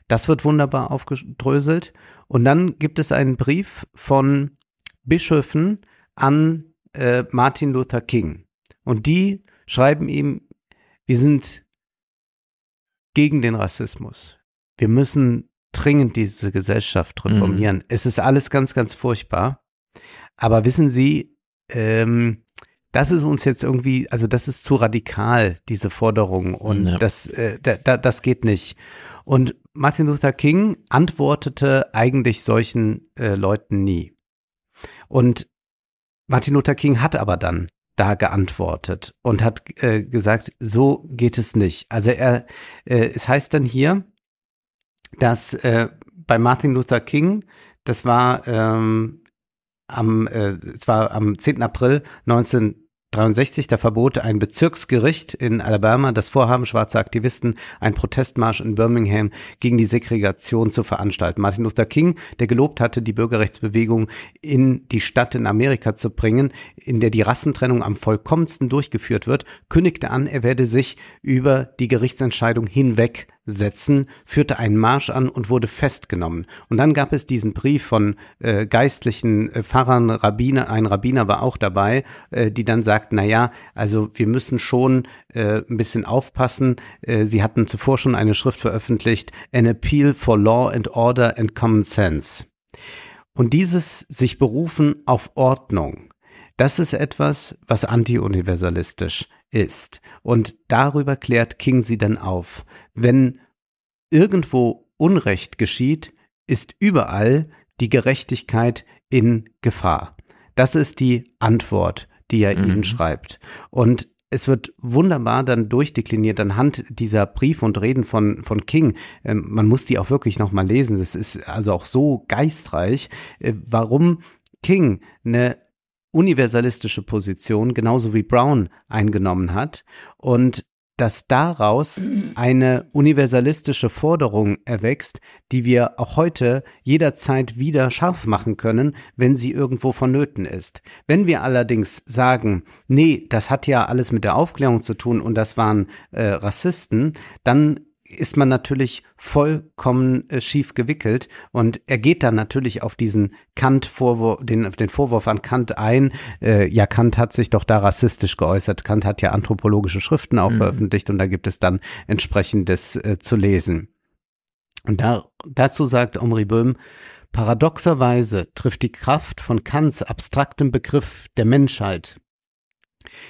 Das wird wunderbar aufgedröselt. Und dann gibt es einen Brief von Bischöfen an äh, Martin Luther King. Und die schreiben ihm, wir sind gegen den Rassismus. Wir müssen dringend diese Gesellschaft reformieren. Es ist alles ganz, ganz furchtbar. Aber wissen Sie, ähm, das ist uns jetzt irgendwie, also das ist zu radikal, diese Forderung. Und Ja. das, äh, da, da, das geht nicht. Und Martin Luther King antwortete eigentlich solchen äh, Leuten nie. Und Martin Luther King hat aber dann da geantwortet und hat äh, gesagt, so geht es nicht. Also er, äh, es heißt dann hier, dass äh, bei Martin Luther King, das war ähm, am, äh, es war am 10. April 1963, da verbot ein Bezirksgericht in Alabama das Vorhaben schwarzer Aktivisten, einen Protestmarsch in Birmingham gegen die Segregation zu veranstalten. Martin Luther King, der gelobt hatte, die Bürgerrechtsbewegung in die Stadt in Amerika zu bringen, in der die Rassentrennung am vollkommensten durchgeführt wird, kündigte an, er werde sich über die Gerichtsentscheidung hinwegsetzen, führte einen Marsch an und wurde festgenommen. Und dann gab es diesen Brief von äh, geistlichen äh, Pfarrern, Rabbiner, ein Rabbiner war auch dabei, äh, die dann sagt, na ja, also wir müssen schon äh, ein bisschen aufpassen. Äh, sie hatten zuvor schon eine Schrift veröffentlicht, An Appeal for Law and Order and Common Sense. Und dieses sich berufen auf Ordnung, das ist etwas, was anti-universalistisch ist. Und darüber klärt King sie dann auf. Wenn irgendwo Unrecht geschieht, ist überall die Gerechtigkeit in Gefahr. Das ist die Antwort, die er Mhm. ihnen schreibt. Und es wird wunderbar dann durchdekliniert anhand dieser Briefe und Reden von, von King. Ähm, man muss die auch wirklich nochmal lesen. Das ist also auch so geistreich, äh, warum King eine universalistische Position, genauso wie Brown eingenommen hat und dass daraus eine universalistische Forderung erwächst, die wir auch heute jederzeit wieder scharf machen können, wenn sie irgendwo vonnöten ist. Wenn wir allerdings sagen, nee, das hat ja alles mit der Aufklärung zu tun und das waren äh, Rassisten, dann ist man natürlich vollkommen äh, schief gewickelt und er geht dann natürlich auf diesen Kant Vorwurf, den, den Vorwurf an Kant ein. Äh, ja, Kant hat sich doch da rassistisch geäußert. Kant hat ja anthropologische Schriften auch mhm. veröffentlicht und da gibt es dann entsprechendes äh, zu lesen. Und da, dazu sagt Omri Böhm, paradoxerweise trifft die Kraft von Kants abstraktem Begriff der Menschheit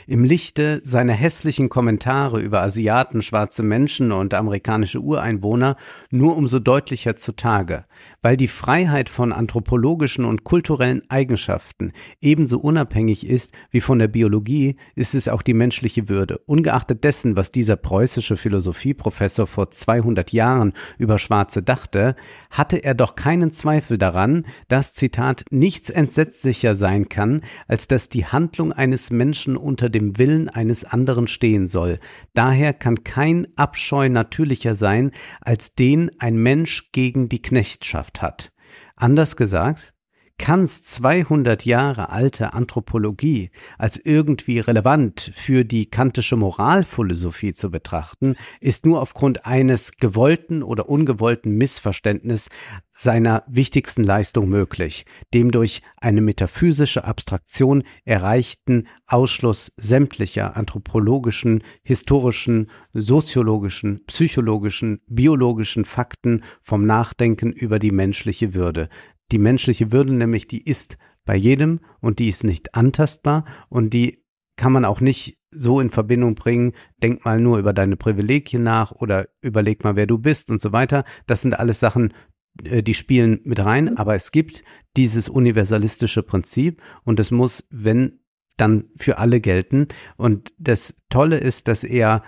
im Lichte seiner hässlichen Kommentare über Asiaten, schwarze Menschen und amerikanische Ureinwohner nur umso deutlicher zutage, weil die Freiheit von anthropologischen und kulturellen Eigenschaften ebenso unabhängig ist wie von der Biologie, ist es auch die menschliche Würde. Ungeachtet dessen, was dieser preußische Philosophieprofessor vor 200 Jahren über Schwarze dachte, hatte er doch keinen Zweifel daran, dass, Zitat, nichts entsetzlicher sein kann, als dass die Handlung eines Menschen unter dem Willen eines anderen stehen soll. Daher kann kein Abscheu natürlicher sein, als den ein Mensch gegen die Knechtschaft hat. Anders gesagt, Kants 200 Jahre alte Anthropologie als irgendwie relevant für die kantische Moralphilosophie zu betrachten, ist nur aufgrund eines gewollten oder ungewollten Missverständnisses seiner wichtigsten Leistung möglich, dem durch eine metaphysische Abstraktion erreichten Ausschluss sämtlicher anthropologischen, historischen, soziologischen, psychologischen, biologischen Fakten vom Nachdenken über die menschliche Würde, die menschliche Würde nämlich, die ist bei jedem und die ist nicht antastbar und die kann man auch nicht so in Verbindung bringen, denk mal nur über deine Privilegien nach oder überleg mal, wer du bist und so weiter. Das sind alles Sachen, äh, die spielen mit rein, aber es gibt dieses universalistische Prinzip und es muss, wenn dann für alle gelten. Und das Tolle ist, dass er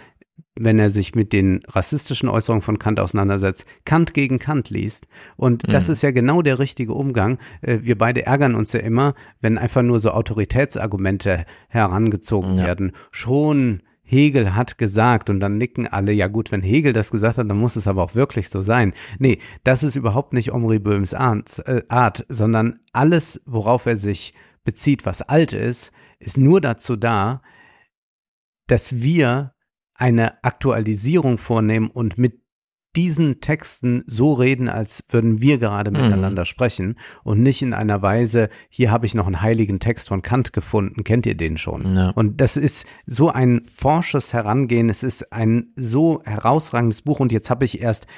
wenn er sich mit den rassistischen Äußerungen von Kant auseinandersetzt, Kant gegen Kant liest. Und mhm. das ist ja genau der richtige Umgang. Äh, wir beide ärgern uns ja immer, wenn einfach nur so Autoritätsargumente herangezogen ja. werden. Schon Hegel hat gesagt und dann nicken alle, ja gut, wenn Hegel das gesagt hat, dann muss es aber auch wirklich so sein. Nee, das ist überhaupt nicht Omri Böhms Art, äh, Art sondern alles, worauf er sich bezieht, was alt ist, ist nur dazu da, dass wir eine Aktualisierung vornehmen und mit diesen Texten so reden, als würden wir gerade mhm. miteinander sprechen und nicht in einer Weise, hier habe ich noch einen heiligen Text von Kant gefunden, kennt ihr den schon? Ja. Und das ist so ein forsches Herangehen, es ist ein so herausragendes Buch und jetzt habe ich erst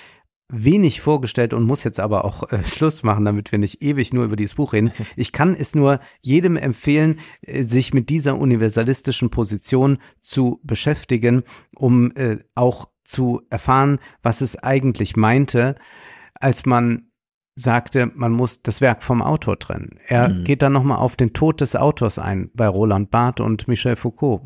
wenig vorgestellt und muss jetzt aber auch äh, Schluss machen, damit wir nicht ewig nur über dieses Buch reden. Ich kann es nur jedem empfehlen, äh, sich mit dieser universalistischen Position zu beschäftigen, um äh, auch zu erfahren, was es eigentlich meinte, als man sagte, man muss das Werk vom Autor trennen. Er mhm. geht dann nochmal auf den Tod des Autors ein bei Roland Barth und Michel Foucault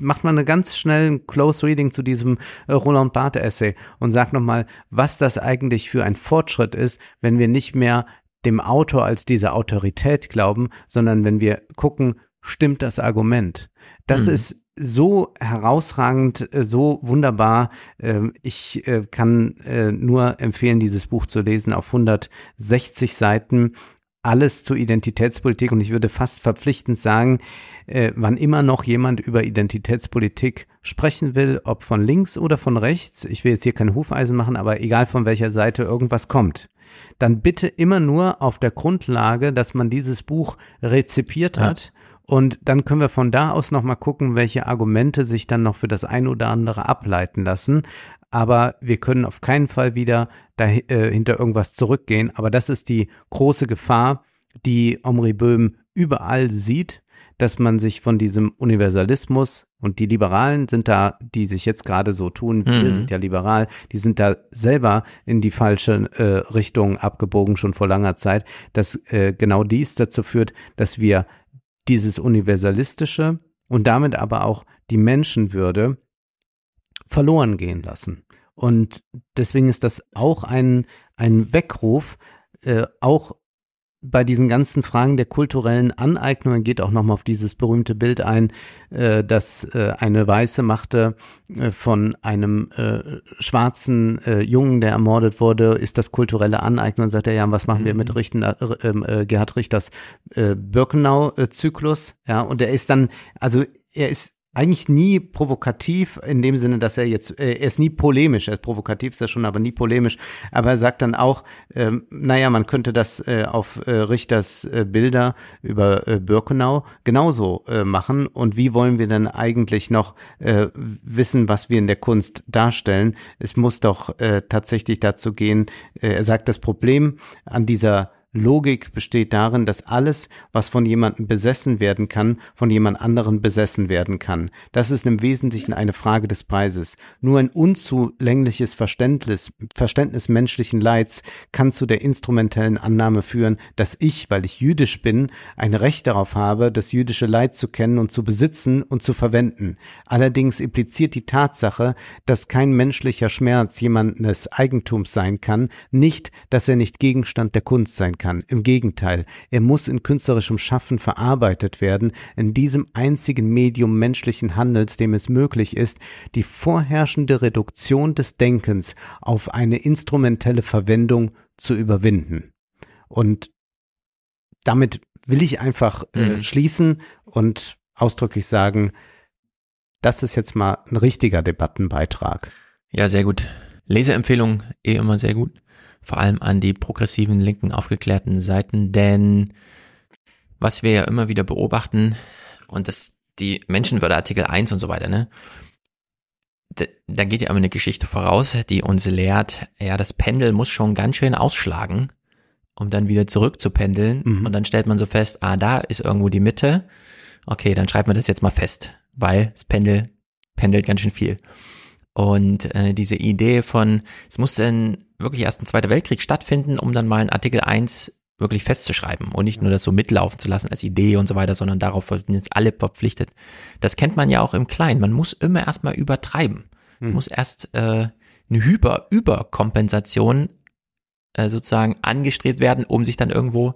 macht man eine ganz schnell Close Reading zu diesem äh, Roland Barthes Essay und sagt nochmal, was das eigentlich für ein Fortschritt ist, wenn wir nicht mehr dem Autor als diese Autorität glauben, sondern wenn wir gucken, stimmt das Argument? Das mhm. ist so herausragend, äh, so wunderbar. Ähm, ich äh, kann nur empfehlen, dieses Buch zu lesen auf 160 Seiten alles zur Identitätspolitik und ich würde fast verpflichtend sagen, äh, wann immer noch jemand über Identitätspolitik sprechen will, ob von links oder von rechts, ich will jetzt hier kein Hufeisen machen, aber egal von welcher Seite irgendwas kommt, dann bitte immer nur auf der Grundlage, dass man dieses Buch rezipiert ja. hat und dann können wir von da aus nochmal gucken, welche Argumente sich dann noch für das ein oder andere ableiten lassen aber wir können auf keinen Fall wieder dahinter äh, hinter irgendwas zurückgehen. Aber das ist die große Gefahr, die Omri Böhm überall sieht, dass man sich von diesem Universalismus und die Liberalen sind da, die sich jetzt gerade so tun, wir mhm. sind ja liberal, die sind da selber in die falsche äh, Richtung abgebogen schon vor langer Zeit, dass äh, genau dies dazu führt, dass wir dieses Universalistische und damit aber auch die Menschenwürde verloren gehen lassen. Und deswegen ist das auch ein, ein Weckruf, äh, auch bei diesen ganzen Fragen der kulturellen Aneignung geht auch nochmal auf dieses berühmte Bild ein, äh, das äh, eine Weiße machte äh, von einem äh, schwarzen äh, Jungen, der ermordet wurde, ist das kulturelle Aneignung. Und sagt er, ja, was machen wir mit Richten, äh, äh, Gerhard Richters äh, Birkenau-Zyklus? Ja, und er ist dann, also er ist eigentlich nie provokativ in dem Sinne, dass er jetzt, äh, er ist nie polemisch, er ist provokativ ist er schon, aber nie polemisch. Aber er sagt dann auch, ähm, naja, man könnte das äh, auf äh, Richters äh, Bilder über äh, Birkenau genauso äh, machen. Und wie wollen wir denn eigentlich noch äh, wissen, was wir in der Kunst darstellen? Es muss doch äh, tatsächlich dazu gehen, äh, er sagt, das Problem an dieser Logik besteht darin, dass alles, was von jemandem besessen werden kann, von jemand anderen besessen werden kann. Das ist im Wesentlichen eine Frage des Preises. Nur ein unzulängliches Verständnis, Verständnis menschlichen Leids kann zu der instrumentellen Annahme führen, dass ich, weil ich jüdisch bin, ein Recht darauf habe, das jüdische Leid zu kennen und zu besitzen und zu verwenden. Allerdings impliziert die Tatsache, dass kein menschlicher Schmerz jemandes Eigentums sein kann, nicht, dass er nicht Gegenstand der Kunst sein kann. Im Gegenteil, er muss in künstlerischem Schaffen verarbeitet werden, in diesem einzigen Medium menschlichen Handels, dem es möglich ist, die vorherrschende Reduktion des Denkens auf eine instrumentelle Verwendung zu überwinden. Und damit will ich einfach äh, Mhm. schließen und ausdrücklich sagen, das ist jetzt mal ein richtiger Debattenbeitrag. Ja, sehr gut. Leseempfehlung eh immer sehr gut. Vor allem an die progressiven, linken, aufgeklärten Seiten, denn was wir ja immer wieder beobachten, und das die Menschenwürde Artikel 1 und so weiter, ne? Da, da geht ja immer eine Geschichte voraus, die uns lehrt, ja, das Pendel muss schon ganz schön ausschlagen, um dann wieder zurück zu pendeln. Mhm. Und dann stellt man so fest, ah, da ist irgendwo die Mitte. Okay, dann schreiben wir das jetzt mal fest, weil das Pendel pendelt ganz schön viel. Und äh, diese Idee von, es muss denn wirklich erst ein Zweiter Weltkrieg stattfinden, um dann mal in Artikel 1 wirklich festzuschreiben und nicht nur das so mitlaufen zu lassen als Idee und so weiter, sondern darauf sind jetzt alle verpflichtet. Das kennt man ja auch im Kleinen. Man muss immer erstmal übertreiben. Es muss erst äh, eine Hyper Überkompensation äh, sozusagen angestrebt werden, um sich dann irgendwo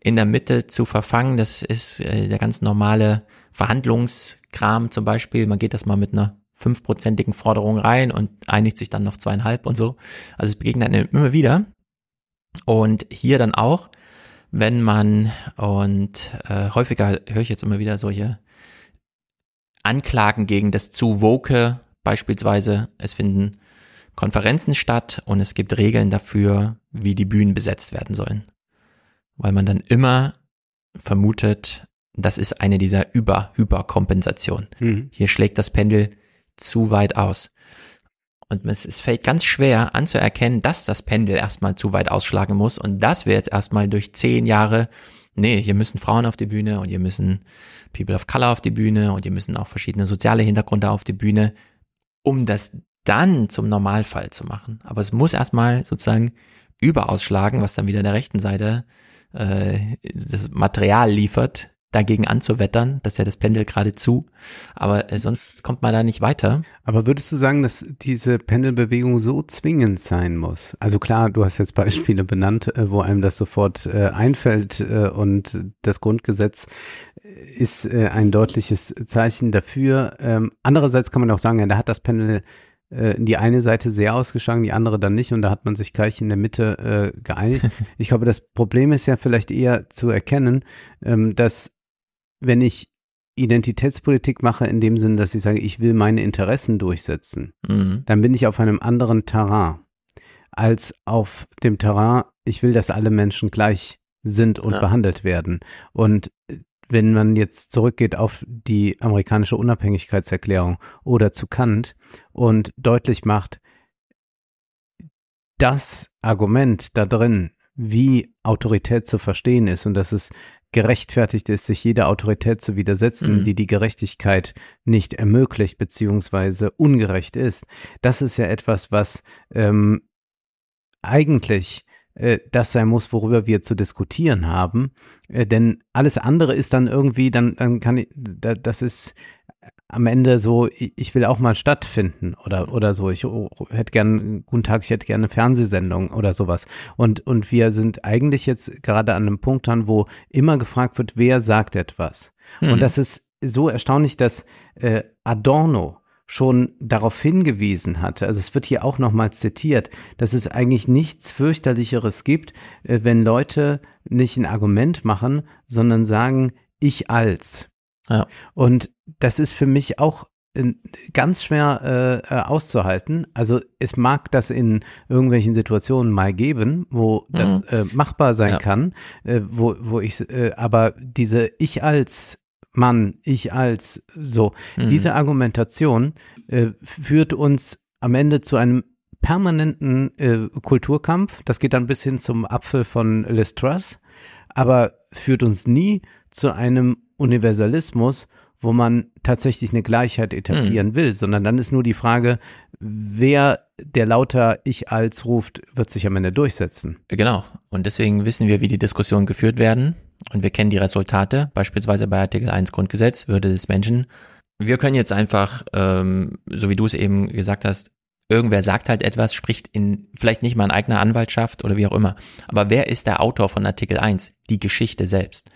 in der Mitte zu verfangen. Das ist äh, der ganz normale Verhandlungskram zum Beispiel. Man geht das mal mit einer fünfprozentigen Forderung rein und einigt sich dann auf zweieinhalb und so. Also es begegnet einem immer wieder. Und hier dann auch, wenn man, und äh, häufiger höre ich jetzt immer wieder solche Anklagen gegen das zu woke, beispielsweise, es finden Konferenzen statt und es gibt Regeln dafür, wie die Bühnen besetzt werden sollen. Weil man dann immer vermutet, das ist eine dieser Über-Hyperkompensationen. Mhm. Hier schlägt das Pendel zu weit aus. Und es, es fällt ganz schwer anzuerkennen, dass das Pendel erstmal zu weit ausschlagen muss und dass wir jetzt erstmal durch zehn Jahre, nee, hier müssen Frauen auf die Bühne und hier müssen People of Color auf die Bühne und hier müssen auch verschiedene soziale Hintergründe auf die Bühne, um das dann zum Normalfall zu machen. Aber es muss erstmal sozusagen überausschlagen, was dann wieder der rechten Seite äh, das Material liefert, dagegen anzuwettern, dass ja das Pendel gerade zu, aber äh, sonst kommt man da nicht weiter. Aber würdest du sagen, dass diese Pendelbewegung so zwingend sein muss? Also klar, du hast jetzt Beispiele benannt, äh, wo einem das sofort äh, einfällt äh, und das Grundgesetz ist äh, ein deutliches Zeichen dafür. Ähm, andererseits kann man auch sagen, ja, da hat das Pendel äh, in die eine Seite sehr ausgeschlagen, die andere dann nicht und da hat man sich gleich in der Mitte äh, geeinigt. Ich glaube, das Problem ist ja vielleicht eher zu erkennen, ähm, dass wenn ich Identitätspolitik mache in dem Sinne, dass ich sage, ich will meine Interessen durchsetzen, Mhm. dann bin ich auf einem anderen Terrain als auf dem Terrain, ich will, dass alle Menschen gleich sind und Ja. behandelt werden. Und äh, wenn man jetzt zurückgeht auf die amerikanische Unabhängigkeitserklärung oder zu Kant und deutlich macht, das Argument da drin, wie Autorität zu verstehen ist und dass es gerechtfertigt ist, sich jeder Autorität zu widersetzen, Mhm. die die Gerechtigkeit nicht ermöglicht beziehungsweise ungerecht ist. Das ist ja etwas, was ähm, eigentlich das sein muss, worüber wir zu diskutieren haben. Äh, denn alles andere ist dann irgendwie, dann, dann kann ich, da, das ist am Ende so, ich, will auch mal stattfinden oder, oder so. Ich oh, hätte gern, guten Tag, ich hätte gerne eine Fernsehsendung oder sowas. Und, und wir sind eigentlich jetzt gerade an einem Punkt dran, wo immer gefragt wird, wer sagt etwas. Mhm. Und das ist so erstaunlich, dass äh, Adorno schon darauf hingewiesen hatte, also es wird hier auch nochmal zitiert, dass es eigentlich nichts fürchterlicheres gibt, äh, wenn Leute nicht ein Argument machen, sondern sagen, ich als. Ja. Und das ist für mich auch äh, ganz schwer äh, äh, auszuhalten. Also es mag das in irgendwelchen Situationen mal geben, wo das Mhm. äh, machbar sein Ja. kann, äh, wo, wo ich, aber diese Ich als Mann, ich als so, Mhm. diese Argumentation äh, führt uns am Ende zu einem permanenten äh, Kulturkampf. Das geht dann bis hin zum Apfel von Liz Truss, aber führt uns nie zu einem Universalismus, wo man tatsächlich eine Gleichheit etablieren will, sondern dann ist nur die Frage, wer der lauter Ich als ruft, wird sich am Ende durchsetzen. Genau. Und deswegen wissen wir, wie die Diskussionen geführt werden. Und wir kennen die Resultate, beispielsweise bei Artikel 1 Grundgesetz, Würde des Menschen. Wir können jetzt einfach, ähm, so wie du es eben gesagt hast, irgendwer sagt halt etwas, spricht in vielleicht nicht mal in eigener Anwaltschaft oder wie auch immer. Aber wer ist der Autor von Artikel 1? Die Geschichte selbst.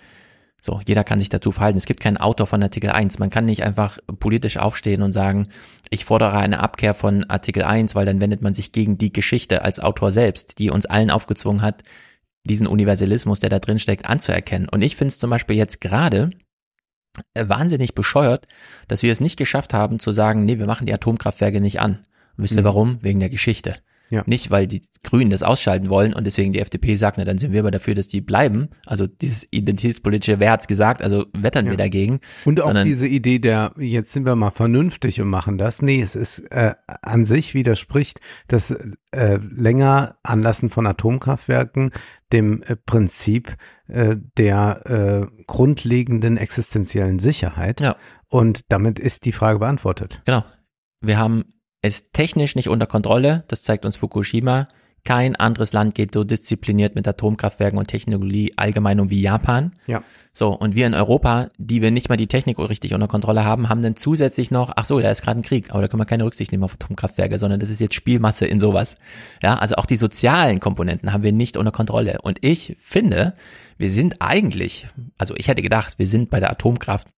So, jeder kann sich dazu verhalten. Es gibt keinen Autor von Artikel 1. Man kann nicht einfach politisch aufstehen und sagen, ich fordere eine Abkehr von Artikel 1, weil dann wendet man sich gegen die Geschichte als Autor selbst, die uns allen aufgezwungen hat, diesen Universalismus, der da drin steckt, anzuerkennen. Und ich finde es zum Beispiel jetzt gerade äh, wahnsinnig bescheuert, dass wir es nicht geschafft haben zu sagen, nee, wir machen die Atomkraftwerke nicht an. Und wisst ihr Mhm. warum? Wegen der Geschichte. Ja. Nicht, weil die Grünen das ausschalten wollen und deswegen die FDP sagt, na dann sind wir aber dafür, dass die bleiben. Also dieses identitätspolitische, wer hat's gesagt, also wettern Ja. wir dagegen. Und auch diese Idee der, jetzt sind wir mal vernünftig und machen das. Nee, es ist äh, an sich widerspricht das äh, länger Anlassen von Atomkraftwerken dem äh, Prinzip äh, der äh, grundlegenden existenziellen Sicherheit. Ja. Und damit ist die Frage beantwortet. Genau. Wir haben es technisch nicht unter Kontrolle, das zeigt uns Fukushima. Kein anderes Land geht so diszipliniert mit Atomkraftwerken und Technologie allgemein um wie Japan. Ja. So, und wir in Europa, die wir nicht mal die Technik richtig unter Kontrolle haben, haben dann zusätzlich noch, ach so, da ist gerade ein Krieg, aber da können wir keine Rücksicht nehmen auf Atomkraftwerke, sondern das ist jetzt Spielmasse in sowas. Ja, also auch die sozialen Komponenten haben wir nicht unter Kontrolle. Und ich finde, wir sind eigentlich, also ich hätte gedacht, wir sind bei der Atomkraft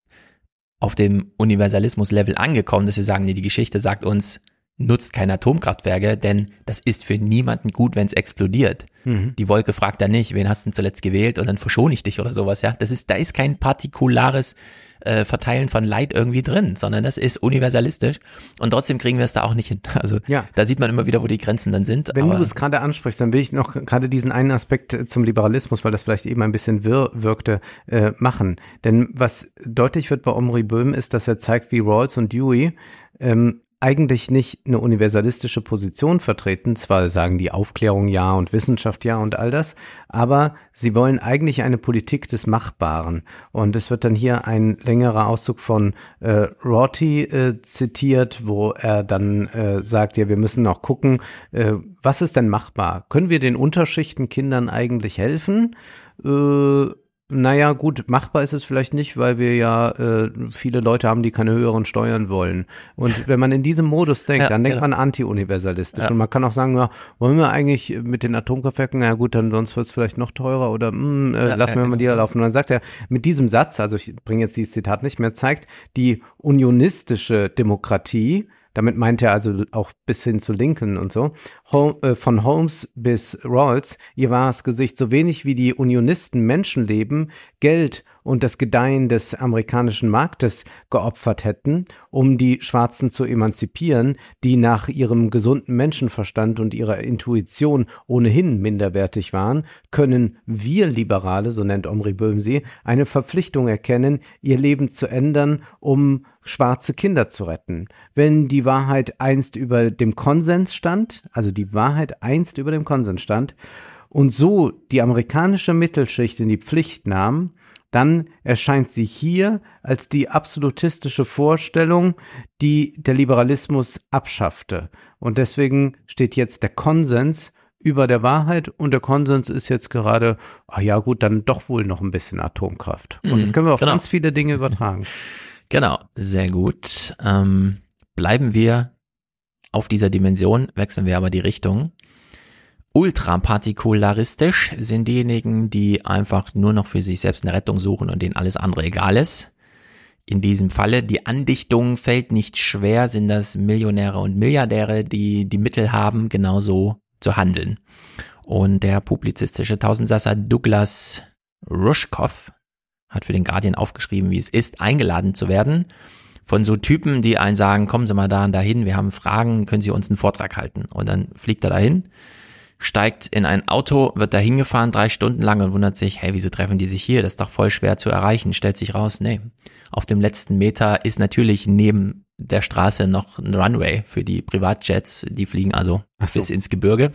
auf dem Universalismus-Level angekommen, dass wir sagen, nee, die Geschichte sagt uns, nutzt keine Atomkraftwerke, denn das ist für niemanden gut, wenn es explodiert. Mhm. Die Wolke fragt da nicht, wen hast du denn zuletzt gewählt und dann verschone ich dich oder sowas, ja. Das ist, da ist kein partikulares äh, Verteilen von Leid irgendwie drin, sondern das ist universalistisch und trotzdem kriegen wir es da auch nicht hin. Also Ja. da sieht man immer wieder, wo die Grenzen dann sind. Wenn du es gerade ansprichst, dann will ich noch gerade diesen einen Aspekt äh, zum Liberalismus, weil das vielleicht eben ein bisschen wirr wirkte, äh, machen. Denn was deutlich wird bei Omri Böhm ist, dass er zeigt, wie Rawls und Dewey ähm, eigentlich nicht eine universalistische Position vertreten. Zwar sagen die Aufklärung ja und Wissenschaft ja und all das, aber sie wollen eigentlich eine Politik des Machbaren. Und es wird dann hier ein längerer Auszug von äh, Rorty äh, zitiert, wo er dann äh, sagt, ja, wir müssen auch gucken, äh, was ist denn machbar? Können wir den Unterschichten Kindern eigentlich helfen? Äh, naja, gut, machbar ist es vielleicht nicht, weil wir ja äh, viele Leute haben, die keine höheren Steuern wollen. Und wenn man in diesem Modus denkt, Ja, dann denkt genau. man anti-universalistisch. Ja. Und man kann auch sagen, ja, wollen wir eigentlich mit den Atomkraftwerken, ja gut, dann sonst wird es vielleicht noch teurer oder mh, äh, Ja, lassen wir mal die genau. da laufen. Und dann sagt er, mit diesem Satz, also ich bringe jetzt dieses Zitat nicht mehr, zeigt die unionistische Demokratie, damit meint er also auch bis hin zu Lincoln und so. Äh, von Holmes bis Rawls, ihr wahres Gesicht, so wenig wie die Unionisten Menschenleben, Geld und das Gedeihen des amerikanischen Marktes geopfert hätten, um die Schwarzen zu emanzipieren, die nach ihrem gesunden Menschenverstand und ihrer Intuition ohnehin minderwertig waren, können wir Liberale, so nennt Omri Böhm sie, eine Verpflichtung erkennen, ihr Leben zu ändern, um schwarze Kinder zu retten. Wenn die Wahrheit einst über dem Konsens stand, also die Wahrheit einst über dem Konsens stand, und so die amerikanische Mittelschicht in die Pflicht nahm, dann erscheint sie hier als die absolutistische Vorstellung, die der Liberalismus abschaffte. Und deswegen steht jetzt der Konsens über der Wahrheit und der Konsens ist jetzt gerade, ah ja gut, dann doch wohl noch ein bisschen Atomkraft. Und Mhm, das können wir auf genau. ganz viele Dinge übertragen. Genau, sehr gut. Ähm, bleiben wir auf dieser Dimension, wechseln wir aber die Richtung. Ultrapartikularistisch sind diejenigen, die einfach nur noch für sich selbst eine Rettung suchen und denen alles andere egal ist. In diesem Falle, die Andichtung fällt nicht schwer, sind das Millionäre und Milliardäre, die die Mittel haben, genauso zu handeln. Und der publizistische Tausendsasser Douglas Rushkoff hat für den Guardian aufgeschrieben, wie es ist, eingeladen zu werden von so Typen, die einen sagen, kommen Sie mal da und dahin, wir haben Fragen, können Sie uns einen Vortrag halten? Und dann fliegt er dahin, steigt in ein Auto, wird da hingefahren drei Stunden lang und wundert sich, hey, wieso treffen die sich hier? Das ist doch voll schwer zu erreichen. Stellt sich raus, nee. Auf dem letzten Meter ist natürlich neben der Straße noch ein Runway für die Privatjets. Die fliegen also so. bis ins Gebirge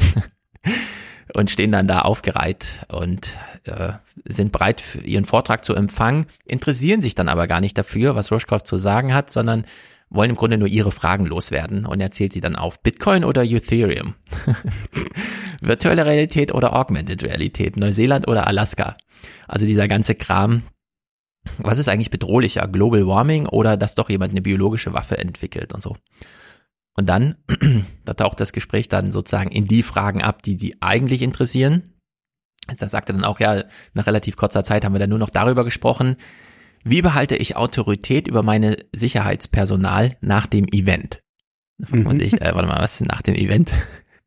und stehen dann da aufgereiht und äh, sind bereit ihren Vortrag zu empfangen, interessieren sich dann aber gar nicht dafür, was Rushkoff zu sagen hat, sondern wollen im Grunde nur ihre Fragen loswerden und erzählt sie dann auf Bitcoin oder Ethereum, virtuelle Realität oder Augmented Realität, Neuseeland oder Alaska. Also dieser ganze Kram, was ist eigentlich bedrohlicher, Global Warming oder dass doch jemand eine biologische Waffe entwickelt und so. Und dann, da taucht das Gespräch dann sozusagen in die Fragen ab, die die eigentlich interessieren. Jetzt sagt er dann auch, ja, nach relativ kurzer Zeit haben wir dann nur noch darüber gesprochen, wie behalte ich Autorität über meine Sicherheitspersonal nach dem Event? Mhm. Und ich, äh, warte mal, was nach dem Event?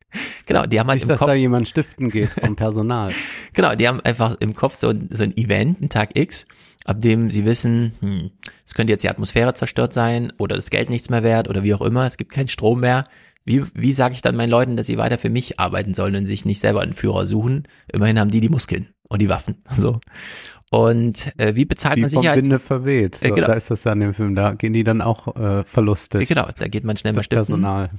genau, die haben halt Nicht, im dass Kopf, da jemand stiften geht vom Personal. genau, die haben einfach im Kopf so, so ein Event, einen Tag X, ab dem sie wissen, hm, es könnte jetzt die Atmosphäre zerstört sein oder das Geld nichts mehr wert oder wie auch immer, es gibt keinen Strom mehr. Wie, wie sage ich dann meinen Leuten, dass sie weiter für mich arbeiten sollen und sich nicht selber einen Führer suchen? Immerhin haben die die Muskeln und die Waffen. So. Und äh, wie bezahlt Wie man Sicherheits... Winde verweht. So, Äh, genau. Da ist das ja in dem Film, da gehen die dann auch äh, Verluste. Genau, da geht man schnell mal Das stiften. Personal.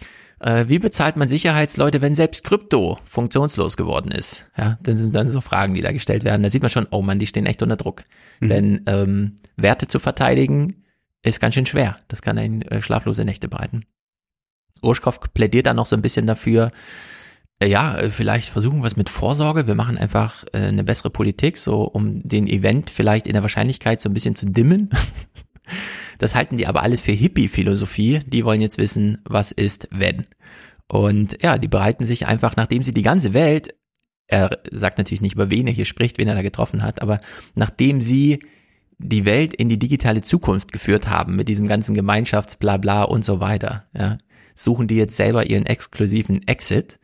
Äh, wie bezahlt man Sicherheitsleute, wenn selbst Krypto funktionslos geworden ist? Ja, dann sind dann so Fragen, die da gestellt werden. Da sieht man schon, oh man, die stehen echt unter Druck. Mhm. Denn ähm, Werte zu verteidigen ist ganz schön schwer. Das kann einen äh, schlaflose Nächte bereiten. Urschkow plädiert dann noch so ein bisschen dafür, ja, äh, vielleicht versuchen wir es mit Vorsorge. Wir machen einfach äh, eine bessere Politik, so um den Event vielleicht in der Wahrscheinlichkeit so ein bisschen zu dimmen. Das halten die aber alles für Hippie-Philosophie. Die wollen jetzt wissen, was ist, wenn. Und ja, die bereiten sich einfach, nachdem sie die ganze Welt, er sagt natürlich nicht, über wen er hier spricht, wen er da getroffen hat, aber nachdem sie die Welt in die digitale Zukunft geführt haben, mit diesem ganzen Gemeinschaftsblabla und so weiter, ja, suchen die jetzt selber ihren exklusiven Exit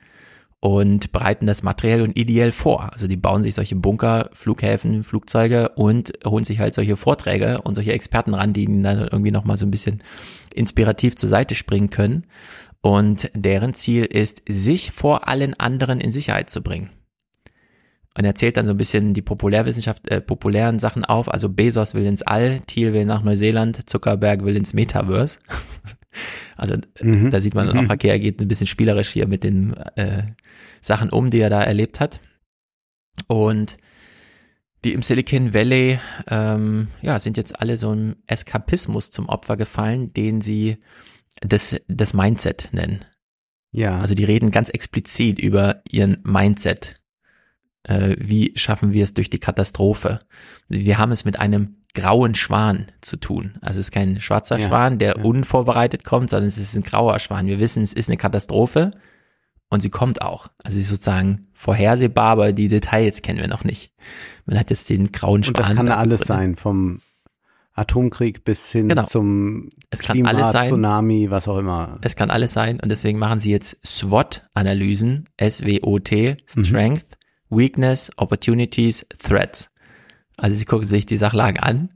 und bereiten das materiell und ideell vor. Also die bauen sich solche Bunker, Flughäfen, Flugzeuge und holen sich halt solche Vorträge und solche Experten ran, die ihnen dann irgendwie nochmal so ein bisschen inspirativ zur Seite springen können. Und deren Ziel ist, sich vor allen anderen in Sicherheit zu bringen. Und er zählt dann so ein bisschen die Populärwissenschaft, äh, populären Sachen auf. Also Bezos will ins All, Thiel will nach Neuseeland, Zuckerberg will ins Metaverse. Also Mhm. da sieht man dann auch, okay, er geht ein bisschen spielerisch hier mit den äh, Sachen um, die er da erlebt hat. Und die im Silicon Valley, ähm, ja, sind jetzt alle so einem Eskapismus zum Opfer gefallen, den sie das, das Mindset nennen. Ja. Also die reden ganz explizit über ihren Mindset. Äh, wie schaffen wir es durch die Katastrophe? Wir haben es mit einem grauen Schwan zu tun. Also es ist kein schwarzer Ja, Schwan, der ja. unvorbereitet kommt, sondern es ist ein grauer Schwan. Wir wissen, es ist eine Katastrophe und sie kommt auch. Also sie ist sozusagen vorhersehbar, aber die Details kennen wir noch nicht. Man hat jetzt den grauen und Schwan. das kann da alles gefunden. sein, vom Atomkrieg bis hin Genau. zum Es kann Klima, alles sein. Tsunami, was auch immer. Es kann alles sein und deswegen machen sie jetzt SWOT-Analysen, S-W-O-T, Strength, Weakness, Opportunities, Threats. Also sie gucken sich die Sachlagen an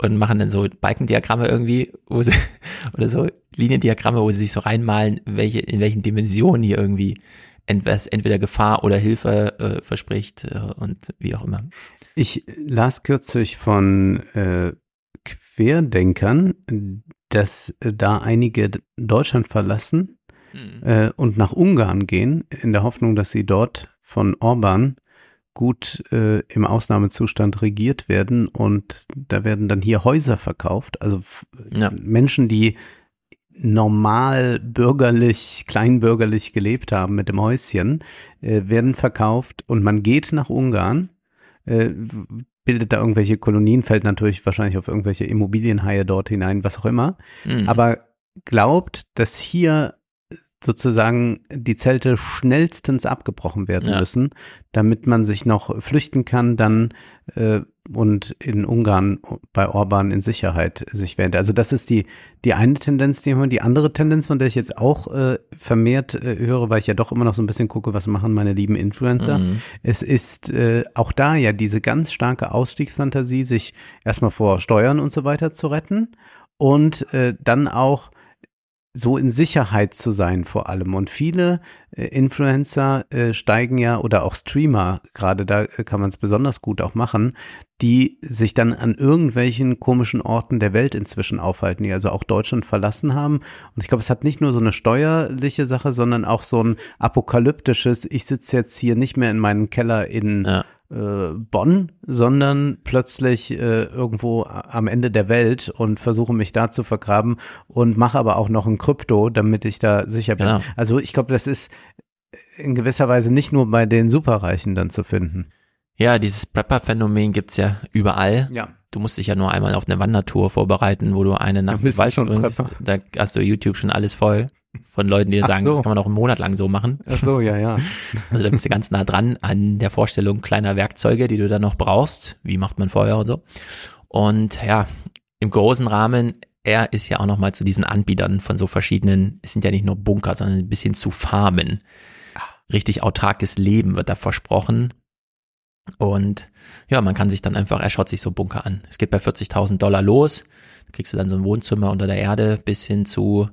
und machen dann so Balkendiagramme irgendwie, wo sie, oder so Liniendiagramme, wo sie sich so reinmalen, welche, in welchen Dimensionen hier irgendwie entweder Gefahr oder Hilfe äh, verspricht äh, und wie auch immer. Ich las kürzlich von äh, Querdenkern, dass äh, da einige Deutschland verlassen äh, und nach Ungarn gehen, in der Hoffnung, dass sie dort von Orban gut äh, im Ausnahmezustand regiert werden und da werden dann hier Häuser verkauft, also Ja. Menschen, die normal bürgerlich, kleinbürgerlich gelebt haben mit dem Häuschen, äh, werden verkauft und man geht nach Ungarn, äh, bildet da irgendwelche Kolonien, fällt natürlich wahrscheinlich auf irgendwelche Immobilienhaie dort hinein, was auch immer. Mhm. Aber glaubt, dass hier sozusagen die Zelte schnellstens abgebrochen werden Ja. müssen, damit man sich noch flüchten kann, dann äh, und in Ungarn bei Orban in Sicherheit sich wähnt. Also das ist die die eine Tendenz, die haben. Die andere Tendenz, von der ich jetzt auch äh, vermehrt äh, höre, weil ich ja doch immer noch so ein bisschen gucke, was machen meine lieben Influencer. Mhm. Es ist äh, auch da ja diese ganz starke Ausstiegsfantasie, sich erstmal vor Steuern und so weiter zu retten und äh, dann auch so in Sicherheit zu sein vor allem. Und viele äh, Influencer äh, steigen ja oder auch Streamer, gerade da äh, kann man es besonders gut auch machen, die sich dann an irgendwelchen komischen Orten der Welt inzwischen aufhalten, die also auch Deutschland verlassen haben. Und ich glaube, es hat nicht nur so eine steuerliche Sache, sondern auch so ein apokalyptisches, ich sitze jetzt hier nicht mehr in meinem Keller in Ja. Äh, Bonn, sondern plötzlich äh, irgendwo am Ende der Welt und versuche mich da zu vergraben und mache aber auch noch ein Krypto, damit ich da sicher bin. Genau. Also ich glaube, das ist in gewisser Weise nicht nur bei den Superreichen dann zu finden. Ja, dieses Prepper-Phänomen gibt's ja überall. Ja. Du musst dich ja nur einmal auf eine Wandertour vorbereiten, wo du eine nach Da dem bist du Wald schon bringst. Da hast du YouTube schon alles voll von Leuten, die sagen, so. das kann man auch einen Monat lang so machen. Ach so, ja, ja. Also da bist du ganz nah dran an der Vorstellung kleiner Werkzeuge, die du dann noch brauchst. Wie macht man Feuer und so. Und ja, im großen Rahmen, er ist ja auch nochmal zu diesen Anbietern von so verschiedenen, es sind ja nicht nur Bunker, sondern ein bisschen zu Farmen. Richtig autarkes Leben wird da versprochen. Und ja, man kann sich dann einfach, er schaut sich so Bunker an. Es geht bei 40.000 Dollar los. Da kriegst du dann so ein Wohnzimmer unter der Erde bis hin zu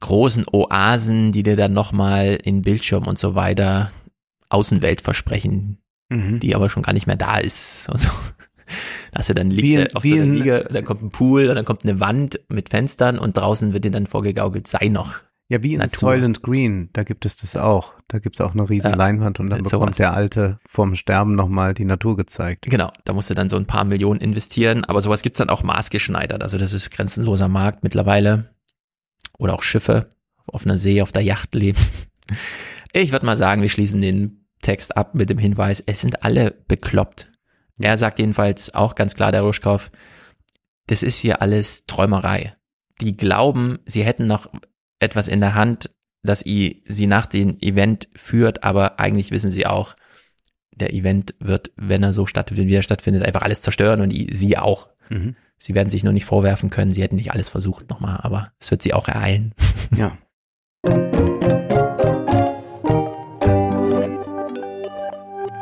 großen Oasen, die dir dann nochmal in Bildschirm und so weiter Außenwelt versprechen, Mhm. die aber schon gar nicht mehr da ist und so. Da hast du dann liegst in- auf so einer in- Liege, dann kommt ein Pool und dann kommt eine Wand mit Fenstern und draußen wird dir dann vorgegaukelt, sei noch. Ja, wie in Natur. Soylent Green, da gibt es das auch. Da gibt es auch eine riesen Ja, Leinwand und dann sowas. bekommt der Alte vorm Sterben nochmal die Natur gezeigt. Genau, da musst du dann so ein paar Millionen investieren, aber sowas gibt's dann auch maßgeschneidert. Also das ist grenzenloser Markt mittlerweile. Oder auch Schiffe auf offener See, auf der Yacht leben. Ich würde mal sagen, wir schließen den Text ab mit dem Hinweis, es sind alle bekloppt. Er sagt jedenfalls auch ganz klar, der Ruschkow, das ist hier alles Träumerei. Die glauben, sie hätten noch etwas in der Hand, das sie nach dem Event führt, aber eigentlich wissen sie auch, der Event wird, wenn er so stattfindet, wie er stattfindet, einfach alles zerstören und sie auch. Mhm. Sie werden sich nur nicht vorwerfen können, sie hätten nicht alles versucht nochmal, aber es wird sie auch ereilen. Ja.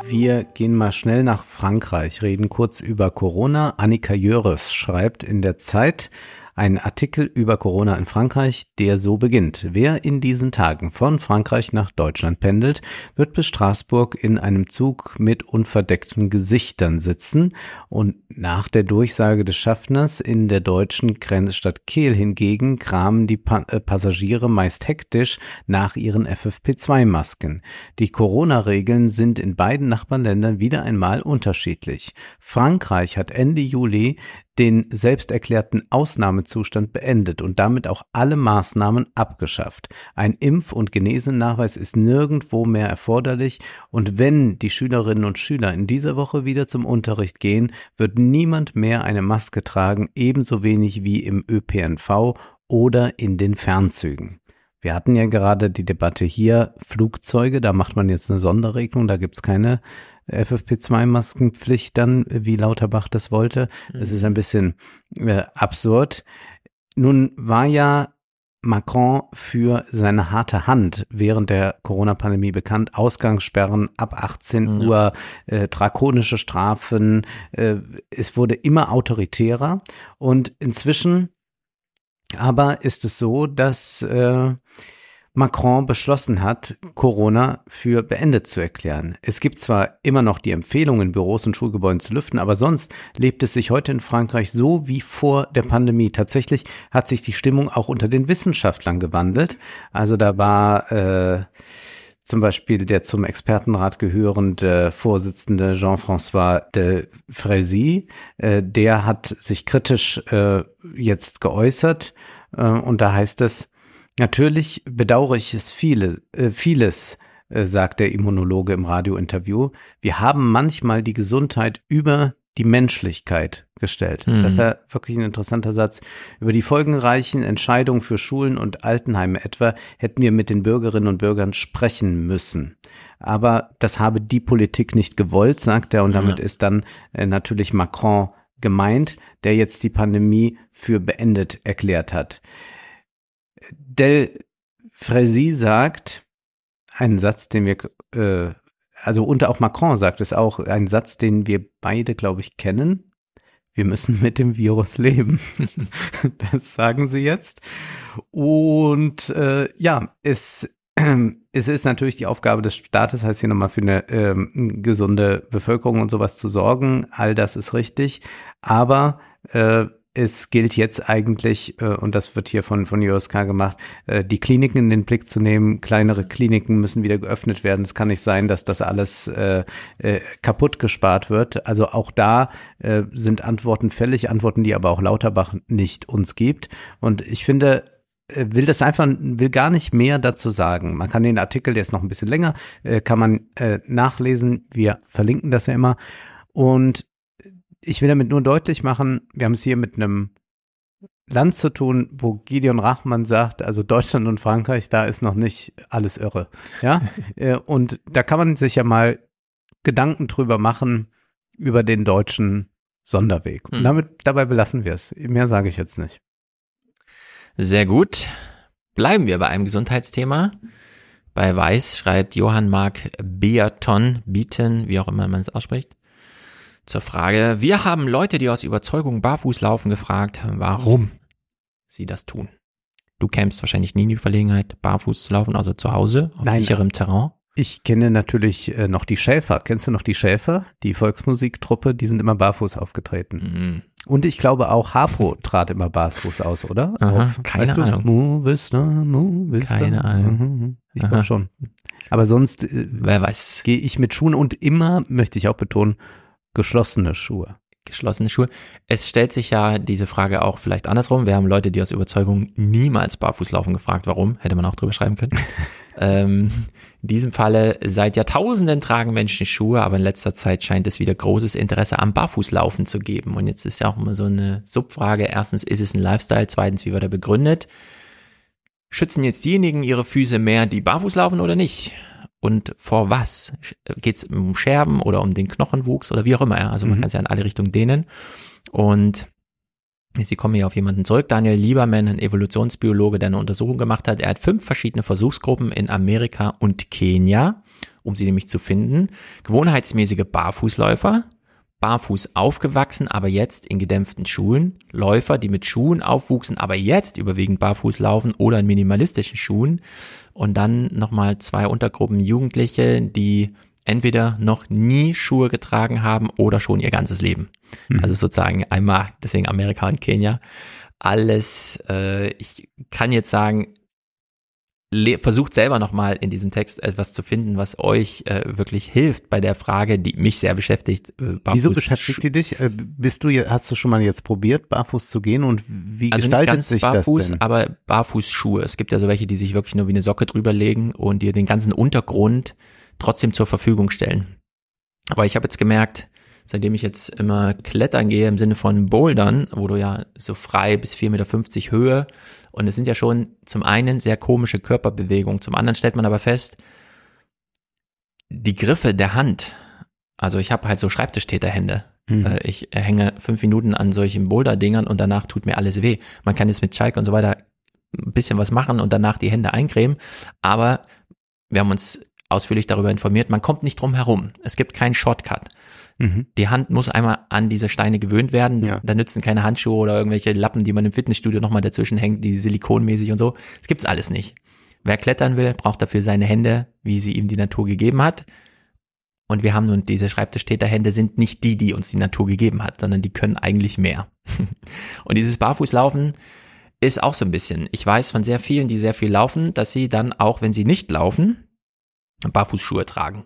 Wir gehen mal schnell nach Frankreich, reden kurz über Corona. Annika Jöres schreibt in der Zeit einen Artikel über Corona in Frankreich, der so beginnt. Wer in diesen Tagen von Frankreich nach Deutschland pendelt, wird bis Straßburg in einem Zug mit unverdeckten Gesichtern sitzen und nach der Durchsage des Schaffners in der deutschen Grenzstadt Kehl hingegen kramen die pa äh, Passagiere meist hektisch nach ihren FFP2-Masken. Die Corona-Regeln sind in beiden Nachbarländern wieder einmal unterschiedlich. Frankreich hat Ende Juli den selbst erklärten Ausnahmezustand beendet und damit auch alle Maßnahmen abgeschafft. Ein Impf- und Genesennachweis ist nirgendwo mehr erforderlich und wenn die Schülerinnen und Schüler in dieser Woche wieder zum Unterricht gehen, wird niemand mehr eine Maske tragen, ebenso wenig wie im ÖPNV oder in den Fernzügen. Wir hatten ja gerade die Debatte hier, Flugzeuge, da macht man jetzt eine Sonderregelung, da gibt's keine FFP2-Maskenpflicht dann, wie Lauterbach das wollte. Das ist ein bisschen äh, absurd. Nun war ja Macron für seine harte Hand während der Corona-Pandemie bekannt. Ausgangssperren ab 18 Ja. Uhr, äh, drakonische Strafen. Äh, es wurde immer autoritärer. Und inzwischen aber ist es so, dass äh, Macron beschlossen hat, Corona für beendet zu erklären. Es gibt zwar immer noch die Empfehlung, in Büros und Schulgebäuden zu lüften, aber sonst lebt es sich heute in Frankreich so wie vor der Pandemie. Tatsächlich hat sich die Stimmung auch unter den Wissenschaftlern gewandelt. Also da war äh, zum Beispiel der zum Expertenrat gehörende Vorsitzende Jean-François de Frézy, äh, der hat sich kritisch äh, jetzt geäußert äh, und da heißt es, natürlich bedauere ich es viele, äh, vieles, äh, sagt der Immunologe im Radiointerview. Wir haben manchmal die Gesundheit über die Menschlichkeit gestellt. Mhm. Das ist ja wirklich ein interessanter Satz. Über die folgenreichen Entscheidungen für Schulen und Altenheime etwa hätten wir mit den Bürgerinnen und Bürgern sprechen müssen. Aber das habe die Politik nicht gewollt, sagt er, und damit Ja. ist dann äh, natürlich Macron gemeint, der jetzt die Pandemie für beendet erklärt hat. Del Frézy sagt, einen Satz, den wir, äh, also und auch Macron sagt es auch, einen Satz, den wir beide, glaube ich, kennen. Wir müssen mit dem Virus leben. das sagen sie jetzt. Und äh, ja, es, es ist natürlich die Aufgabe des Staates, heißt hier nochmal für eine ähm, gesunde Bevölkerung und sowas zu sorgen. All das ist richtig. Aber äh, es gilt jetzt eigentlich, äh, und das wird hier von, von USK gemacht, äh, die Kliniken in den Blick zu nehmen. Kleinere Kliniken müssen wieder geöffnet werden. Es kann nicht sein, dass das alles äh, äh, kaputt gespart wird. Also auch da äh, sind Antworten fällig, Antworten, die aber auch Lauterbach nicht uns gibt. Und ich finde, will das einfach, will gar nicht mehr dazu sagen. Man kann den Artikel, der ist noch ein bisschen länger, kann man nachlesen. Wir verlinken das ja immer. Und ich will damit nur deutlich machen, wir haben es hier mit einem Land zu tun, wo Gideon Rachmann sagt, also Deutschland und Frankreich, da ist noch nicht alles irre. Ja, Äh, und da kann man sich ja mal Gedanken drüber machen, über den deutschen Sonderweg. Und Hm. damit, dabei belassen wir es. Mehr sage ich jetzt nicht. Sehr gut. Bleiben wir bei einem Gesundheitsthema. Bei Weiß schreibt Johann Mark Beaton, Beaton, wie auch immer man es ausspricht, zur Frage, wir haben Leute, die aus Überzeugung barfuß laufen, gefragt, warum sie das tun. Du kämst wahrscheinlich nie in die Verlegenheit, barfuß zu laufen, also zu Hause, auf Nein. sicherem Terrain. Ich kenne natürlich äh, noch die Schäfer. Kennst du noch die Schäfer? Die Volksmusiktruppe, die sind immer barfuß aufgetreten. Mhm. Und ich glaube auch Harpo trat immer barfuß aus, oder? Aha, Auf, keine weißt du? Ahnung. Movistar, Movistar. Keine Ahnung. Mhm, Ich Aha. glaube schon. Aber sonst äh, Wer weiß, gehe ich mit Schuhen und immer, möchte ich auch betonen, geschlossene Schuhe. geschlossene Schuhe. Es stellt sich ja diese Frage auch vielleicht andersrum. Wir haben Leute, die aus Überzeugung niemals barfuß laufen, gefragt, warum. Hätte man auch drüber schreiben können. ähm, in diesem Falle, seit Jahrtausenden tragen Menschen Schuhe, aber in letzter Zeit scheint es wieder großes Interesse am Barfußlaufen zu geben. Und jetzt ist ja auch immer so eine Subfrage. Erstens, ist es ein Lifestyle? Zweitens, wie wird er begründet? Schützen jetzt diejenigen ihre Füße mehr, die barfuß laufen oder nicht? Und vor was? Geht es um Scherben oder um den Knochenwuchs oder wie auch immer? Ja? Also man Mhm. kann es ja in alle Richtungen dehnen. Und Sie kommen hier auf jemanden zurück. Daniel Lieberman, ein Evolutionsbiologe, der eine Untersuchung gemacht hat. Er hat fünf verschiedene Versuchsgruppen in Amerika und Kenia, um sie nämlich zu finden. Gewohnheitsmäßige Barfußläufer, barfuß aufgewachsen, aber jetzt in gedämpften Schuhen. Läufer, die mit Schuhen aufwuchsen, aber jetzt überwiegend barfuß laufen oder in minimalistischen Schuhen. Und dann nochmal zwei Untergruppen Jugendliche, die entweder noch nie Schuhe getragen haben oder schon ihr ganzes Leben. Also sozusagen einmal, deswegen Amerika und Kenia. Alles, äh, ich kann jetzt sagen, versucht selber nochmal in diesem Text etwas zu finden, was euch äh, wirklich hilft bei der Frage, die mich sehr beschäftigt. Äh, Wieso beschäftigt die dich? Äh, Bist du, hast du schon mal jetzt probiert, barfuß zu gehen und wie also nicht gestaltet ganz sich barfuß, das denn? aber Barfußschuhe. Es gibt ja so welche, die sich wirklich nur wie eine Socke drüber legen und dir den ganzen Untergrund trotzdem zur Verfügung stellen. Aber ich habe jetzt gemerkt, seitdem ich jetzt immer klettern gehe im Sinne von Bouldern, wo du ja so frei bis 4,50 Meter Höhe und es sind ja schon zum einen sehr komische Körperbewegungen, zum anderen stellt man aber fest, die Griffe der Hand, also ich habe halt so Schreibtischtäterhände. Mhm. Äh, Ich hänge fünf Minuten an solchen Boulder-Dingern und danach tut mir alles weh. Man kann jetzt mit Schalke und so weiter ein bisschen was machen und danach die Hände eincremen, aber wir haben uns ausführlich darüber informiert, man kommt nicht drum herum. Es gibt keinen Shortcut. Mhm. Die Hand muss einmal an diese Steine gewöhnt werden. Ja. Da nützen keine Handschuhe oder irgendwelche Lappen, die man im Fitnessstudio nochmal dazwischen hängt, die silikonmäßig und so. Das gibt's alles nicht. Wer klettern will, braucht dafür seine Hände, wie sie ihm die Natur gegeben hat. Und wir haben nun diese Schreibtischtäterhände sind nicht die, die uns die Natur gegeben hat, sondern die können eigentlich mehr. und dieses Barfußlaufen ist auch so ein bisschen. Ich weiß von sehr vielen, die sehr viel laufen, dass sie dann auch, wenn sie nicht laufen, Barfußschuhe tragen,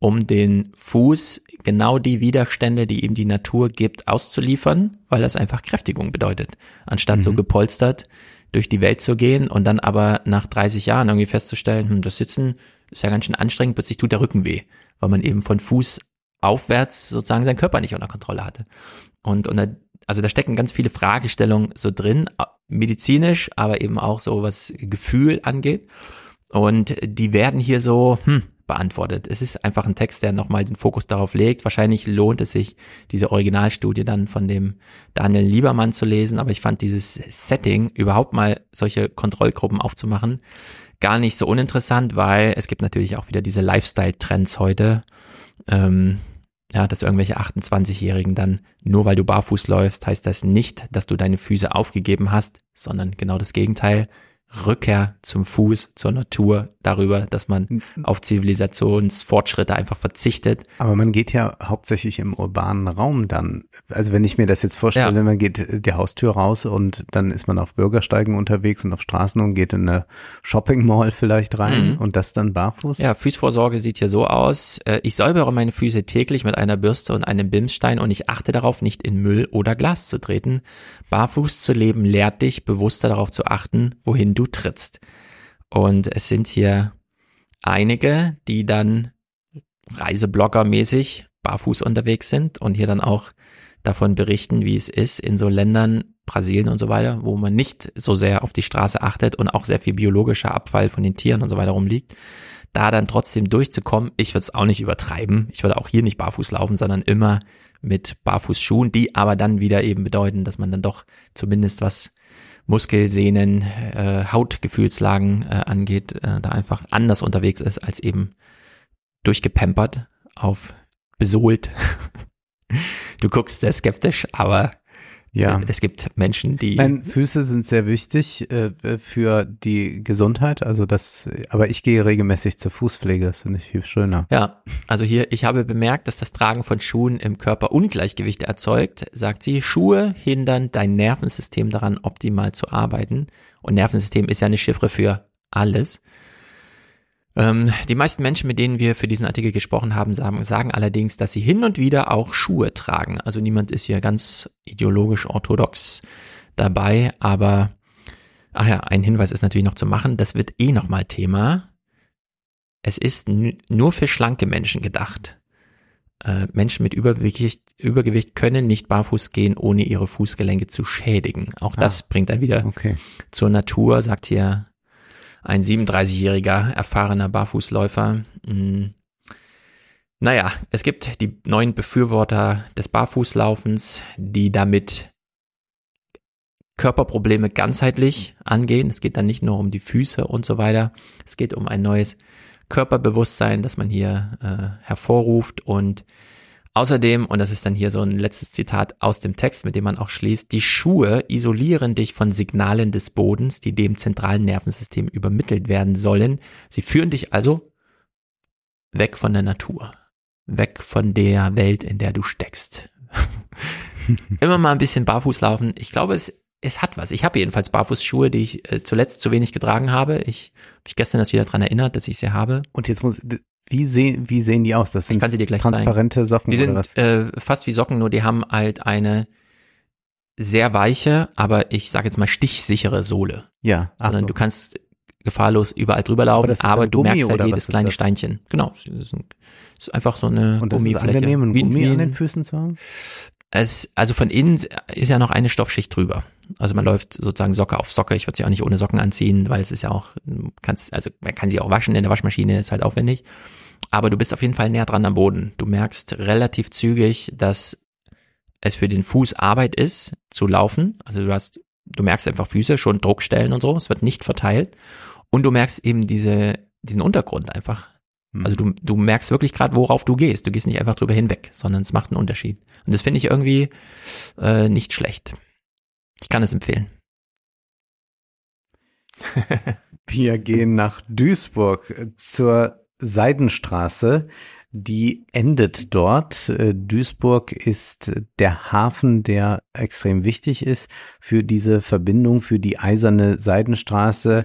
um den Fuß genau die Widerstände, die ihm die Natur gibt, auszuliefern, weil das einfach Kräftigung bedeutet. Anstatt so Mhm. gepolstert durch die Welt zu gehen und dann aber nach 30 Jahren irgendwie festzustellen, hm, das Sitzen ist ja ganz schön anstrengend, plötzlich tut der Rücken weh, weil man eben von Fuß aufwärts sozusagen seinen Körper nicht unter Kontrolle hatte. Und, und da, also da stecken ganz viele Fragestellungen so drin, medizinisch, aber eben auch so was Gefühl angeht. Und die werden hier so, hm, beantwortet. Es ist einfach ein Text, der nochmal den Fokus darauf legt. Wahrscheinlich lohnt es sich, diese Originalstudie dann von dem Daniel Liebermann zu lesen, aber ich fand dieses Setting, überhaupt mal solche Kontrollgruppen aufzumachen, gar nicht so uninteressant, weil es gibt natürlich auch wieder diese Lifestyle-Trends heute. Ähm, ja, dass irgendwelche 28-Jährigen dann, nur weil du barfuß läufst, heißt das nicht, dass du deine Füße aufgegeben hast, sondern genau das Gegenteil. Rückkehr zum Fuß, zur Natur, darüber, dass man auf Zivilisationsfortschritte einfach verzichtet. Aber man geht ja hauptsächlich im urbanen Raum dann. Also wenn ich mir das jetzt vorstelle, ja. man geht die Haustür raus und dann ist man auf Bürgersteigen unterwegs und auf Straßen und geht in eine Shopping Mall vielleicht rein mhm. und das dann barfuß. Ja, Fußvorsorge sieht hier so aus. Äh, ich säubere meine Füße täglich mit einer Bürste und einem Bimsstein und ich achte darauf, nicht in Müll oder Glas zu treten. Barfuß zu leben lehrt dich, bewusster darauf zu achten, wohin du trittst. Und es sind hier einige, die dann Reiseblogger-mäßig barfuß unterwegs sind und hier dann auch davon berichten, wie es ist in so Ländern, Brasilien und so weiter, wo man nicht so sehr auf die Straße achtet und auch sehr viel biologischer Abfall von den Tieren und so weiter rumliegt. Da dann trotzdem durchzukommen, ich würde es auch nicht übertreiben. Ich würde auch hier nicht barfuß laufen, sondern immer mit Barfußschuhen, die aber dann wieder eben bedeuten, dass man dann doch zumindest was Muskel, Sehnen, äh, Hautgefühlslagen äh, angeht, äh, da einfach anders unterwegs ist als eben durchgepampert auf besohlt. du guckst sehr skeptisch, aber ja. Es gibt Menschen, die. Meine Füße sind sehr wichtig äh, für die Gesundheit. Also das, aber ich gehe regelmäßig zur Fußpflege. Das finde ich viel schöner. Ja, also hier, ich habe bemerkt, dass das Tragen von Schuhen im Körper Ungleichgewichte erzeugt, sagt sie. Schuhe hindern dein Nervensystem daran, optimal zu arbeiten. Und Nervensystem ist ja eine Chiffre für alles. Ähm, die meisten Menschen, mit denen wir für diesen Artikel gesprochen haben, sagen, sagen allerdings, dass sie hin und wieder auch Schuhe tragen. Also niemand ist hier ganz ideologisch orthodox dabei, aber ach ja, ein Hinweis ist natürlich noch zu machen, das wird eh nochmal Thema. Es ist nur für schlanke Menschen gedacht. Äh, Menschen mit Übergewicht, Übergewicht können nicht barfuß gehen, ohne ihre Fußgelenke zu schädigen. Auch ah, das bringt dann wieder okay. zur Natur, sagt hier ein 37-jähriger erfahrener Barfußläufer. Hm. Naja, es gibt die neuen Befürworter des Barfußlaufens, die damit Körperprobleme ganzheitlich angehen. Es geht dann nicht nur um die Füße und so weiter. Es geht um ein neues Körperbewusstsein, das man hier äh, hervorruft und Außerdem, und das ist dann hier so ein letztes Zitat aus dem Text, mit dem man auch schließt, die Schuhe isolieren dich von Signalen des Bodens, die dem zentralen Nervensystem übermittelt werden sollen. Sie führen dich also weg von der Natur, weg von der Welt, in der du steckst. Immer mal ein bisschen barfuß laufen. Ich glaube, es, es hat was. Ich habe jedenfalls Barfußschuhe, die ich äh, zuletzt zu wenig getragen habe. Ich habe mich gestern erst wieder dran erinnert, dass ich sie habe. Und jetzt muss, wie sehen, wie sehen die aus? Das sind transparente zeigen. Socken die sind, oder was? Äh, fast wie Socken, nur die haben halt eine sehr weiche, aber ich sage jetzt mal stichsichere Sohle. Ja. Sondern so. du kannst gefahrlos überall drüber laufen, aber, aber du Gummi, merkst halt jedes kleine Steinchen. Genau. Das ist einfach so eine Und das Gummifläche. Ist angenehm, ein Gummi wie, an den Füßen zu haben? Es, also von innen ist ja noch eine Stoffschicht drüber. Also man läuft sozusagen Socke auf Socke. Ich würde sie auch nicht ohne Socken anziehen, weil es ist ja auch, kannst, also man kann sie auch waschen in der Waschmaschine, ist halt aufwendig. Aber du bist auf jeden Fall näher dran am Boden. Du merkst relativ zügig, dass es für den Fuß Arbeit ist, zu laufen. Also du hast, du merkst einfach Füße, schon Druckstellen und so. Es wird nicht verteilt. Und du merkst eben diese, diesen Untergrund einfach. Hm. Also du, du merkst wirklich gerade, worauf du gehst. Du gehst nicht einfach drüber hinweg, sondern es macht einen Unterschied. Und das finde ich irgendwie äh, nicht schlecht. Ich kann es empfehlen. Wir gehen nach Duisburg äh, zur Seidenstraße. Die endet dort. Äh, Duisburg ist der Hafen, der extrem wichtig ist für diese Verbindung, für die eiserne Seidenstraße.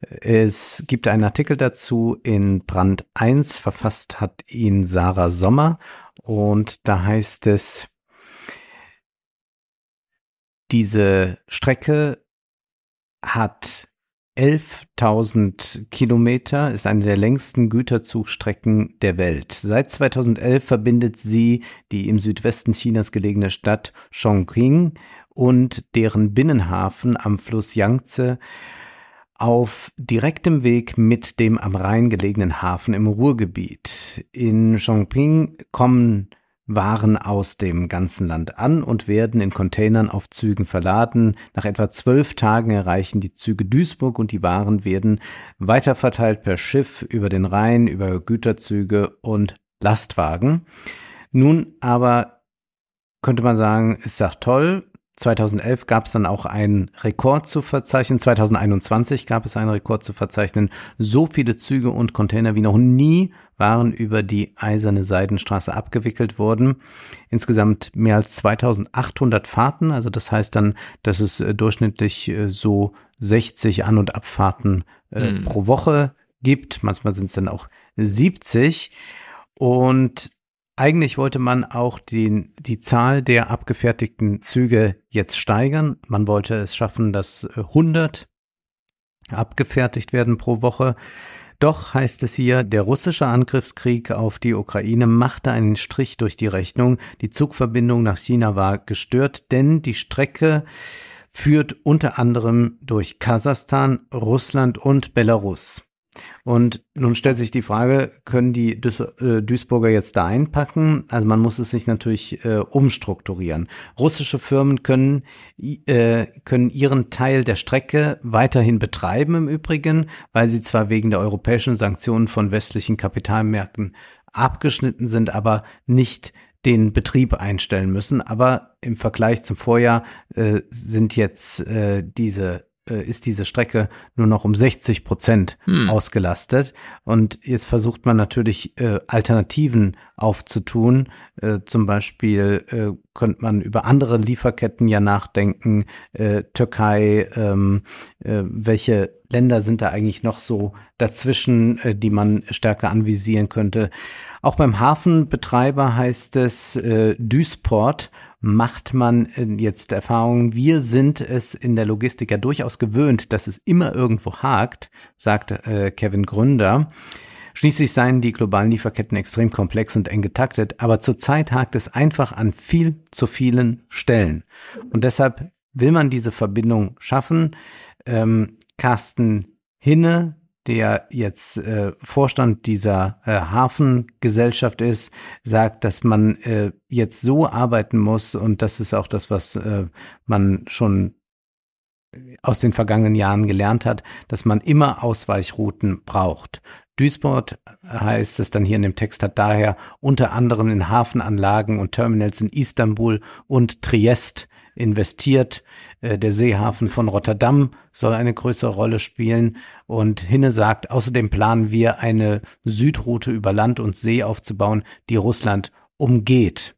Es gibt einen Artikel dazu in Brand 1, verfasst hat ihn Sarah Sommer und da heißt es, diese Strecke hat 11.000 Kilometer, ist eine der längsten Güterzugstrecken der Welt. Seit 2011 verbindet sie die im Südwesten Chinas gelegene Stadt Chongqing und deren Binnenhafen am Fluss Yangtze auf direktem Weg mit dem am Rhein gelegenen Hafen im Ruhrgebiet. In Chongqing kommen waren aus dem ganzen Land an und werden in Containern auf Zügen verladen. Nach etwa zwölf Tagen erreichen die Züge Duisburg und die Waren werden weiterverteilt per Schiff über den Rhein, über Güterzüge und Lastwagen. Nun aber könnte man sagen, ist doch toll, 2011 gab es dann auch einen Rekord zu verzeichnen. 2021 gab es einen Rekord zu verzeichnen. So viele Züge und Container wie noch nie waren über die eiserne Seidenstraße abgewickelt worden. Insgesamt mehr als 2800 Fahrten. Also das heißt dann, dass es äh, durchschnittlich äh, so 60 An- und Abfahrten äh, mhm. pro Woche gibt. Manchmal sind es dann auch 70. Und eigentlich wollte man auch die, die Zahl der abgefertigten Züge jetzt steigern. Man wollte es schaffen, dass 100 abgefertigt werden pro Woche. Doch heißt es hier, der russische Angriffskrieg auf die Ukraine machte einen Strich durch die Rechnung. Die Zugverbindung nach China war gestört, denn die Strecke führt unter anderem durch Kasachstan, Russland und Belarus. Und nun stellt sich die Frage, können die Duis äh, Duisburger jetzt da einpacken? Also man muss es sich natürlich äh, umstrukturieren. Russische Firmen können, äh, können ihren Teil der Strecke weiterhin betreiben im Übrigen, weil sie zwar wegen der europäischen Sanktionen von westlichen Kapitalmärkten abgeschnitten sind, aber nicht den Betrieb einstellen müssen. Aber im Vergleich zum Vorjahr äh, sind jetzt äh, diese äh, ist diese Strecke nur noch um 60 Prozent hm. ausgelastet. Und jetzt versucht man natürlich äh, Alternativen aufzutun. Äh, zum Beispiel äh, könnte man über andere Lieferketten ja nachdenken. Äh, Türkei, ähm, äh, welche Länder sind da eigentlich noch so dazwischen, äh, die man stärker anvisieren könnte? Auch beim Hafenbetreiber heißt es äh, Duisport macht man äh, jetzt Erfahrungen. Wir sind es in der Logistik ja durchaus gewöhnt, dass es immer irgendwo hakt, sagt äh, Kevin Gründer. Schließlich seien die globalen Lieferketten extrem komplex und eng getaktet, aber zurzeit hakt es einfach an viel zu vielen Stellen. Und deshalb will man diese Verbindung schaffen. Ähm, Carsten Hinne, der jetzt äh, Vorstand dieser äh, Hafengesellschaft ist, sagt, dass man äh, jetzt so arbeiten muss und das ist auch das, was äh, man schon aus den vergangenen Jahren gelernt hat, dass man immer Ausweichrouten braucht. Duisburg heißt es dann hier in dem Text, hat daher unter anderem in Hafenanlagen und Terminals in Istanbul und Triest investiert. Äh, der Seehafen von Rotterdam soll eine größere Rolle spielen. Und Hinne sagt, außerdem planen wir eine Südroute über Land und See aufzubauen, die Russland umgeht.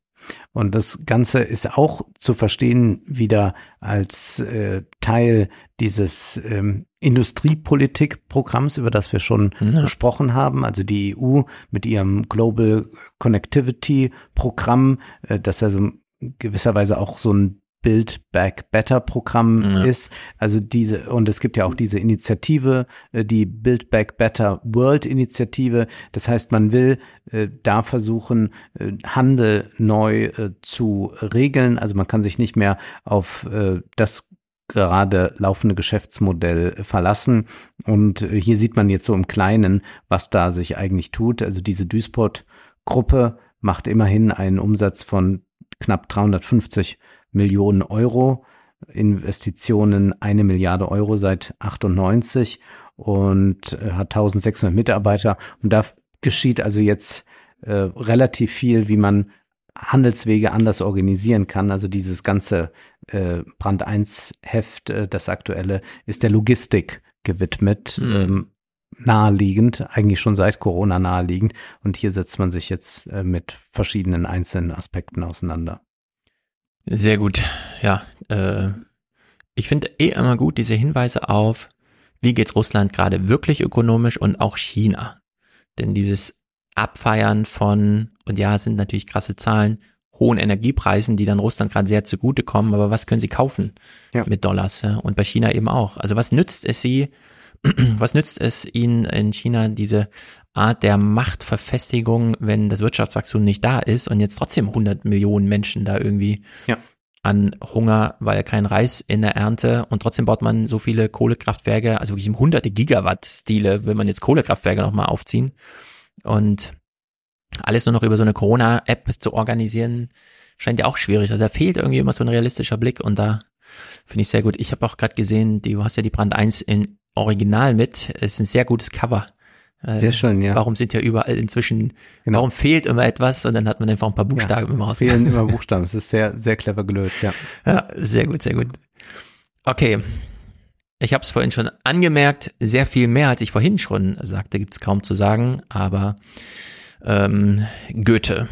Und das Ganze ist auch zu verstehen wieder als äh, Teil dieses ähm, Industriepolitikprogramms, über das wir schon ja. gesprochen haben. Also die EU mit ihrem Global Connectivity Programm, äh, das also gewisserweise auch so ein Build Back Better Programm ja. ist. Also diese, und es gibt ja auch diese Initiative, äh, die Build Back Better World Initiative. Das heißt, man will äh, da versuchen, äh, Handel neu äh, zu regeln. Also man kann sich nicht mehr auf äh, das gerade laufende Geschäftsmodell verlassen. Und hier sieht man jetzt so im Kleinen, was da sich eigentlich tut. Also diese Duisport-Gruppe macht immerhin einen Umsatz von knapp 350 Millionen Euro. Investitionen eine Milliarde Euro seit 98 und äh, hat 1600 Mitarbeiter. Und da geschieht also jetzt äh, relativ viel, wie man Handelswege anders organisieren kann. Also dieses ganze äh, Brand 1 Heft, äh, das aktuelle, ist der Logistik gewidmet. Mhm. Ähm, naheliegend, eigentlich schon seit Corona naheliegend. Und hier setzt man sich jetzt äh, mit verschiedenen einzelnen Aspekten auseinander. Sehr gut. Ja, äh, ich finde eh immer gut diese Hinweise auf, wie geht's Russland gerade wirklich ökonomisch und auch China. Denn dieses Abfeiern von, und ja, es sind natürlich krasse Zahlen, hohen Energiepreisen, die dann Russland gerade sehr zugutekommen, aber was können sie kaufen ja. mit Dollars? Ja? Und bei China eben auch. Also was nützt es sie, Was nützt es Ihnen in China diese Art der Machtverfestigung, wenn das Wirtschaftswachstum nicht da ist und jetzt trotzdem 100 Millionen Menschen da irgendwie Ja. an Hunger, weil kein Reis in der Ernte und trotzdem baut man so viele Kohlekraftwerke, also wirklich im hunderte Gigawatt-Stile, will man jetzt Kohlekraftwerke nochmal aufziehen und alles nur noch über so eine Corona-App zu organisieren, scheint ja auch schwierig. Also da fehlt irgendwie immer so ein realistischer Blick und da finde ich sehr gut. Ich habe auch gerade gesehen, du hast ja die Brand 1 in Original mit. Es ist ein sehr gutes Cover. Äh, Sehr schön, ja. Warum sind ja überall inzwischen, Genau. warum fehlt immer etwas und dann hat man einfach ein paar Buchstaben immer Es raus. fehlen immer Buchstaben. Es ist sehr, sehr clever gelöst, ja. Ja, sehr gut, sehr gut. Okay. Ich habe es vorhin schon angemerkt, sehr viel mehr, als ich vorhin schon sagte, gibt es kaum zu sagen, aber ähm, Goethe.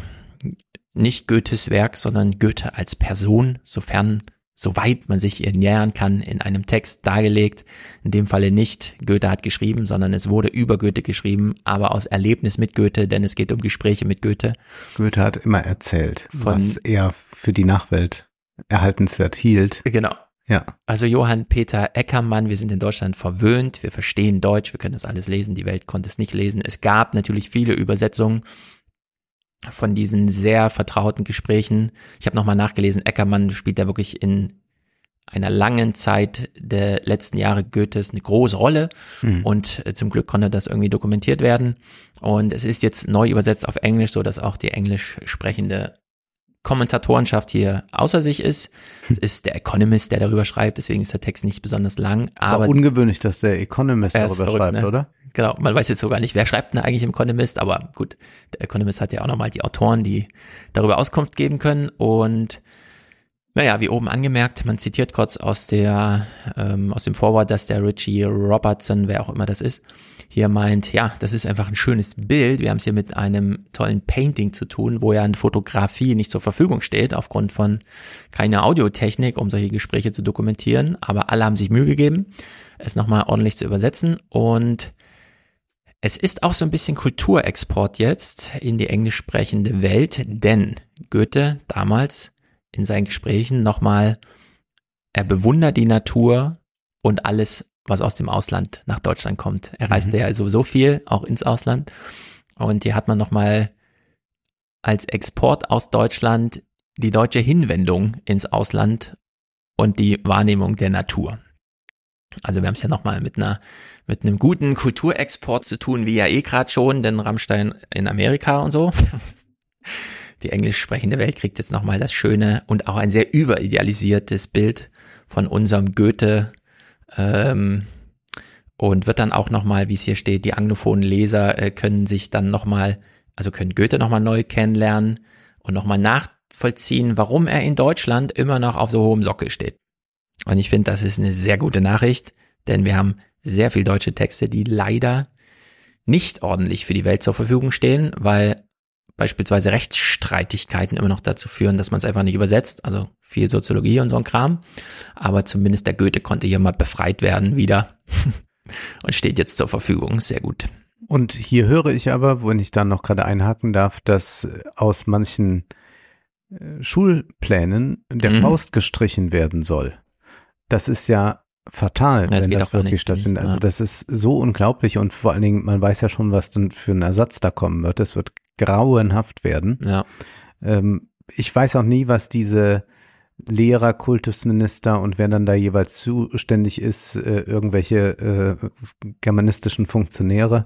Nicht Goethes Werk, sondern Goethe als Person, sofern, soweit man sich ihr nähern kann, in einem Text dargelegt. In dem Falle nicht Goethe hat geschrieben, sondern es wurde über Goethe geschrieben, aber aus Erlebnis mit Goethe, denn es geht um Gespräche mit Goethe. Goethe hat immer erzählt, was er für die Nachwelt erhaltenswert hielt. Genau. Ja. Also Johann Peter Eckermann, wir sind in Deutschland verwöhnt, wir verstehen Deutsch, wir können das alles lesen, die Welt konnte es nicht lesen. Es gab natürlich viele Übersetzungen von diesen sehr vertrauten Gesprächen. Ich habe nochmal nachgelesen, Eckermann spielt da wirklich in einer langen Zeit der letzten Jahre Goethes eine große Rolle Mhm. und äh, zum Glück konnte das irgendwie dokumentiert werden. Und es ist jetzt neu übersetzt auf Englisch, so dass auch die englisch sprechende Kommentatorenschaft hier außer sich ist. Es ist der Economist, der darüber schreibt, deswegen ist der Text nicht besonders lang, Aber aber ungewöhnlich, dass der Economist Er ist darüber verrückt, schreibt, ne? oder? Genau, man weiß jetzt sogar nicht, wer schreibt denn eigentlich im Economist, aber gut, der Economist hat ja auch nochmal die Autoren, die darüber Auskunft geben können und naja, wie oben angemerkt, man zitiert kurz aus der ähm, aus dem Vorwort, dass der Richie Robertson, wer auch immer das ist, hier meint, ja, das ist einfach ein schönes Bild. Wir haben es hier mit einem tollen Painting zu tun, wo ja eine Fotografie nicht zur Verfügung steht, aufgrund von keiner Audiotechnik, um solche Gespräche zu dokumentieren. Aber alle haben sich Mühe gegeben, es nochmal ordentlich zu übersetzen. Und es ist auch so ein bisschen Kulturexport jetzt in die englisch sprechende Welt, denn Goethe damals in seinen Gesprächen nochmal, er bewundert die Natur und alles, was aus dem Ausland nach Deutschland kommt. Er reiste ja sowieso viel, auch ins Ausland. Und hier hat man nochmal als Export aus Deutschland die deutsche Hinwendung ins Ausland und die Wahrnehmung der Natur. Also wir haben es ja nochmal mit einer mit einem guten Kulturexport zu tun, wie ja eh gerade schon, denn Rammstein in Amerika und so. Die englisch sprechende Welt kriegt jetzt nochmal das schöne und auch ein sehr überidealisiertes Bild von unserem Goethe ähm, und wird dann auch nochmal, wie es hier steht, die anglophonen Leser äh, können sich dann nochmal, also können Goethe nochmal neu kennenlernen und nochmal nachvollziehen, warum er in Deutschland immer noch auf so hohem Sockel steht. Und ich finde, das ist eine sehr gute Nachricht, denn wir haben sehr viel deutsche Texte, die leider nicht ordentlich für die Welt zur Verfügung stehen, weil beispielsweise Rechtsstreitigkeiten immer noch dazu führen, dass man es einfach nicht übersetzt, also viel Soziologie und so ein Kram. Aber zumindest der Goethe konnte hier mal befreit werden wieder und steht jetzt zur Verfügung. Sehr gut. Und hier höre ich aber, wenn ich da noch gerade einhaken darf, dass aus manchen äh, Schulplänen der Mhm. Faust gestrichen werden soll. Das ist ja fatal, Ja, das wenn das wirklich nicht. stattfindet. Also Ja. das ist so unglaublich und vor allen Dingen, man weiß ja schon, was dann für ein Ersatz da kommen wird. Es wird grauenhaft werden. Ja, Ähm, ich weiß auch nie, was diese Lehrer, Kultusminister und wer dann da jeweils zuständig ist, äh, irgendwelche äh, germanistischen Funktionäre,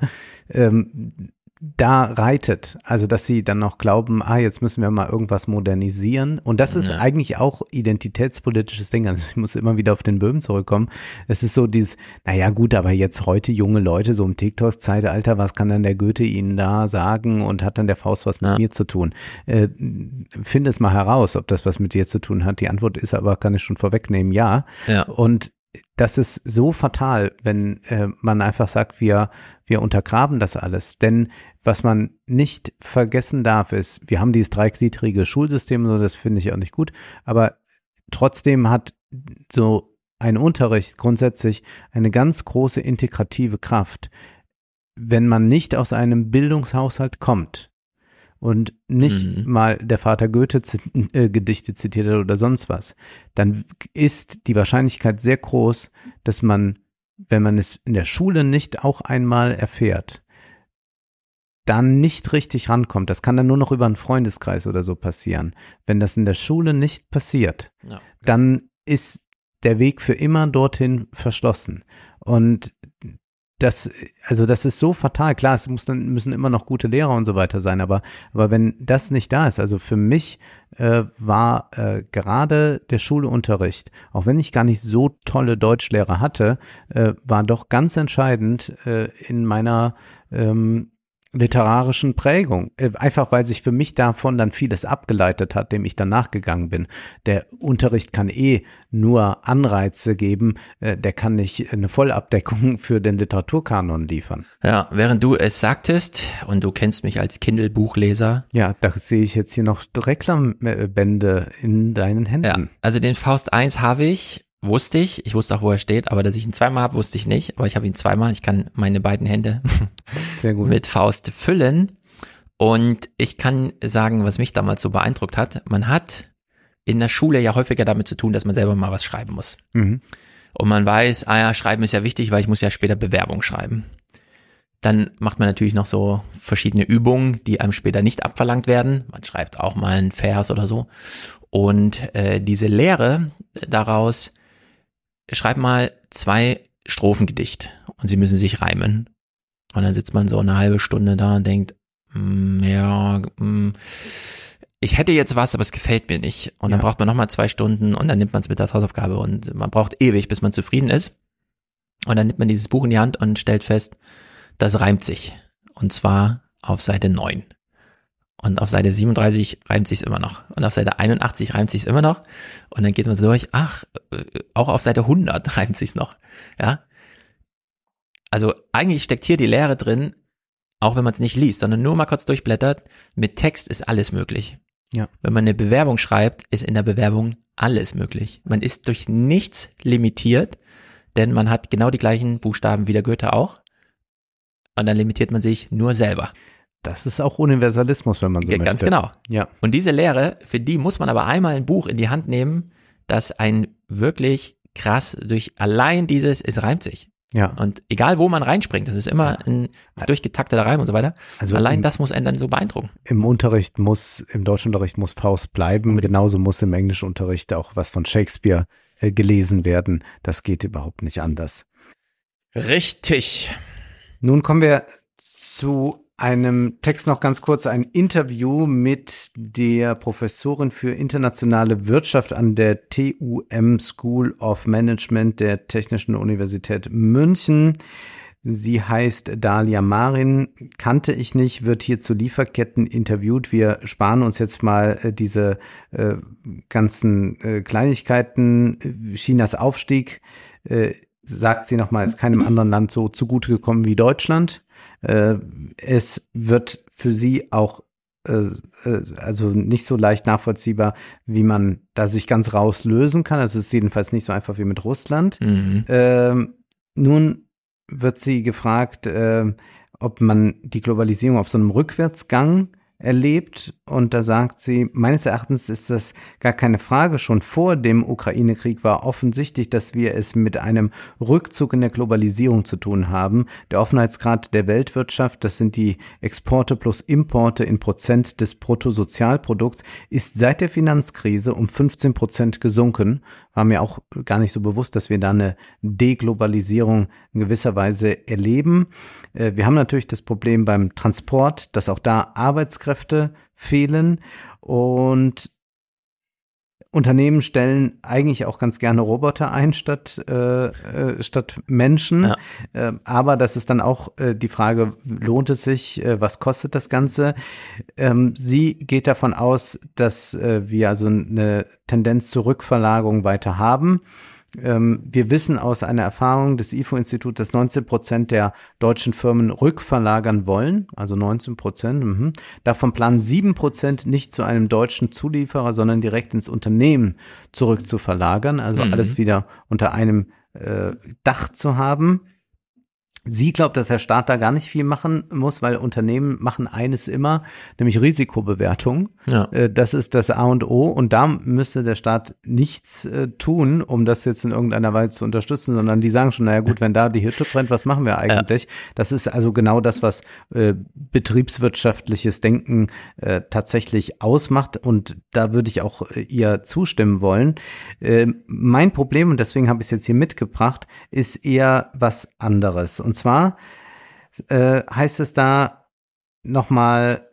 ähm, da reitet. Also, dass sie dann noch glauben, ah, jetzt müssen wir mal irgendwas modernisieren. Und das ist Ja. eigentlich auch identitätspolitisches Ding. Also, ich muss immer wieder auf den Böhmen zurückkommen. Es ist so dieses, naja, gut, aber jetzt heute junge Leute, so im TikTok-Zeitalter, was kann dann der Goethe ihnen da sagen und hat dann der Faust was mit Ja. mir zu tun? Äh, finde es mal heraus, ob das was mit dir zu tun hat. Die Antwort ist aber, kann ich schon vorwegnehmen, ja. ja, Und das ist so fatal, wenn äh, man einfach sagt, wir, wir untergraben das alles. Denn was man nicht vergessen darf, ist, wir haben dieses dreigliedrige Schulsystem, so das finde ich auch nicht gut, aber trotzdem hat so ein Unterricht grundsätzlich eine ganz große integrative Kraft. Wenn man nicht aus einem Bildungshaushalt kommt und nicht Mhm. mal der Vater Goethe äh, Gedichte zitiert hat oder sonst was, dann ist die Wahrscheinlichkeit sehr groß, dass man wenn man es in der Schule nicht auch einmal erfährt, dann nicht richtig rankommt. Das kann dann nur noch über einen Freundeskreis oder so passieren. Wenn das in der Schule nicht passiert, Ja. dann ist der Weg für immer dorthin verschlossen. Und das, also das ist so fatal. Klar, es muss dann, müssen immer noch gute Lehrer und so weiter sein, aber, aber wenn das nicht da ist, also für mich äh, war äh, gerade der Schulunterricht, auch wenn ich gar nicht so tolle Deutschlehrer hatte, äh, war doch ganz entscheidend äh, in meiner ähm, literarischen Prägung. Äh, Einfach weil sich für mich davon dann vieles abgeleitet hat, dem ich dann nachgegangen bin. Der Unterricht kann eh nur Anreize geben, äh, der kann nicht eine Vollabdeckung für den Literaturkanon liefern. Ja, während du es sagtest, und du kennst mich als Kindle-Buchleser, Ja, da sehe ich jetzt hier noch Reklambände in deinen Händen. ja, also den Faust 1 habe ich, wusste ich, ich wusste auch, wo er steht, aber dass ich ihn zweimal habe, wusste ich nicht, aber ich habe ihn zweimal, ich kann meine beiden Hände Sehr gut. mit Faust füllen und ich kann sagen, was mich damals so beeindruckt hat, man hat in der Schule ja häufiger damit zu tun, dass man selber mal was schreiben muss. Mhm. und man weiß, ah ja, schreiben ist ja wichtig, weil ich muss ja später Bewerbung schreiben. Dann macht man natürlich noch so verschiedene Übungen, die einem später nicht abverlangt werden. Man schreibt auch mal einen Vers oder so. Und äh, diese Lehre daraus, schreib mal zwei Strophengedicht und sie müssen sich reimen. Und dann sitzt man so eine halbe Stunde da und denkt, mm, ja, mm, ich hätte jetzt was, aber es gefällt mir nicht. Und dann Ja. braucht man nochmal zwei Stunden und dann nimmt man es mit als Hausaufgabe und man braucht ewig, bis man zufrieden ist. Und dann nimmt man dieses Buch in die Hand und stellt fest, das reimt sich. Und zwar auf Seite 9. Und auf Seite 37 reimt sich's immer noch. Und auf Seite 81 reimt sich's immer noch. Und dann geht man so durch, ach, äh, auch auf Seite 100 reimt sich's noch. Ja. Also eigentlich steckt hier die Lehre drin, auch wenn man es nicht liest, sondern nur mal kurz durchblättert. Mit Text ist alles möglich. Ja. Wenn man eine Bewerbung schreibt, ist in der Bewerbung alles möglich. Man ist durch nichts limitiert, denn man hat genau die gleichen Buchstaben wie der Goethe auch. Und dann limitiert man sich nur selber. Das ist auch Universalismus, wenn man so Ja, möchte. Ganz genau. Ja. Und diese Lehre, für die muss man aber einmal ein Buch in die Hand nehmen, das ein wirklich krass durch allein dieses, es reimt sich. Ja. Und egal wo man reinspringt, das ist immer ein durchgetakteter Reim und so weiter. Also allein im- das muss einen dann so beeindrucken. Im Unterricht muss, im Deutschunterricht muss Faust bleiben. Genauso muss im Englischunterricht auch was von Shakespeare äh, gelesen werden. Das geht überhaupt nicht anders. Richtig. Nun kommen wir zu einem Text noch ganz kurz, ein Interview mit der Professorin für internationale Wirtschaft an der TUM School of Management der Technischen Universität München. Sie heißt Dalia Marin, kannte ich nicht, wird hier zu Lieferketten interviewt. Wir sparen uns jetzt mal äh, diese äh, ganzen äh, Kleinigkeiten. Chinas Aufstieg, äh, sagt sie nochmal, ist keinem anderen Land so zugute gekommen wie Deutschland. Äh, es wird für sie auch äh, äh, also nicht so leicht nachvollziehbar, wie man da sich ganz rauslösen kann. Also es ist jedenfalls nicht so einfach wie mit Russland. Mhm. Ähm, nun wird sie gefragt, ähm, ob man die Globalisierung auf so einem Rückwärtsgang erlebt. Und da sagt sie, meines Erachtens ist das gar keine Frage. Schon vor dem Ukraine-Krieg war offensichtlich, dass wir es mit einem Rückzug in der Globalisierung zu tun haben. Der Offenheitsgrad der Weltwirtschaft, das sind die Exporte plus Importe in Prozent des Bruttosozialprodukts, ist seit der Finanzkrise um 15 Prozent gesunken. War mir auch gar nicht so bewusst, dass wir da eine Deglobalisierung in gewisser Weise erleben. Äh, Wir haben natürlich das Problem beim Transport, dass auch da Arbeitskräfte fehlen und Unternehmen stellen eigentlich auch ganz gerne Roboter ein statt, äh, äh, statt Menschen. Ja. Äh, aber das ist dann auch äh, die Frage, lohnt es sich, was kostet das Ganze? Ähm, sie geht davon aus, dass wir also eine Tendenz zur Rückverlagerung weiter haben. Ähm, wir wissen aus einer Erfahrung des IFO-Instituts, dass 19 Prozent der deutschen Firmen rückverlagern wollen, also 19 Prozent. Mhm. Davon planen 7 Prozent nicht zu einem deutschen Zulieferer, sondern direkt ins Unternehmen zurück zu verlagern, also Mhm. alles wieder unter einem äh, Dach zu haben. Sie glaubt, dass der Staat da gar nicht viel machen muss, weil Unternehmen machen eines immer, nämlich Risikobewertung. Ja. Äh, Das ist das A und O und da müsste der Staat nichts äh, tun, um das jetzt in irgendeiner Weise zu unterstützen, sondern die sagen schon, naja gut, wenn da die Hütte brennt, was machen wir eigentlich? Das ist also genau das, was äh, betriebswirtschaftliches Denken äh, tatsächlich ausmacht und da würde ich auch äh, ihr zustimmen wollen. Äh, mein Problem, und deswegen habe ich es jetzt hier mitgebracht, ist eher was anderes. Und zwar äh, heißt es da nochmal,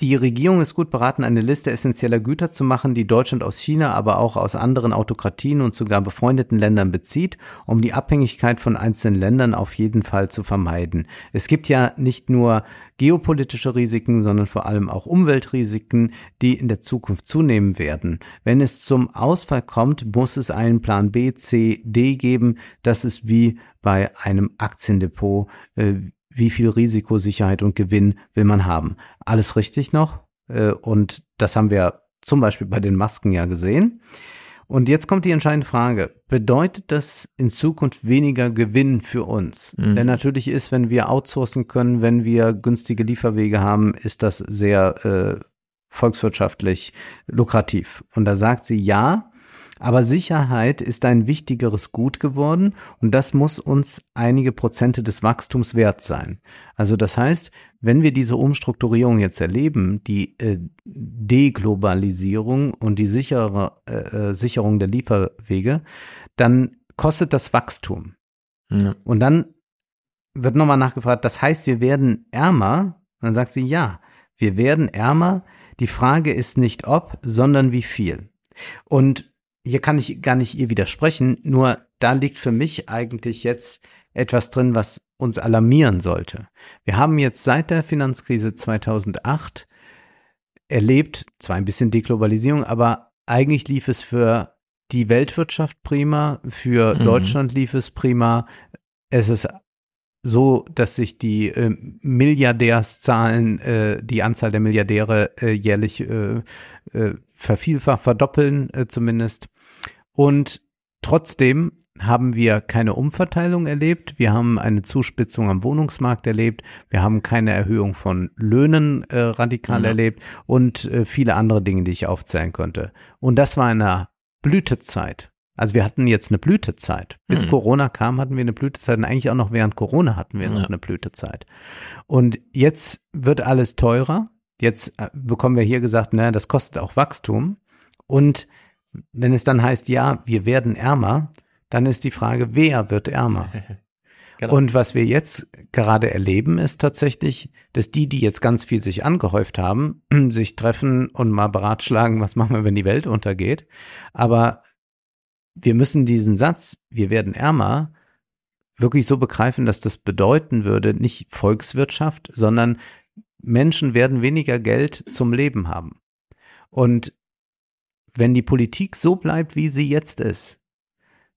die Regierung ist gut beraten, eine Liste essentieller Güter zu machen, die Deutschland aus China, aber auch aus anderen Autokratien und sogar befreundeten Ländern bezieht, um die Abhängigkeit von einzelnen Ländern auf jeden Fall zu vermeiden. Es gibt ja nicht nur geopolitische Risiken, sondern vor allem auch Umweltrisiken, die in der Zukunft zunehmen werden. Wenn es zum Ausfall kommt, muss es einen Plan B, C, D geben. Das ist wie bei einem Aktiendepot. Äh, wie viel Risiko, Sicherheit und Gewinn will man haben. Alles richtig noch. Äh, Und das haben wir zum Beispiel bei den Masken ja gesehen. Und jetzt kommt die entscheidende Frage. Bedeutet das in Zukunft weniger Gewinn für uns? Mhm. Denn natürlich ist, wenn wir outsourcen können, wenn wir günstige Lieferwege haben, ist das sehr äh, volkswirtschaftlich lukrativ. Und da sagt sie ja, aber Sicherheit ist ein wichtigeres Gut geworden und das muss uns einige Prozente des Wachstums wert sein. Also das heißt, wenn wir diese Umstrukturierung jetzt erleben, die äh, Deglobalisierung und die sichere, äh, äh, Sicherung der Lieferwege, dann kostet das Wachstum. Ja. Und dann wird nochmal nachgefragt, das heißt, wir werden ärmer? Und dann sagt sie, ja, wir werden ärmer. Die Frage ist nicht ob, sondern wie viel. Und hier kann ich gar nicht ihr widersprechen, nur da liegt für mich eigentlich jetzt etwas drin, was uns alarmieren sollte. Wir haben jetzt seit der Finanzkrise 2008 erlebt, zwar ein bisschen Deglobalisierung, aber eigentlich lief es für die Weltwirtschaft prima, für Mhm. Deutschland lief es prima. Es ist so, dass sich die äh, Milliardärszahlen, äh, die Anzahl der Milliardäre äh, jährlich äh, äh, vervielfacht, verdoppeln äh, zumindest. Und trotzdem haben wir keine Umverteilung erlebt. Wir haben eine Zuspitzung am Wohnungsmarkt erlebt. Wir haben keine Erhöhung von Löhnen äh, radikal Ja. erlebt und äh, viele andere Dinge, die ich aufzählen könnte. Und das war eine Blütezeit. Also wir hatten jetzt eine Blütezeit. Bis Mhm. Corona kam, hatten wir eine Blütezeit und eigentlich auch noch während Corona hatten wir noch Ja. eine Blütezeit. Und jetzt wird alles teurer. Jetzt äh, bekommen wir hier gesagt, naja, das kostet auch Wachstum. Und wenn es dann heißt, ja, wir werden ärmer, dann ist die Frage, wer wird ärmer? Genau. Und was wir jetzt gerade erleben, ist tatsächlich, dass die, die jetzt ganz viel sich angehäuft haben, sich treffen und mal beratschlagen, was machen wir, wenn die Welt untergeht. Aber wir müssen diesen Satz, wir werden ärmer, wirklich so begreifen, dass das bedeuten würde, nicht Volkswirtschaft, sondern Menschen werden weniger Geld zum Leben haben. Und wenn die Politik so bleibt, wie sie jetzt ist,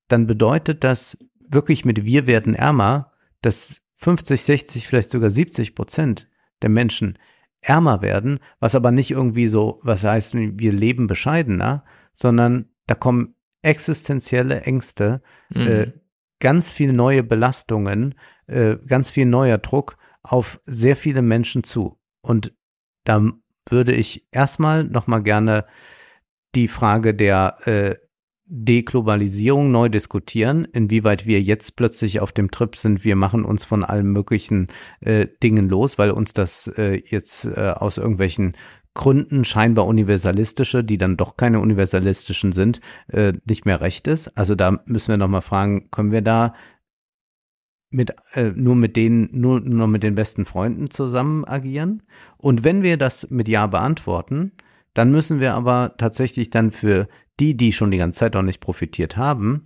dann bedeutet das wirklich mit wir werden ärmer, dass 50, 60, vielleicht sogar 70 Prozent der Menschen ärmer werden, was aber nicht irgendwie so, was heißt, wir leben bescheidener, sondern da kommen existenzielle Ängste, Mhm. äh, ganz viel neue Belastungen, äh, ganz viel neuer Druck auf sehr viele Menschen zu. Und da würde ich erstmal nochmal gerne die Frage der äh, Deglobalisierung neu diskutieren, inwieweit wir jetzt plötzlich auf dem Trip sind, wir machen uns von allen möglichen äh, Dingen los, weil uns das äh, jetzt äh, aus irgendwelchen Gründen scheinbar universalistische, die dann doch keine universalistischen sind, äh, nicht mehr recht ist. Also da müssen wir nochmal fragen, können wir da mit äh, nur mit denen nur nur mit den besten Freunden zusammen agieren? Und wenn wir das mit ja beantworten, dann müssen wir aber tatsächlich dann für die, die schon die ganze Zeit noch nicht profitiert haben,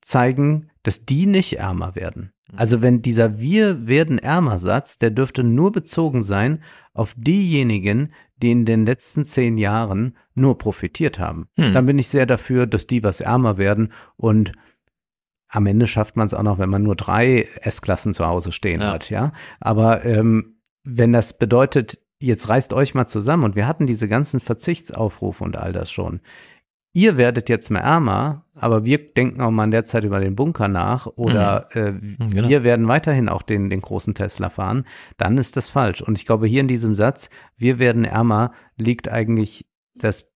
zeigen, dass die nicht ärmer werden. Also wenn dieser Wir werden ärmer Satz, der dürfte nur bezogen sein auf diejenigen, die in den letzten zehn Jahren nur profitiert haben. Hm. Dann bin ich sehr dafür, dass die was ärmer werden und am Ende schafft man es auch noch, wenn man nur drei S-Klassen zu Hause stehen Ja. hat, ja. Aber ähm, wenn das bedeutet, jetzt reißt euch mal zusammen und wir hatten diese ganzen Verzichtsaufrufe und all das schon. ihr werdet jetzt mehr ärmer, aber wir denken auch mal in der Zeit über den Bunker nach oder äh, genau. wir werden weiterhin auch den, den großen Tesla fahren, dann ist das falsch. Und ich glaube, hier in diesem Satz, wir werden ärmer, liegt eigentlich das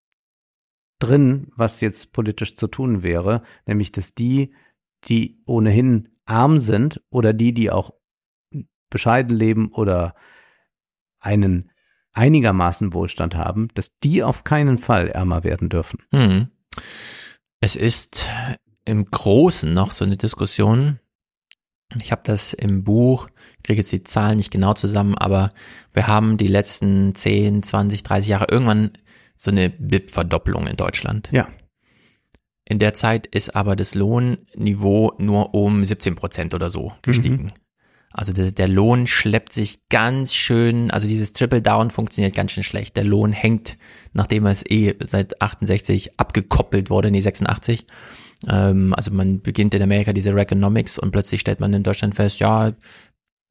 drin, was jetzt politisch zu tun wäre, nämlich dass die, die ohnehin arm sind oder die, die auch bescheiden leben oder einen einigermaßen Wohlstand haben, dass die auf keinen Fall ärmer werden dürfen. Hm. Es ist im Großen noch so eine Diskussion. Ich habe das im Buch, ich kriege jetzt die Zahlen nicht genau zusammen, aber wir haben die letzten 10, 20, 30 Jahre irgendwann so eine BIP-Verdopplung in Deutschland. Ja. In der Zeit ist aber das Lohnniveau nur um 17 Prozent oder so gestiegen. Also der, der Lohn schleppt sich ganz schön, also dieses Triple Down funktioniert ganz schön schlecht. Der Lohn hängt, nachdem es eh seit 68 abgekoppelt wurde, nee 86. Ähm, also man beginnt in Amerika diese Reaganomics und plötzlich stellt man in Deutschland fest, ja,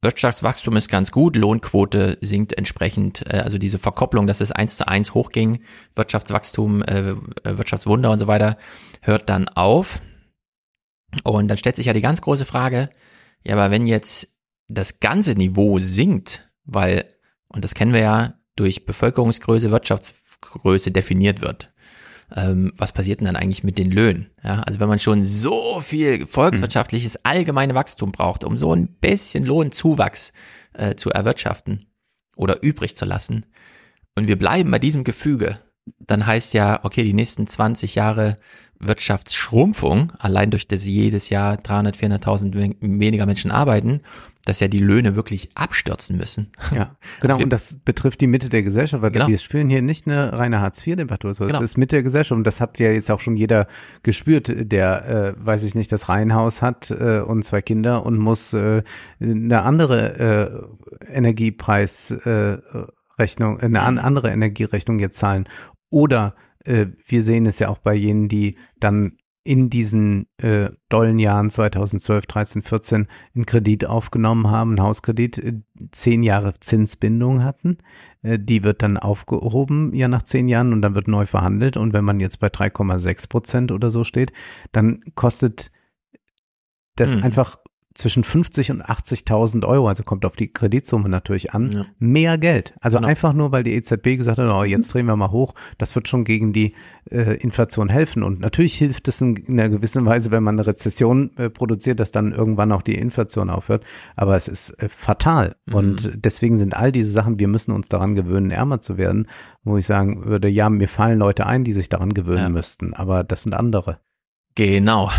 Wirtschaftswachstum ist ganz gut, Lohnquote sinkt entsprechend, äh, also diese Verkopplung, dass es eins zu eins hochging, Wirtschaftswachstum, äh, Wirtschaftswunder und so weiter, hört dann auf. Und dann stellt sich ja die ganz große Frage, ja, aber wenn jetzt das ganze Niveau sinkt, weil, und das kennen wir ja, durch Bevölkerungsgröße, Wirtschaftsgröße definiert wird. Ähm, was passiert denn dann eigentlich mit den Löhnen? Ja, also wenn man schon so viel volkswirtschaftliches allgemeine Wachstum braucht, um so ein bisschen Lohnzuwachs äh, zu erwirtschaften oder übrig zu lassen, und wir bleiben bei diesem Gefüge, dann heißt ja, okay, die nächsten 20 Jahre Wirtschaftsschrumpfung, allein durch das jedes Jahr 300, 400.000 weniger Menschen arbeiten, dass ja die Löhne wirklich abstürzen müssen. Ja, genau. wir- und das betrifft die Mitte der Gesellschaft, weil Genau. wir spielen hier nicht eine reine Hartz-IV-Debatte oder so. Genau. Es ist Mitte der Gesellschaft und das hat ja jetzt auch schon jeder gespürt, der, äh, weiß ich nicht, das Reihenhaus hat äh, und zwei Kinder und muss äh, eine andere äh, Energiepreisrechnung, äh, Rechnung, eine an, andere Energierechnung jetzt zahlen. Oder äh, wir sehen es ja auch bei jenen, die dann in diesen äh, dollen Jahren 2012, 13, 14 einen Kredit aufgenommen haben, einen Hauskredit, äh, zehn Jahre Zinsbindung hatten. Äh, die wird dann aufgehoben, ja nach zehn Jahren und dann wird neu verhandelt. Und wenn man jetzt bei 3,6 Prozent oder so steht, dann kostet das Hm. einfach zwischen 50 und 80.000 Euro, also kommt auf die Kreditsumme natürlich an, Ja. mehr Geld. Also Genau. einfach nur, weil die EZB gesagt hat, oh, jetzt drehen wir mal hoch, das wird schon gegen die äh, Inflation helfen. Und natürlich hilft es in, in einer gewissen Weise, wenn man eine Rezession äh, produziert, dass dann irgendwann auch die Inflation aufhört. Aber es ist äh, fatal. Mhm. Und deswegen sind all diese Sachen, wir müssen uns daran gewöhnen, ärmer zu werden, wo ich sagen würde, ja, mir fallen Leute ein, die sich daran gewöhnen Ja. müssten. Aber das sind andere. Genau.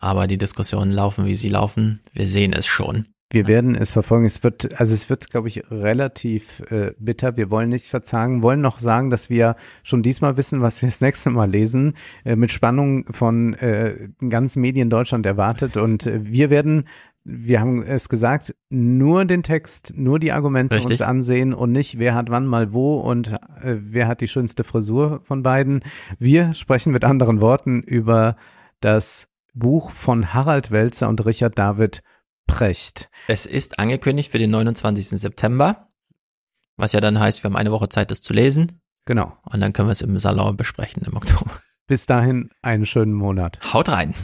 Aber die Diskussionen laufen, wie sie laufen. Wir sehen es schon. Wir werden es verfolgen. Es wird, also es wird, glaube ich, relativ äh, bitter. Wir wollen nicht verzagen, wollen noch sagen, dass wir schon diesmal wissen, was wir das nächste Mal lesen, äh, mit Spannung von äh, ganz Medien Deutschland erwartet. Und äh, wir werden, wir haben es gesagt, nur den Text, nur die Argumente Richtig. uns ansehen und nicht, wer hat wann mal wo und äh, wer hat die schönste Frisur von beiden. Wir sprechen mit anderen Worten über das Buch von Harald Welzer und Richard David Precht. Es ist angekündigt für den 29. September, was ja dann heißt, wir haben eine Woche Zeit, das zu lesen. Genau. Und dann können wir es im Salon besprechen im Oktober. Bis dahin einen schönen Monat. Haut rein.